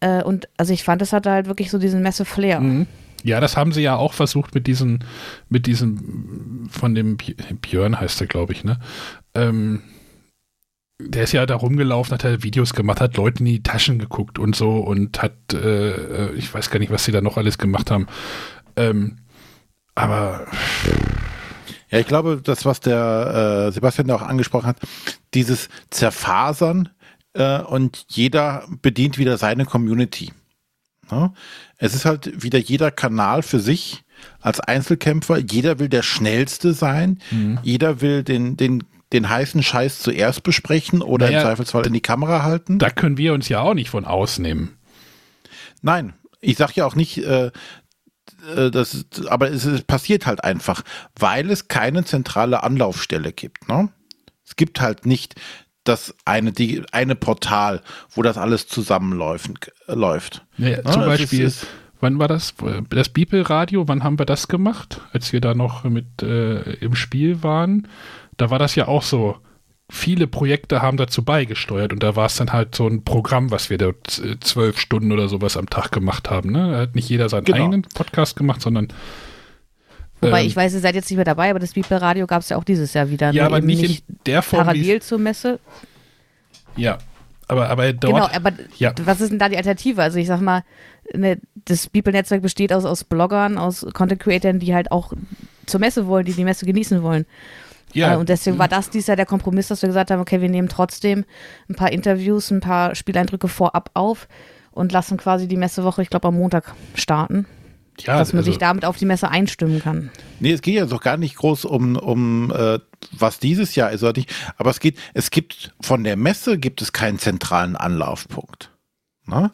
Äh, und also ich fand, es hatte halt wirklich so diesen Messe-Flair. Mhm. Ja, das haben sie ja auch versucht mit diesen, mit diesem, von dem Björn heißt er, glaube ich, ne? Ähm, der ist ja da rumgelaufen, hat er Videos gemacht, hat Leuten in die Taschen geguckt und so und hat, äh, ich weiß gar nicht, was sie da noch alles gemacht haben. Ähm, aber ja, ich glaube, das, was der äh, Sebastian da auch angesprochen hat, dieses Zerfasern äh, und jeder bedient wieder seine Community. Ja? Es ist halt wieder jeder Kanal für sich als Einzelkämpfer. Jeder will der Schnellste sein. Mhm. Jeder will den, den den heißen Scheiß zuerst besprechen oder naja, im Zweifelsfall in die Kamera halten? Da können wir uns ja auch nicht von ausnehmen. Nein, ich sage ja auch nicht, äh, äh, das, aber es, es, passiert halt einfach, weil es keine zentrale Anlaufstelle gibt. Ne? Es gibt halt nicht das eine, die, eine Portal, wo das alles zusammenläuft. Läuft. Ja, ne? Zum Beispiel, ist, wann war das? Das Bibelradio, wann haben wir das gemacht? Als wir da noch mit äh, im Spiel waren da war das ja auch so. Viele Projekte haben dazu beigesteuert und da war es dann halt so ein Programm, was wir dort äh, zwölf Stunden oder sowas am Tag gemacht haben. Ne? Da hat nicht jeder seinen genau. eigenen Podcast gemacht, sondern Wobei, ähm, ich weiß, ihr seid jetzt nicht mehr dabei, aber das Bibelradio gab es ja auch dieses Jahr wieder. Ja, aber nicht, nicht in der Form. Parallel zur Messe. Ja, aber, aber dort. Genau, aber ja. was ist denn da die Alternative? Also ich sag mal, ne, das People-Netzwerk besteht aus, aus Bloggern, aus Content-Creatern, die halt auch zur Messe wollen, die die Messe genießen wollen. Ja. Äh, und deswegen war das dies Jahr der Kompromiss, dass wir gesagt haben, okay, wir nehmen trotzdem ein paar Interviews, ein paar Spieleindrücke vorab auf und lassen quasi die Messewoche, ich glaube, am Montag starten. Ja, dass man also, sich damit auf die Messe einstimmen kann. Nee, es geht ja doch gar nicht groß um, um äh, was dieses Jahr ist oder nicht, aber es geht, es gibt von der Messe gibt es keinen zentralen Anlaufpunkt. Ne?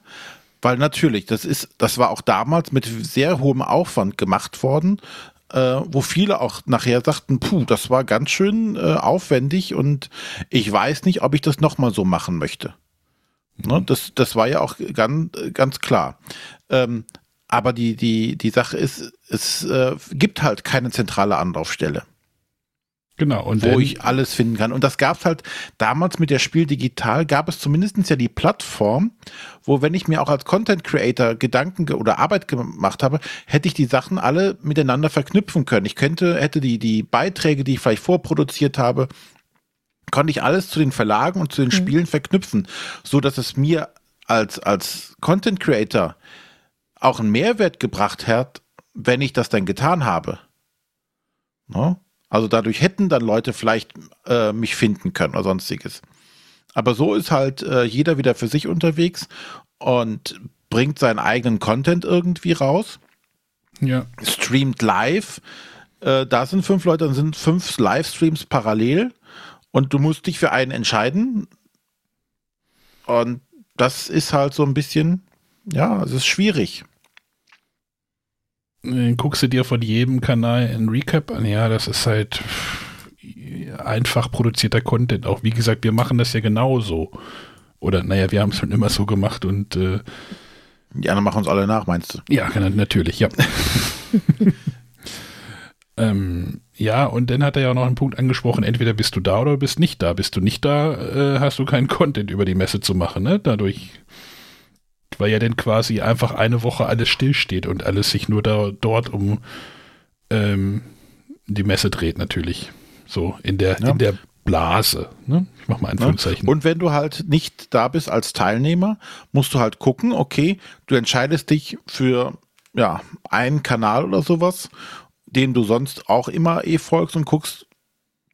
Weil natürlich, das ist, das war auch damals mit sehr hohem Aufwand gemacht worden äh, wo viele auch nachher sagten, puh, das war ganz schön äh, aufwendig und ich weiß nicht, ob ich das nochmal so machen möchte. Ne, das, das war ja auch ganz, ganz klar. Ähm, aber die, die, die Sache ist, es äh, gibt halt keine zentrale Anlaufstelle. Genau. Und wo ich alles finden kann. Und das gab es halt damals mit der Spiel Digital, gab es zumindest ja die Plattform, wo, wenn ich mir auch als Content Creator Gedanken oder Arbeit gemacht habe, hätte ich die Sachen alle miteinander verknüpfen können. Ich könnte, hätte die, die Beiträge, die ich vielleicht vorproduziert habe, konnte ich alles zu den Verlagen und zu den mhm. Spielen verknüpfen, so dass es mir als, als Content Creator auch einen Mehrwert gebracht hat, wenn ich das dann getan habe. No? Also dadurch hätten dann Leute vielleicht äh, mich finden können oder sonstiges. Aber so ist halt äh, jeder wieder für sich unterwegs und bringt seinen eigenen Content irgendwie raus. Ja. Streamt live. Äh, da sind fünf Leute, dann sind fünf Livestreams parallel und du musst dich für einen entscheiden. Und das ist halt so ein bisschen, ja, es ist schwierig. Dann guckst du dir von jedem Kanal ein Recap an. Ja, das ist halt einfach produzierter Content. Auch wie gesagt, wir machen das ja genauso. Oder naja, wir haben es schon immer so gemacht und äh, die anderen machen uns alle nach, meinst du? Ja, natürlich, ja. ähm, ja, und dann hat er ja auch noch einen Punkt angesprochen, entweder bist du da oder bist nicht da. Bist du nicht da, äh, hast du keinen Content über die Messe zu machen, ne? Dadurch, weil ja dann quasi einfach eine Woche alles stillsteht und alles sich nur da, dort um ähm, die Messe dreht natürlich. So in der, ja. in der Blase. Ne? Ich mach mal Anführungszeichen. Ja. Und wenn du halt nicht da bist als Teilnehmer, musst du halt gucken, okay, du entscheidest dich für ja, einen Kanal oder sowas dem du sonst auch immer eh folgst und guckst,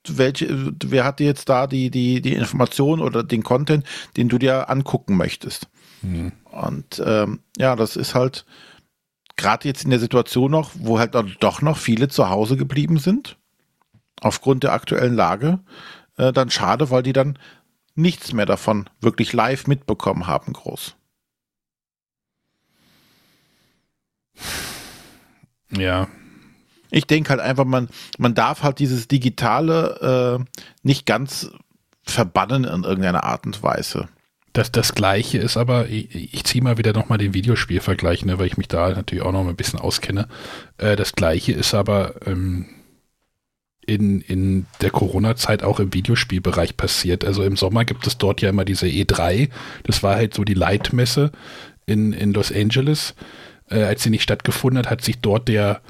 welche, wer hat dir jetzt da die, die, die Information oder den Content, den du dir angucken möchtest. Mhm. Und ähm, ja, das ist halt gerade jetzt in der Situation noch, wo halt doch noch viele zu Hause geblieben sind, aufgrund der aktuellen Lage, äh, dann schade, weil die dann nichts mehr davon wirklich live mitbekommen haben, groß. Ja, ich denke halt einfach, man, man darf halt dieses Digitale äh, nicht ganz verbannen in irgendeiner Art und Weise. Das, das Gleiche ist aber, ich, ich ziehe mal wieder nochmal den Videospielvergleich, ne, weil ich mich da natürlich auch noch ein bisschen auskenne. Äh, das Gleiche ist aber ähm, in, in der Corona-Zeit auch im Videospielbereich passiert. Also im Sommer gibt es dort ja immer diese E3. Das war halt so die Leitmesse in, in Los Angeles. Äh, als sie nicht stattgefunden hat, hat sich dort der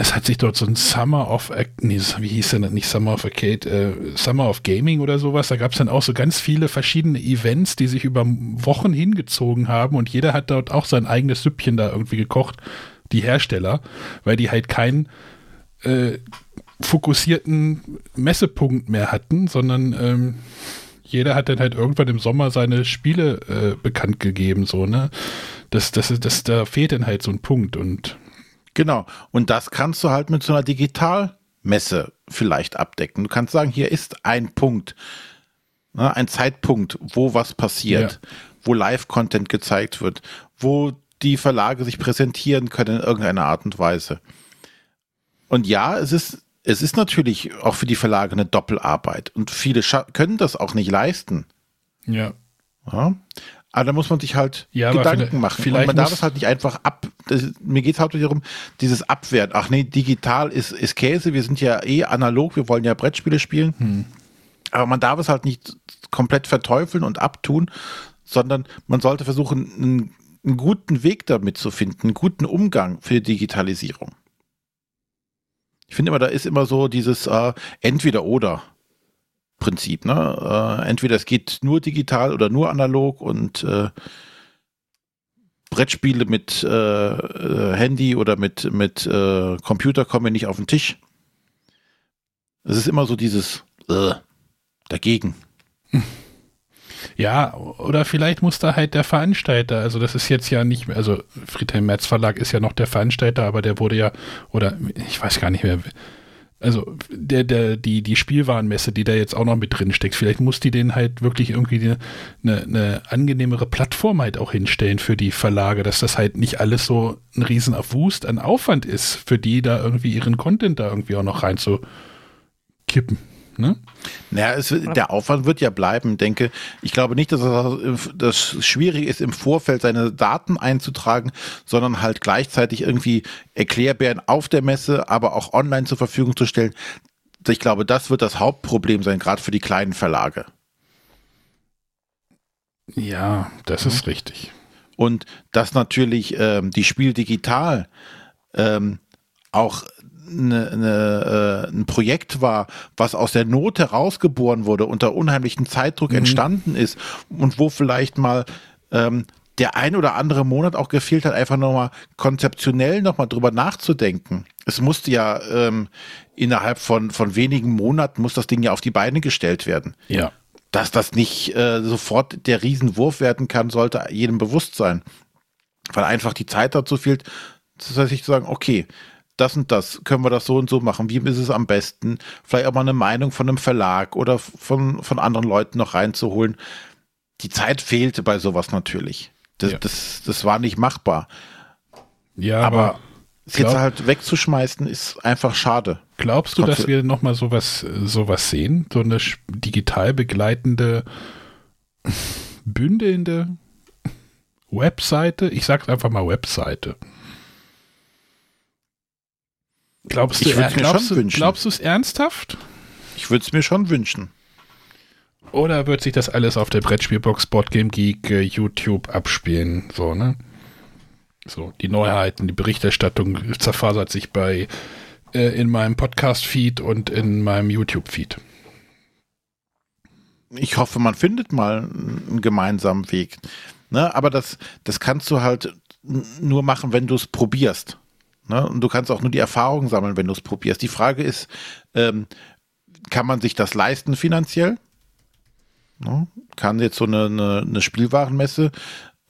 es hat sich dort so ein Summer of, nee, wie hieß denn das, nicht Summer of Arcade, äh, Summer of Gaming oder sowas, da gab es dann auch so ganz viele verschiedene Events, die sich über Wochen hingezogen haben und jeder hat dort auch sein eigenes Süppchen da irgendwie gekocht, die Hersteller, weil die halt keinen äh, fokussierten Messepunkt mehr hatten, sondern ähm, jeder hat dann halt irgendwann im Sommer seine Spiele äh, bekannt gegeben, so, ne? Das, das, das, da fehlt dann halt so ein Punkt und Genau. Und das kannst du halt mit so einer Digitalmesse vielleicht abdecken. Du kannst sagen, hier ist ein Punkt, ne, ein Zeitpunkt, wo was passiert, ja. wo Live-Content gezeigt wird, wo die Verlage sich präsentieren können in irgendeiner Art und Weise. Und ja, es ist, es ist natürlich auch für die Verlage eine Doppelarbeit und viele können das auch nicht leisten. Ja. ja. Aber da muss man sich halt ja, Gedanken machen. Vielleicht und man darf es halt nicht einfach ab. Das, mir geht es hauptsächlich darum, dieses Abwert. Ach nee, digital ist, ist Käse. Wir sind ja eh analog. Wir wollen ja Brettspiele spielen. Hm. Aber man darf es halt nicht komplett verteufeln und abtun, sondern man sollte versuchen, einen, einen guten Weg damit zu finden, einen guten Umgang für die Digitalisierung. Ich finde immer, da ist immer so dieses äh, entweder oder. Prinzip. Ne? Äh, entweder es geht nur digital oder nur analog und äh, Brettspiele mit äh, äh Handy oder mit, mit äh, Computer kommen nicht auf den Tisch. Es ist immer so dieses äh, dagegen. Ja, oder vielleicht muss da halt der Veranstalter, also das ist jetzt ja nicht mehr, also Friedhelm Merz Verlag ist ja noch der Veranstalter, aber der wurde ja, oder ich weiß gar nicht mehr, also der, der, die, die Spielwarenmesse, die da jetzt auch noch mit drin steckt, vielleicht muss die denen halt wirklich irgendwie eine, eine angenehmere Plattform halt auch hinstellen für die Verlage, dass das halt nicht alles so ein riesen Wust an Aufwand ist, für die da irgendwie ihren Content da irgendwie auch noch reinzukippen. Ne? Naja, es, der Aufwand wird ja bleiben, denke. Ich glaube nicht, dass es das schwierig ist, im Vorfeld seine Daten einzutragen, sondern halt gleichzeitig irgendwie Erklärbären auf der Messe, aber auch online zur Verfügung zu stellen. Ich glaube, das wird das Hauptproblem sein, gerade für die kleinen Verlage. Ja, das ist richtig. Und dass natürlich ähm, die Spiel digital ähm, auch eine, eine, äh, ein Projekt war, was aus der Not herausgeboren wurde, unter unheimlichem Zeitdruck mhm. entstanden ist und wo vielleicht mal ähm, der ein oder andere Monat auch gefehlt hat, einfach nochmal konzeptionell nochmal drüber nachzudenken. Es musste ja ähm, innerhalb von, von wenigen Monaten muss das Ding ja auf die Beine gestellt werden. Ja. Dass das nicht äh, sofort der Riesenwurf werden kann, sollte jedem bewusst sein. Weil einfach die Zeit dazu fehlt, das heißt, ich zu sagen, okay, das und das, können wir das so und so machen, wie ist es am besten, vielleicht auch mal eine Meinung von einem Verlag oder von, von anderen Leuten noch reinzuholen. die Zeit fehlte bei sowas natürlich. Das, Ja. das, das war nicht machbar. Ja, Aber aber es jetzt glaub- halt wegzuschmeißen, ist einfach schade. glaubst du, dass wir nochmal sowas, sowas sehen? So eine digital begleitende, bündelnde Webseite? Ich sag's einfach mal Webseite. Glaubst du, Ich er- glaubst du, glaubst du es ernsthaft? Ich würde es mir schon wünschen. Oder wird sich das alles auf der Brettspielbox Boardgame Geek äh, YouTube abspielen? So, ne? So, die Neuheiten, die Berichterstattung zerfasert sich bei äh, in meinem Podcast-Feed und in meinem YouTube-Feed. Ich hoffe, man findet mal einen gemeinsamen Weg. Ne? Aber das, das kannst du halt nur machen, wenn du es probierst. Ne? Und du kannst auch nur die Erfahrung sammeln, wenn du es probierst. Die Frage ist, ähm, kann man sich das leisten finanziell? Ne? Kann jetzt so eine, eine, eine Spielwarenmesse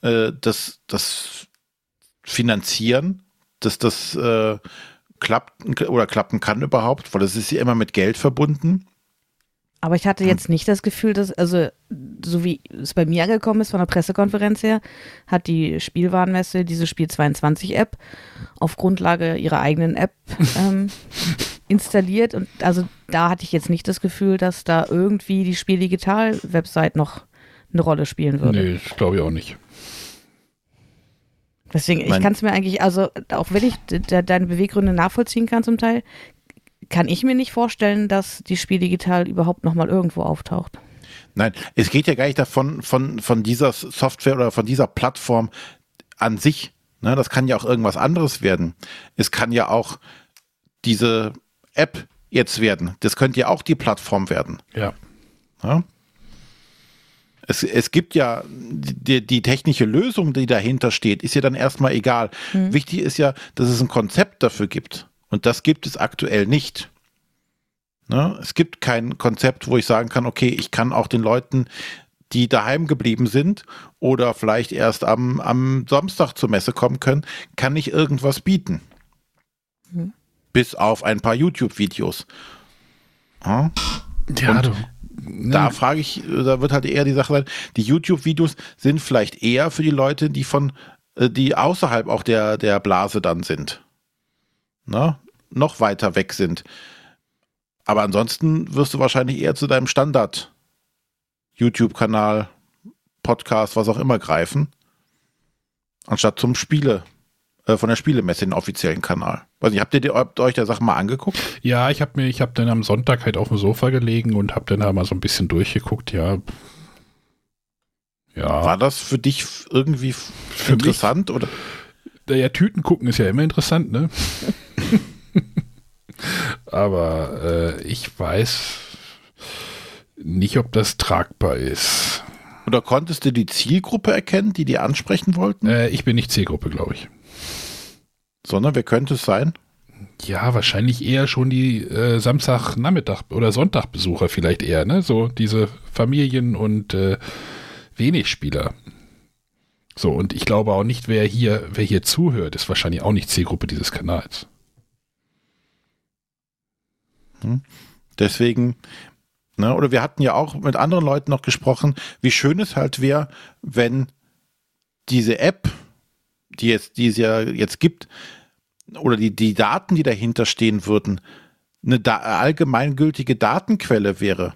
äh, das, das finanzieren, dass das äh, klappt oder klappen kann überhaupt? Weil das ist ja immer mit Geld verbunden. Aber ich hatte jetzt nicht das Gefühl, dass, also so wie es bei mir angekommen ist von der Pressekonferenz her, hat die Spielwarenmesse diese Spiel 22 App auf Grundlage ihrer eigenen App ähm, installiert. Und also da hatte ich jetzt nicht das Gefühl, dass da irgendwie die Spiel Digital Website noch eine Rolle spielen würde. Nee, das glaube ich auch nicht. Deswegen, ich kann es mir eigentlich, also auch wenn ich de de deine Beweggründe nachvollziehen kann zum Teil, kann ich mir nicht vorstellen, dass die Spiel Digital überhaupt nochmal irgendwo auftaucht. Nein, es geht ja gar nicht davon, von, von dieser Software oder von dieser Plattform an sich. Ne, das kann ja auch irgendwas anderes werden. Es kann ja auch diese App jetzt werden. Das könnte ja auch die Plattform werden. Ja. Ja? Es, es gibt ja die, die technische Lösung, die dahinter steht, ist ja dann erstmal egal. Wichtig ist ja, dass es ein Konzept dafür gibt. Und das gibt es aktuell nicht. Ne? Es gibt kein Konzept, wo ich sagen kann, okay, ich kann auch den Leuten, die daheim geblieben sind oder vielleicht erst am, am Samstag zur Messe kommen können, kann ich irgendwas bieten. Mhm. Bis auf ein paar YouTube-Videos. Ja? Ja, du. Da frage ich, da wird halt eher die Sache sein, die YouTube-Videos sind vielleicht eher für die Leute, die von, äh, die außerhalb auch der, der Blase dann sind. Ne? Noch weiter weg sind. Aber ansonsten wirst du wahrscheinlich eher zu deinem Standard YouTube-Kanal, Podcast, was auch immer greifen, anstatt zum Spiele, äh, von der Spielemesse, den offiziellen Kanal. Weiß nicht, habt ihr die, habt euch der Sache mal angeguckt? Ja, ich habe mir, ich habe dann am Sonntag halt auf dem Sofa gelegen und habe dann da mal so ein bisschen durchgeguckt, ja. Ja, War das für dich irgendwie Für mich- interessant oder? ja, Tüten gucken ist ja immer interessant, ne? Aber äh, ich weiß nicht, ob das tragbar ist. Oder konntest du die Zielgruppe erkennen, die die ansprechen wollten? Äh, ich bin nicht Zielgruppe, glaube ich. Sondern wer könnte es sein? Ja, wahrscheinlich eher schon die äh, Samstagnachmittag oder Sonntagbesucher vielleicht eher, ne? So diese Familien und äh, wenig Spieler. So, und ich glaube auch nicht, wer hier, wer hier zuhört, ist wahrscheinlich auch nicht Zielgruppe dieses Kanals. Deswegen, ne, oder wir hatten ja auch mit anderen Leuten noch gesprochen, wie schön es halt wäre, wenn diese App, die jetzt, die es ja jetzt gibt, oder die, die Daten, die dahinter stehen würden, eine da allgemeingültige Datenquelle wäre.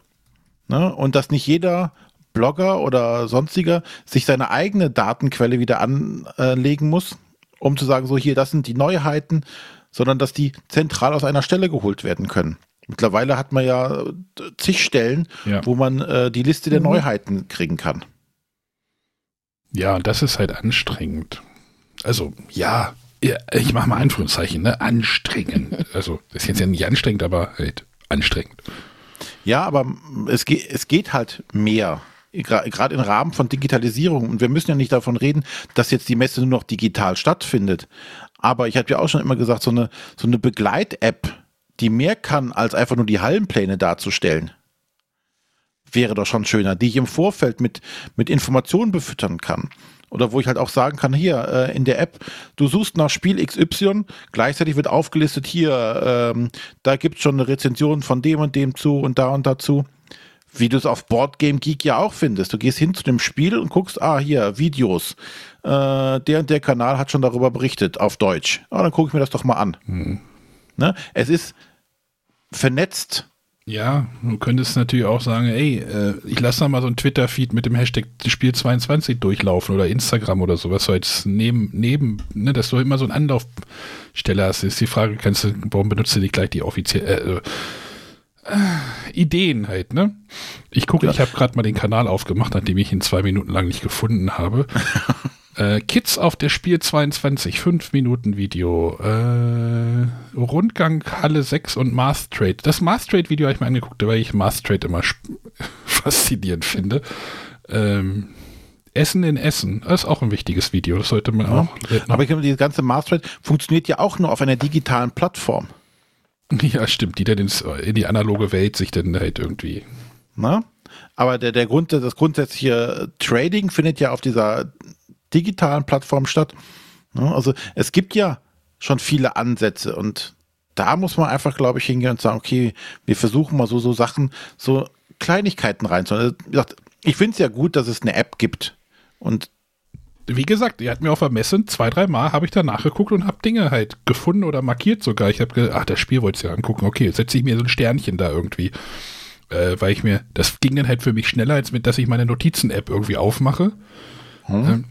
Ne? Und dass nicht jeder Blogger oder sonstiger sich seine eigene Datenquelle wieder anlegen muss, um zu sagen, so hier, das sind die Neuheiten, sondern dass die zentral aus einer Stelle geholt werden können. Mittlerweile hat man ja äh, zig Stellen, Ja. wo man äh, die Liste der Mhm. Neuheiten kriegen kann. Ja, und das ist halt anstrengend. Also, ja, ich mache mal Anführungszeichen, ne? Anstrengend. Also, das ist jetzt ja nicht anstrengend, aber halt anstrengend. Ja, aber es, geht, es geht halt mehr. Gerade im Rahmen von Digitalisierung. Und wir müssen ja nicht davon reden, dass jetzt die Messe nur noch digital stattfindet. Aber ich habe ja auch schon immer gesagt, so eine, so eine Begleit-App, die mehr kann, als einfach nur die Hallenpläne darzustellen, wäre doch schon schöner, die ich im Vorfeld mit, mit Informationen befüttern kann. Oder wo ich halt auch sagen kann, hier äh, in der App, du suchst nach Spiel XY, gleichzeitig wird aufgelistet, hier, ähm, da gibt es schon eine Rezension von dem und dem zu und da und dazu. Wie du es auf Boardgame Geek ja auch findest. Du gehst hin zu dem Spiel und guckst, ah, hier, Videos. Äh, der und der Kanal hat schon darüber berichtet, auf Deutsch. Ah, dann gucke ich mir das doch mal an. Hm. Ne? Es ist vernetzt. Ja, du könntest natürlich auch sagen, ey, äh, ich lasse da mal so ein Twitter-Feed mit dem Hashtag Spiel 22 durchlaufen oder Instagram oder sowas, so als neben, neben, ne, dass du immer so einen Anlaufstelle hast. Ist die Frage, kannst du, warum benutzt du nicht gleich die offizielle, äh, äh, Ideen halt, ne? Ich gucke, ich habe gerade mal den Kanal aufgemacht, nachdem ich ihn zwei Minuten lang nicht gefunden habe. Äh, Kids auf der Spiel 22, 5 Minuten Video. Äh, Rundgang Halle 6 und Math Trade. Das Math Trade Video habe ich mir angeguckt, weil ich Math Trade immer faszinierend finde. Ähm, Essen in Essen, das ist auch ein wichtiges Video, das sollte man Ja. auch. Aber ich glaube, diese ganze Master funktioniert ja auch nur auf einer digitalen Plattform. Ja, stimmt, die dann ins, in die analoge Welt sich dann halt irgendwie. Ne? Aber der, der Grund, das grundsätzliche Trading findet ja auf dieser digitalen Plattform statt. Ne? Also es gibt ja schon viele Ansätze und da muss man einfach, glaube ich, hingehen und sagen, okay, wir versuchen mal so, so Sachen, so Kleinigkeiten reinzuholen. Also, ich finde es ja gut, dass es eine App gibt. Und Wie gesagt, die hat mir auf der Messe zwei, drei Mal habe ich da nachgeguckt und habe Dinge halt gefunden oder markiert sogar. Ich habe gedacht, ach, das Spiel wollte ich ja angucken. Okay, jetzt setze ich mir so ein Sternchen da irgendwie. Äh, weil ich mir, das ging dann halt für mich schneller, als mit, dass ich meine Notizen-App irgendwie aufmache. Ähm,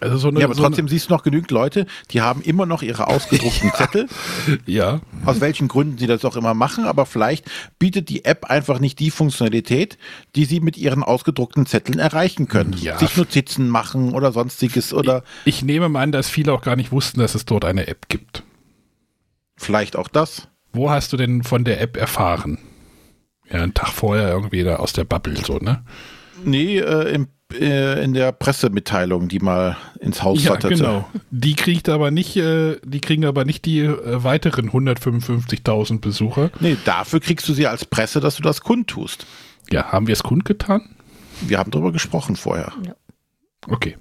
also so eine, ja, aber so trotzdem siehst du noch genügend Leute, die haben immer noch ihre ausgedruckten Zettel. eine, ja, aus welchen Gründen sie das auch immer machen, aber vielleicht bietet die App einfach nicht die Funktionalität, die sie mit ihren ausgedruckten Zetteln erreichen können. Ja. Sich Notizen machen oder sonstiges oder ich nehme mal an, dass viele auch gar nicht wussten, dass es dort eine App gibt. vielleicht auch das. Wo hast du denn von der App erfahren? Ja, einen Tag vorher irgendwie da aus der Bubble, so, ne? Nee, äh, im, äh, in der Pressemitteilung, die mal ins Haus Ja, flatterte. genau. Die kriegt aber nicht, äh, die kriegen aber nicht die äh, weiteren 155.000 Besucher. Nee, dafür kriegst du sie als Presse, dass du das kundtust. Ja, haben wir es kundgetan? Wir haben darüber gesprochen vorher. Okay.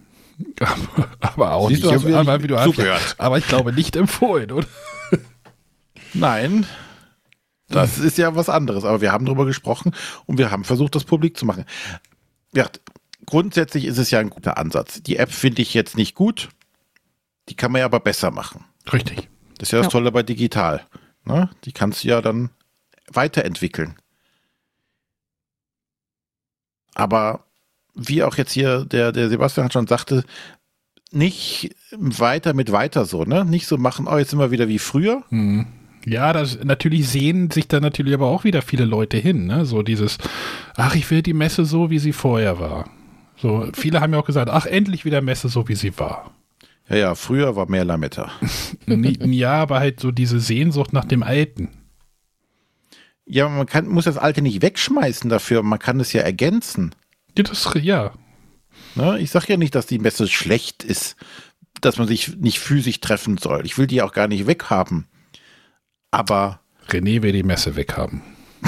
aber auch Siehst du, nicht. wieder aber, wie du hast, zugehört. aber ich glaube nicht empfohlen, oder? Nein, das ist ja was anderes. Aber wir haben darüber gesprochen und wir haben versucht, das publik zu machen. Ja, grundsätzlich ist es ja ein guter Ansatz. Die App finde ich jetzt nicht gut. Die kann man ja aber besser machen. Richtig. Das ist ja das Ja. Tolle bei digital. Ne? Die kannst du ja dann weiterentwickeln. Aber wie auch jetzt hier der, der Sebastian schon sagte, nicht weiter mit weiter so, ne? Nicht so machen, oh, jetzt sind wir wieder wie früher. Hm. Ja, das natürlich sehen sich da natürlich aber auch wieder viele Leute hin, ne? So dieses, ach, ich will die Messe so, wie sie vorher war. So, viele haben ja auch gesagt, ach, endlich wieder Messe so, wie sie war. Ja, ja, früher war mehr Lametta. Ja, aber halt so diese Sehnsucht nach dem Alten. Ja, man kann, muss das Alte nicht wegschmeißen dafür, man kann es ja ergänzen. Ja, das, ja, Ne? Ich sage ja nicht, dass die Messe schlecht ist, dass man sich nicht physisch treffen soll. Ich will die auch gar nicht weghaben. Aber René will die Messe weghaben.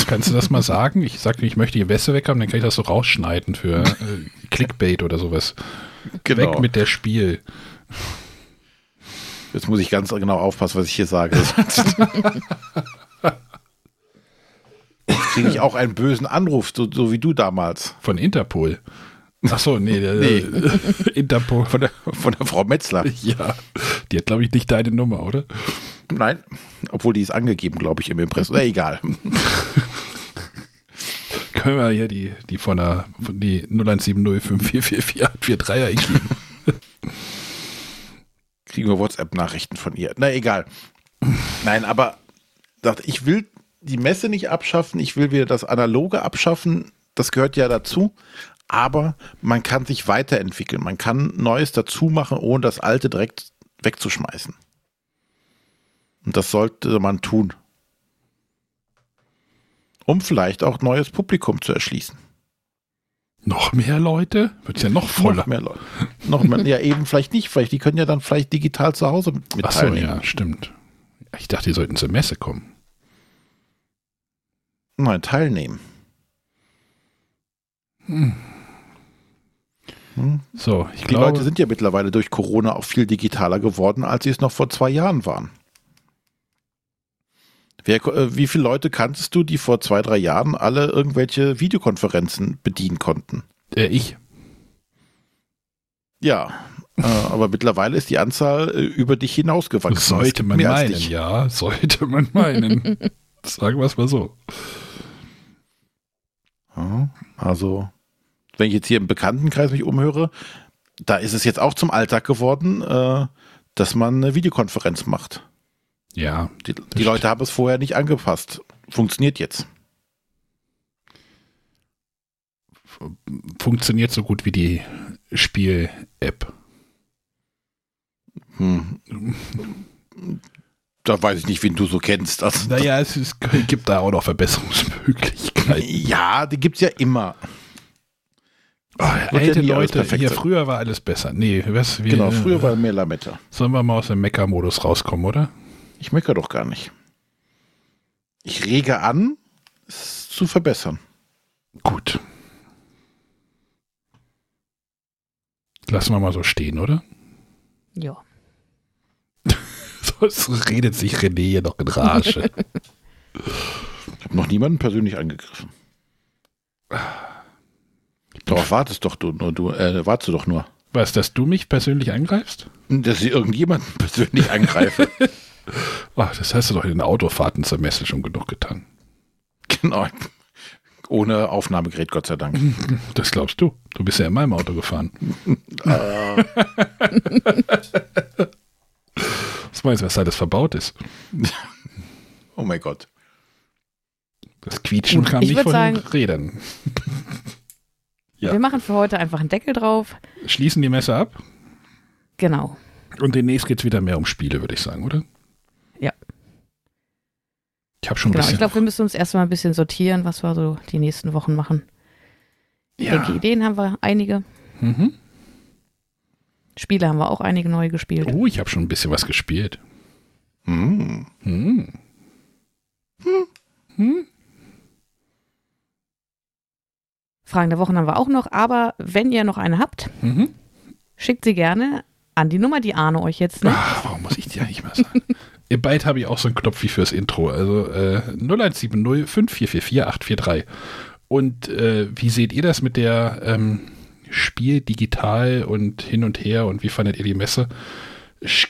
Kannst du das mal sagen? Ich sage, ich möchte die Messe weghaben, dann kann ich das so rausschneiden für äh, Clickbait oder sowas. Genau. Weg mit der Spiel. jetzt muss ich ganz genau aufpassen, was ich hier sage. Kriege ich auch einen bösen Anruf, so, so wie du damals. Von Interpol. Ach so, nee, der, Nee. Interpol. Von der, von der Frau Metzler. Ja, die hat, glaube ich, nicht deine Nummer, oder? Nein, obwohl die ist angegeben, glaube ich, im Impressum. Na, egal. Können wir hier die, die von der, von die 017054444843 eingeben. kriegen wir WhatsApp-Nachrichten von ihr. Na egal. Nein, aber ich will die Messe nicht abschaffen, ich will wieder das Analoge abschaffen, das gehört ja dazu, aber man kann sich weiterentwickeln, man kann Neues dazu machen, ohne das Alte direkt wegzuschmeißen. Und das sollte man tun. Um vielleicht auch neues Publikum zu erschließen. Noch mehr Leute? Wird ja noch voller. Noch mehr Leute. Noch mehr, ja, eben vielleicht nicht, vielleicht, die können ja dann vielleicht digital zu Hause mit, mit Ach so, teilnehmen. ja, stimmt. Ich dachte, die sollten zur Messe kommen. Nein, teilnehmen. Hm. Hm. So, ich Die glaube, Leute sind ja mittlerweile durch Corona auch viel digitaler geworden, als sie es noch vor zwei Jahren waren. Wer, äh, wie viele Leute kanntest du, die vor zwei, drei Jahren alle irgendwelche Videokonferenzen bedienen konnten? Äh, ich. Ja, äh, aber mittlerweile ist die Anzahl äh, über dich hinausgewachsen. Sollte man meinen, ja, sollte man meinen. Sagen wir es mal so. Also, wenn ich jetzt hier im Bekanntenkreis mich umhöre, da ist es jetzt auch zum Alltag geworden, äh, dass man eine Videokonferenz macht. Ja, Die, die Leute haben es vorher nicht angepasst. Funktioniert jetzt. funktioniert so gut wie die Spiel-App. Hm. Da weiß ich nicht, wen du so kennst. Also, Naja, es ist, gibt da auch noch Verbesserungsmöglichkeiten. ja, die gibt es ja immer. Oh, ja alte alles Leute, hier früher war alles besser. Nee, was, wir, Genau, früher war mehr Lametta. Sollen wir mal aus dem Mecker-Modus rauskommen, oder? Ich meckere doch gar nicht. Ich rege an, es zu verbessern. Gut. Lassen wir mal so stehen, oder? Ja. Sonst redet sich René hier noch in Rage. Ich habe noch niemanden persönlich angegriffen. Darauf wartest doch du nur, du, äh, wartest du doch nur. Was, dass du mich persönlich angreifst? Dass ich irgendjemanden persönlich angreife. Ach, das hast du doch in den Autofahrten zur Messe schon genug getan. genau. Ohne Aufnahmegerät, Gott sei Dank. Das glaubst du. Du bist ja in meinem Auto gefahren. äh, Was meinst du, was da alles verbaut ist? oh mein Gott. Das Quietschen Gut, kam ich nicht von sagen- den Rädern. Ja. Wir machen für heute einfach einen Deckel drauf. Schließen die Messe ab Genau. und demnächst geht es wieder mehr um Spiele, würde ich sagen, oder? Ja. Ich habe schon ein Genau. Ich bisschen. glaube, wir müssen uns erstmal ein bisschen sortieren, was wir so die nächsten Wochen machen. Ich denke, ja. Ideen haben wir einige. Mhm. Spiele haben wir auch einige neu gespielt. Oh, ich habe schon ein bisschen was gespielt. Hm. Hm. Hm. Fragen der Wochen haben wir auch noch, aber wenn ihr noch eine habt, Mhm. schickt sie gerne an die Nummer, die Arne euch jetzt nennt. Ach, warum muss ich die eigentlich mal sagen? Ihr bald habe ich auch so einen Knopf wie fürs Intro. Also äh, 0170 5444 843. Und äh, wie seht ihr das mit der ähm, Spiel digital und hin und her und wie fandet ihr die Messe?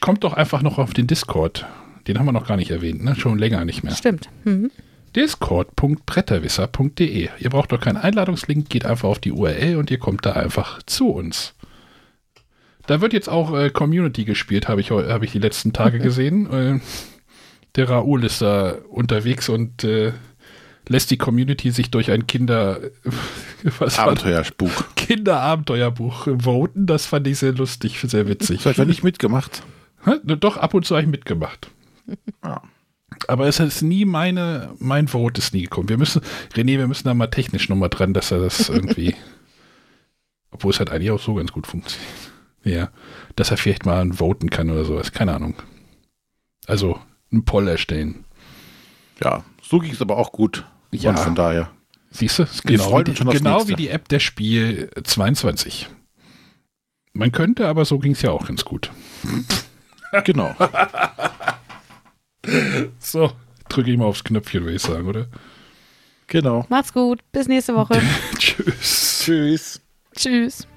Kommt doch einfach noch auf den Discord. Den haben wir noch gar nicht erwähnt, ne? Schon länger nicht mehr. Stimmt. Mhm. Discord.bretterwisser.de. Ihr braucht doch keinen Einladungslink, geht einfach auf die URL und ihr kommt da einfach zu uns. Da wird jetzt auch äh, Community gespielt, habe ich, hab ich die letzten Tage gesehen. Äh, der Raoul ist da unterwegs und äh, lässt die Community sich durch ein Kinder war? Abenteuerspuk. Kinderabenteuerbuch voten. Das fand ich sehr lustig, sehr witzig. Vielleicht habe ich mitgemacht. Hä? Doch, ab und zu habe ich mitgemacht. Ja. Aber es ist nie meine, mein Vote ist nie gekommen. Wir müssen, René, wir müssen da mal technisch nochmal dran, dass er das irgendwie, obwohl es halt eigentlich auch so ganz gut funktioniert. Ja, dass er vielleicht mal voten kann oder sowas. Keine Ahnung. Also, einen Poll erstellen. Ja, so ging es aber auch gut. Ja. Und von daher. Siehst du? Genau, die, genau wie die App der Spiel 22. Man könnte, aber so ging es ja auch ganz gut. Genau. So, drücke ich mal aufs Knöpfchen, würde ich sagen, oder? genau. Macht's gut. Bis nächste Woche. Tschüss. Tschüss. Tschüss.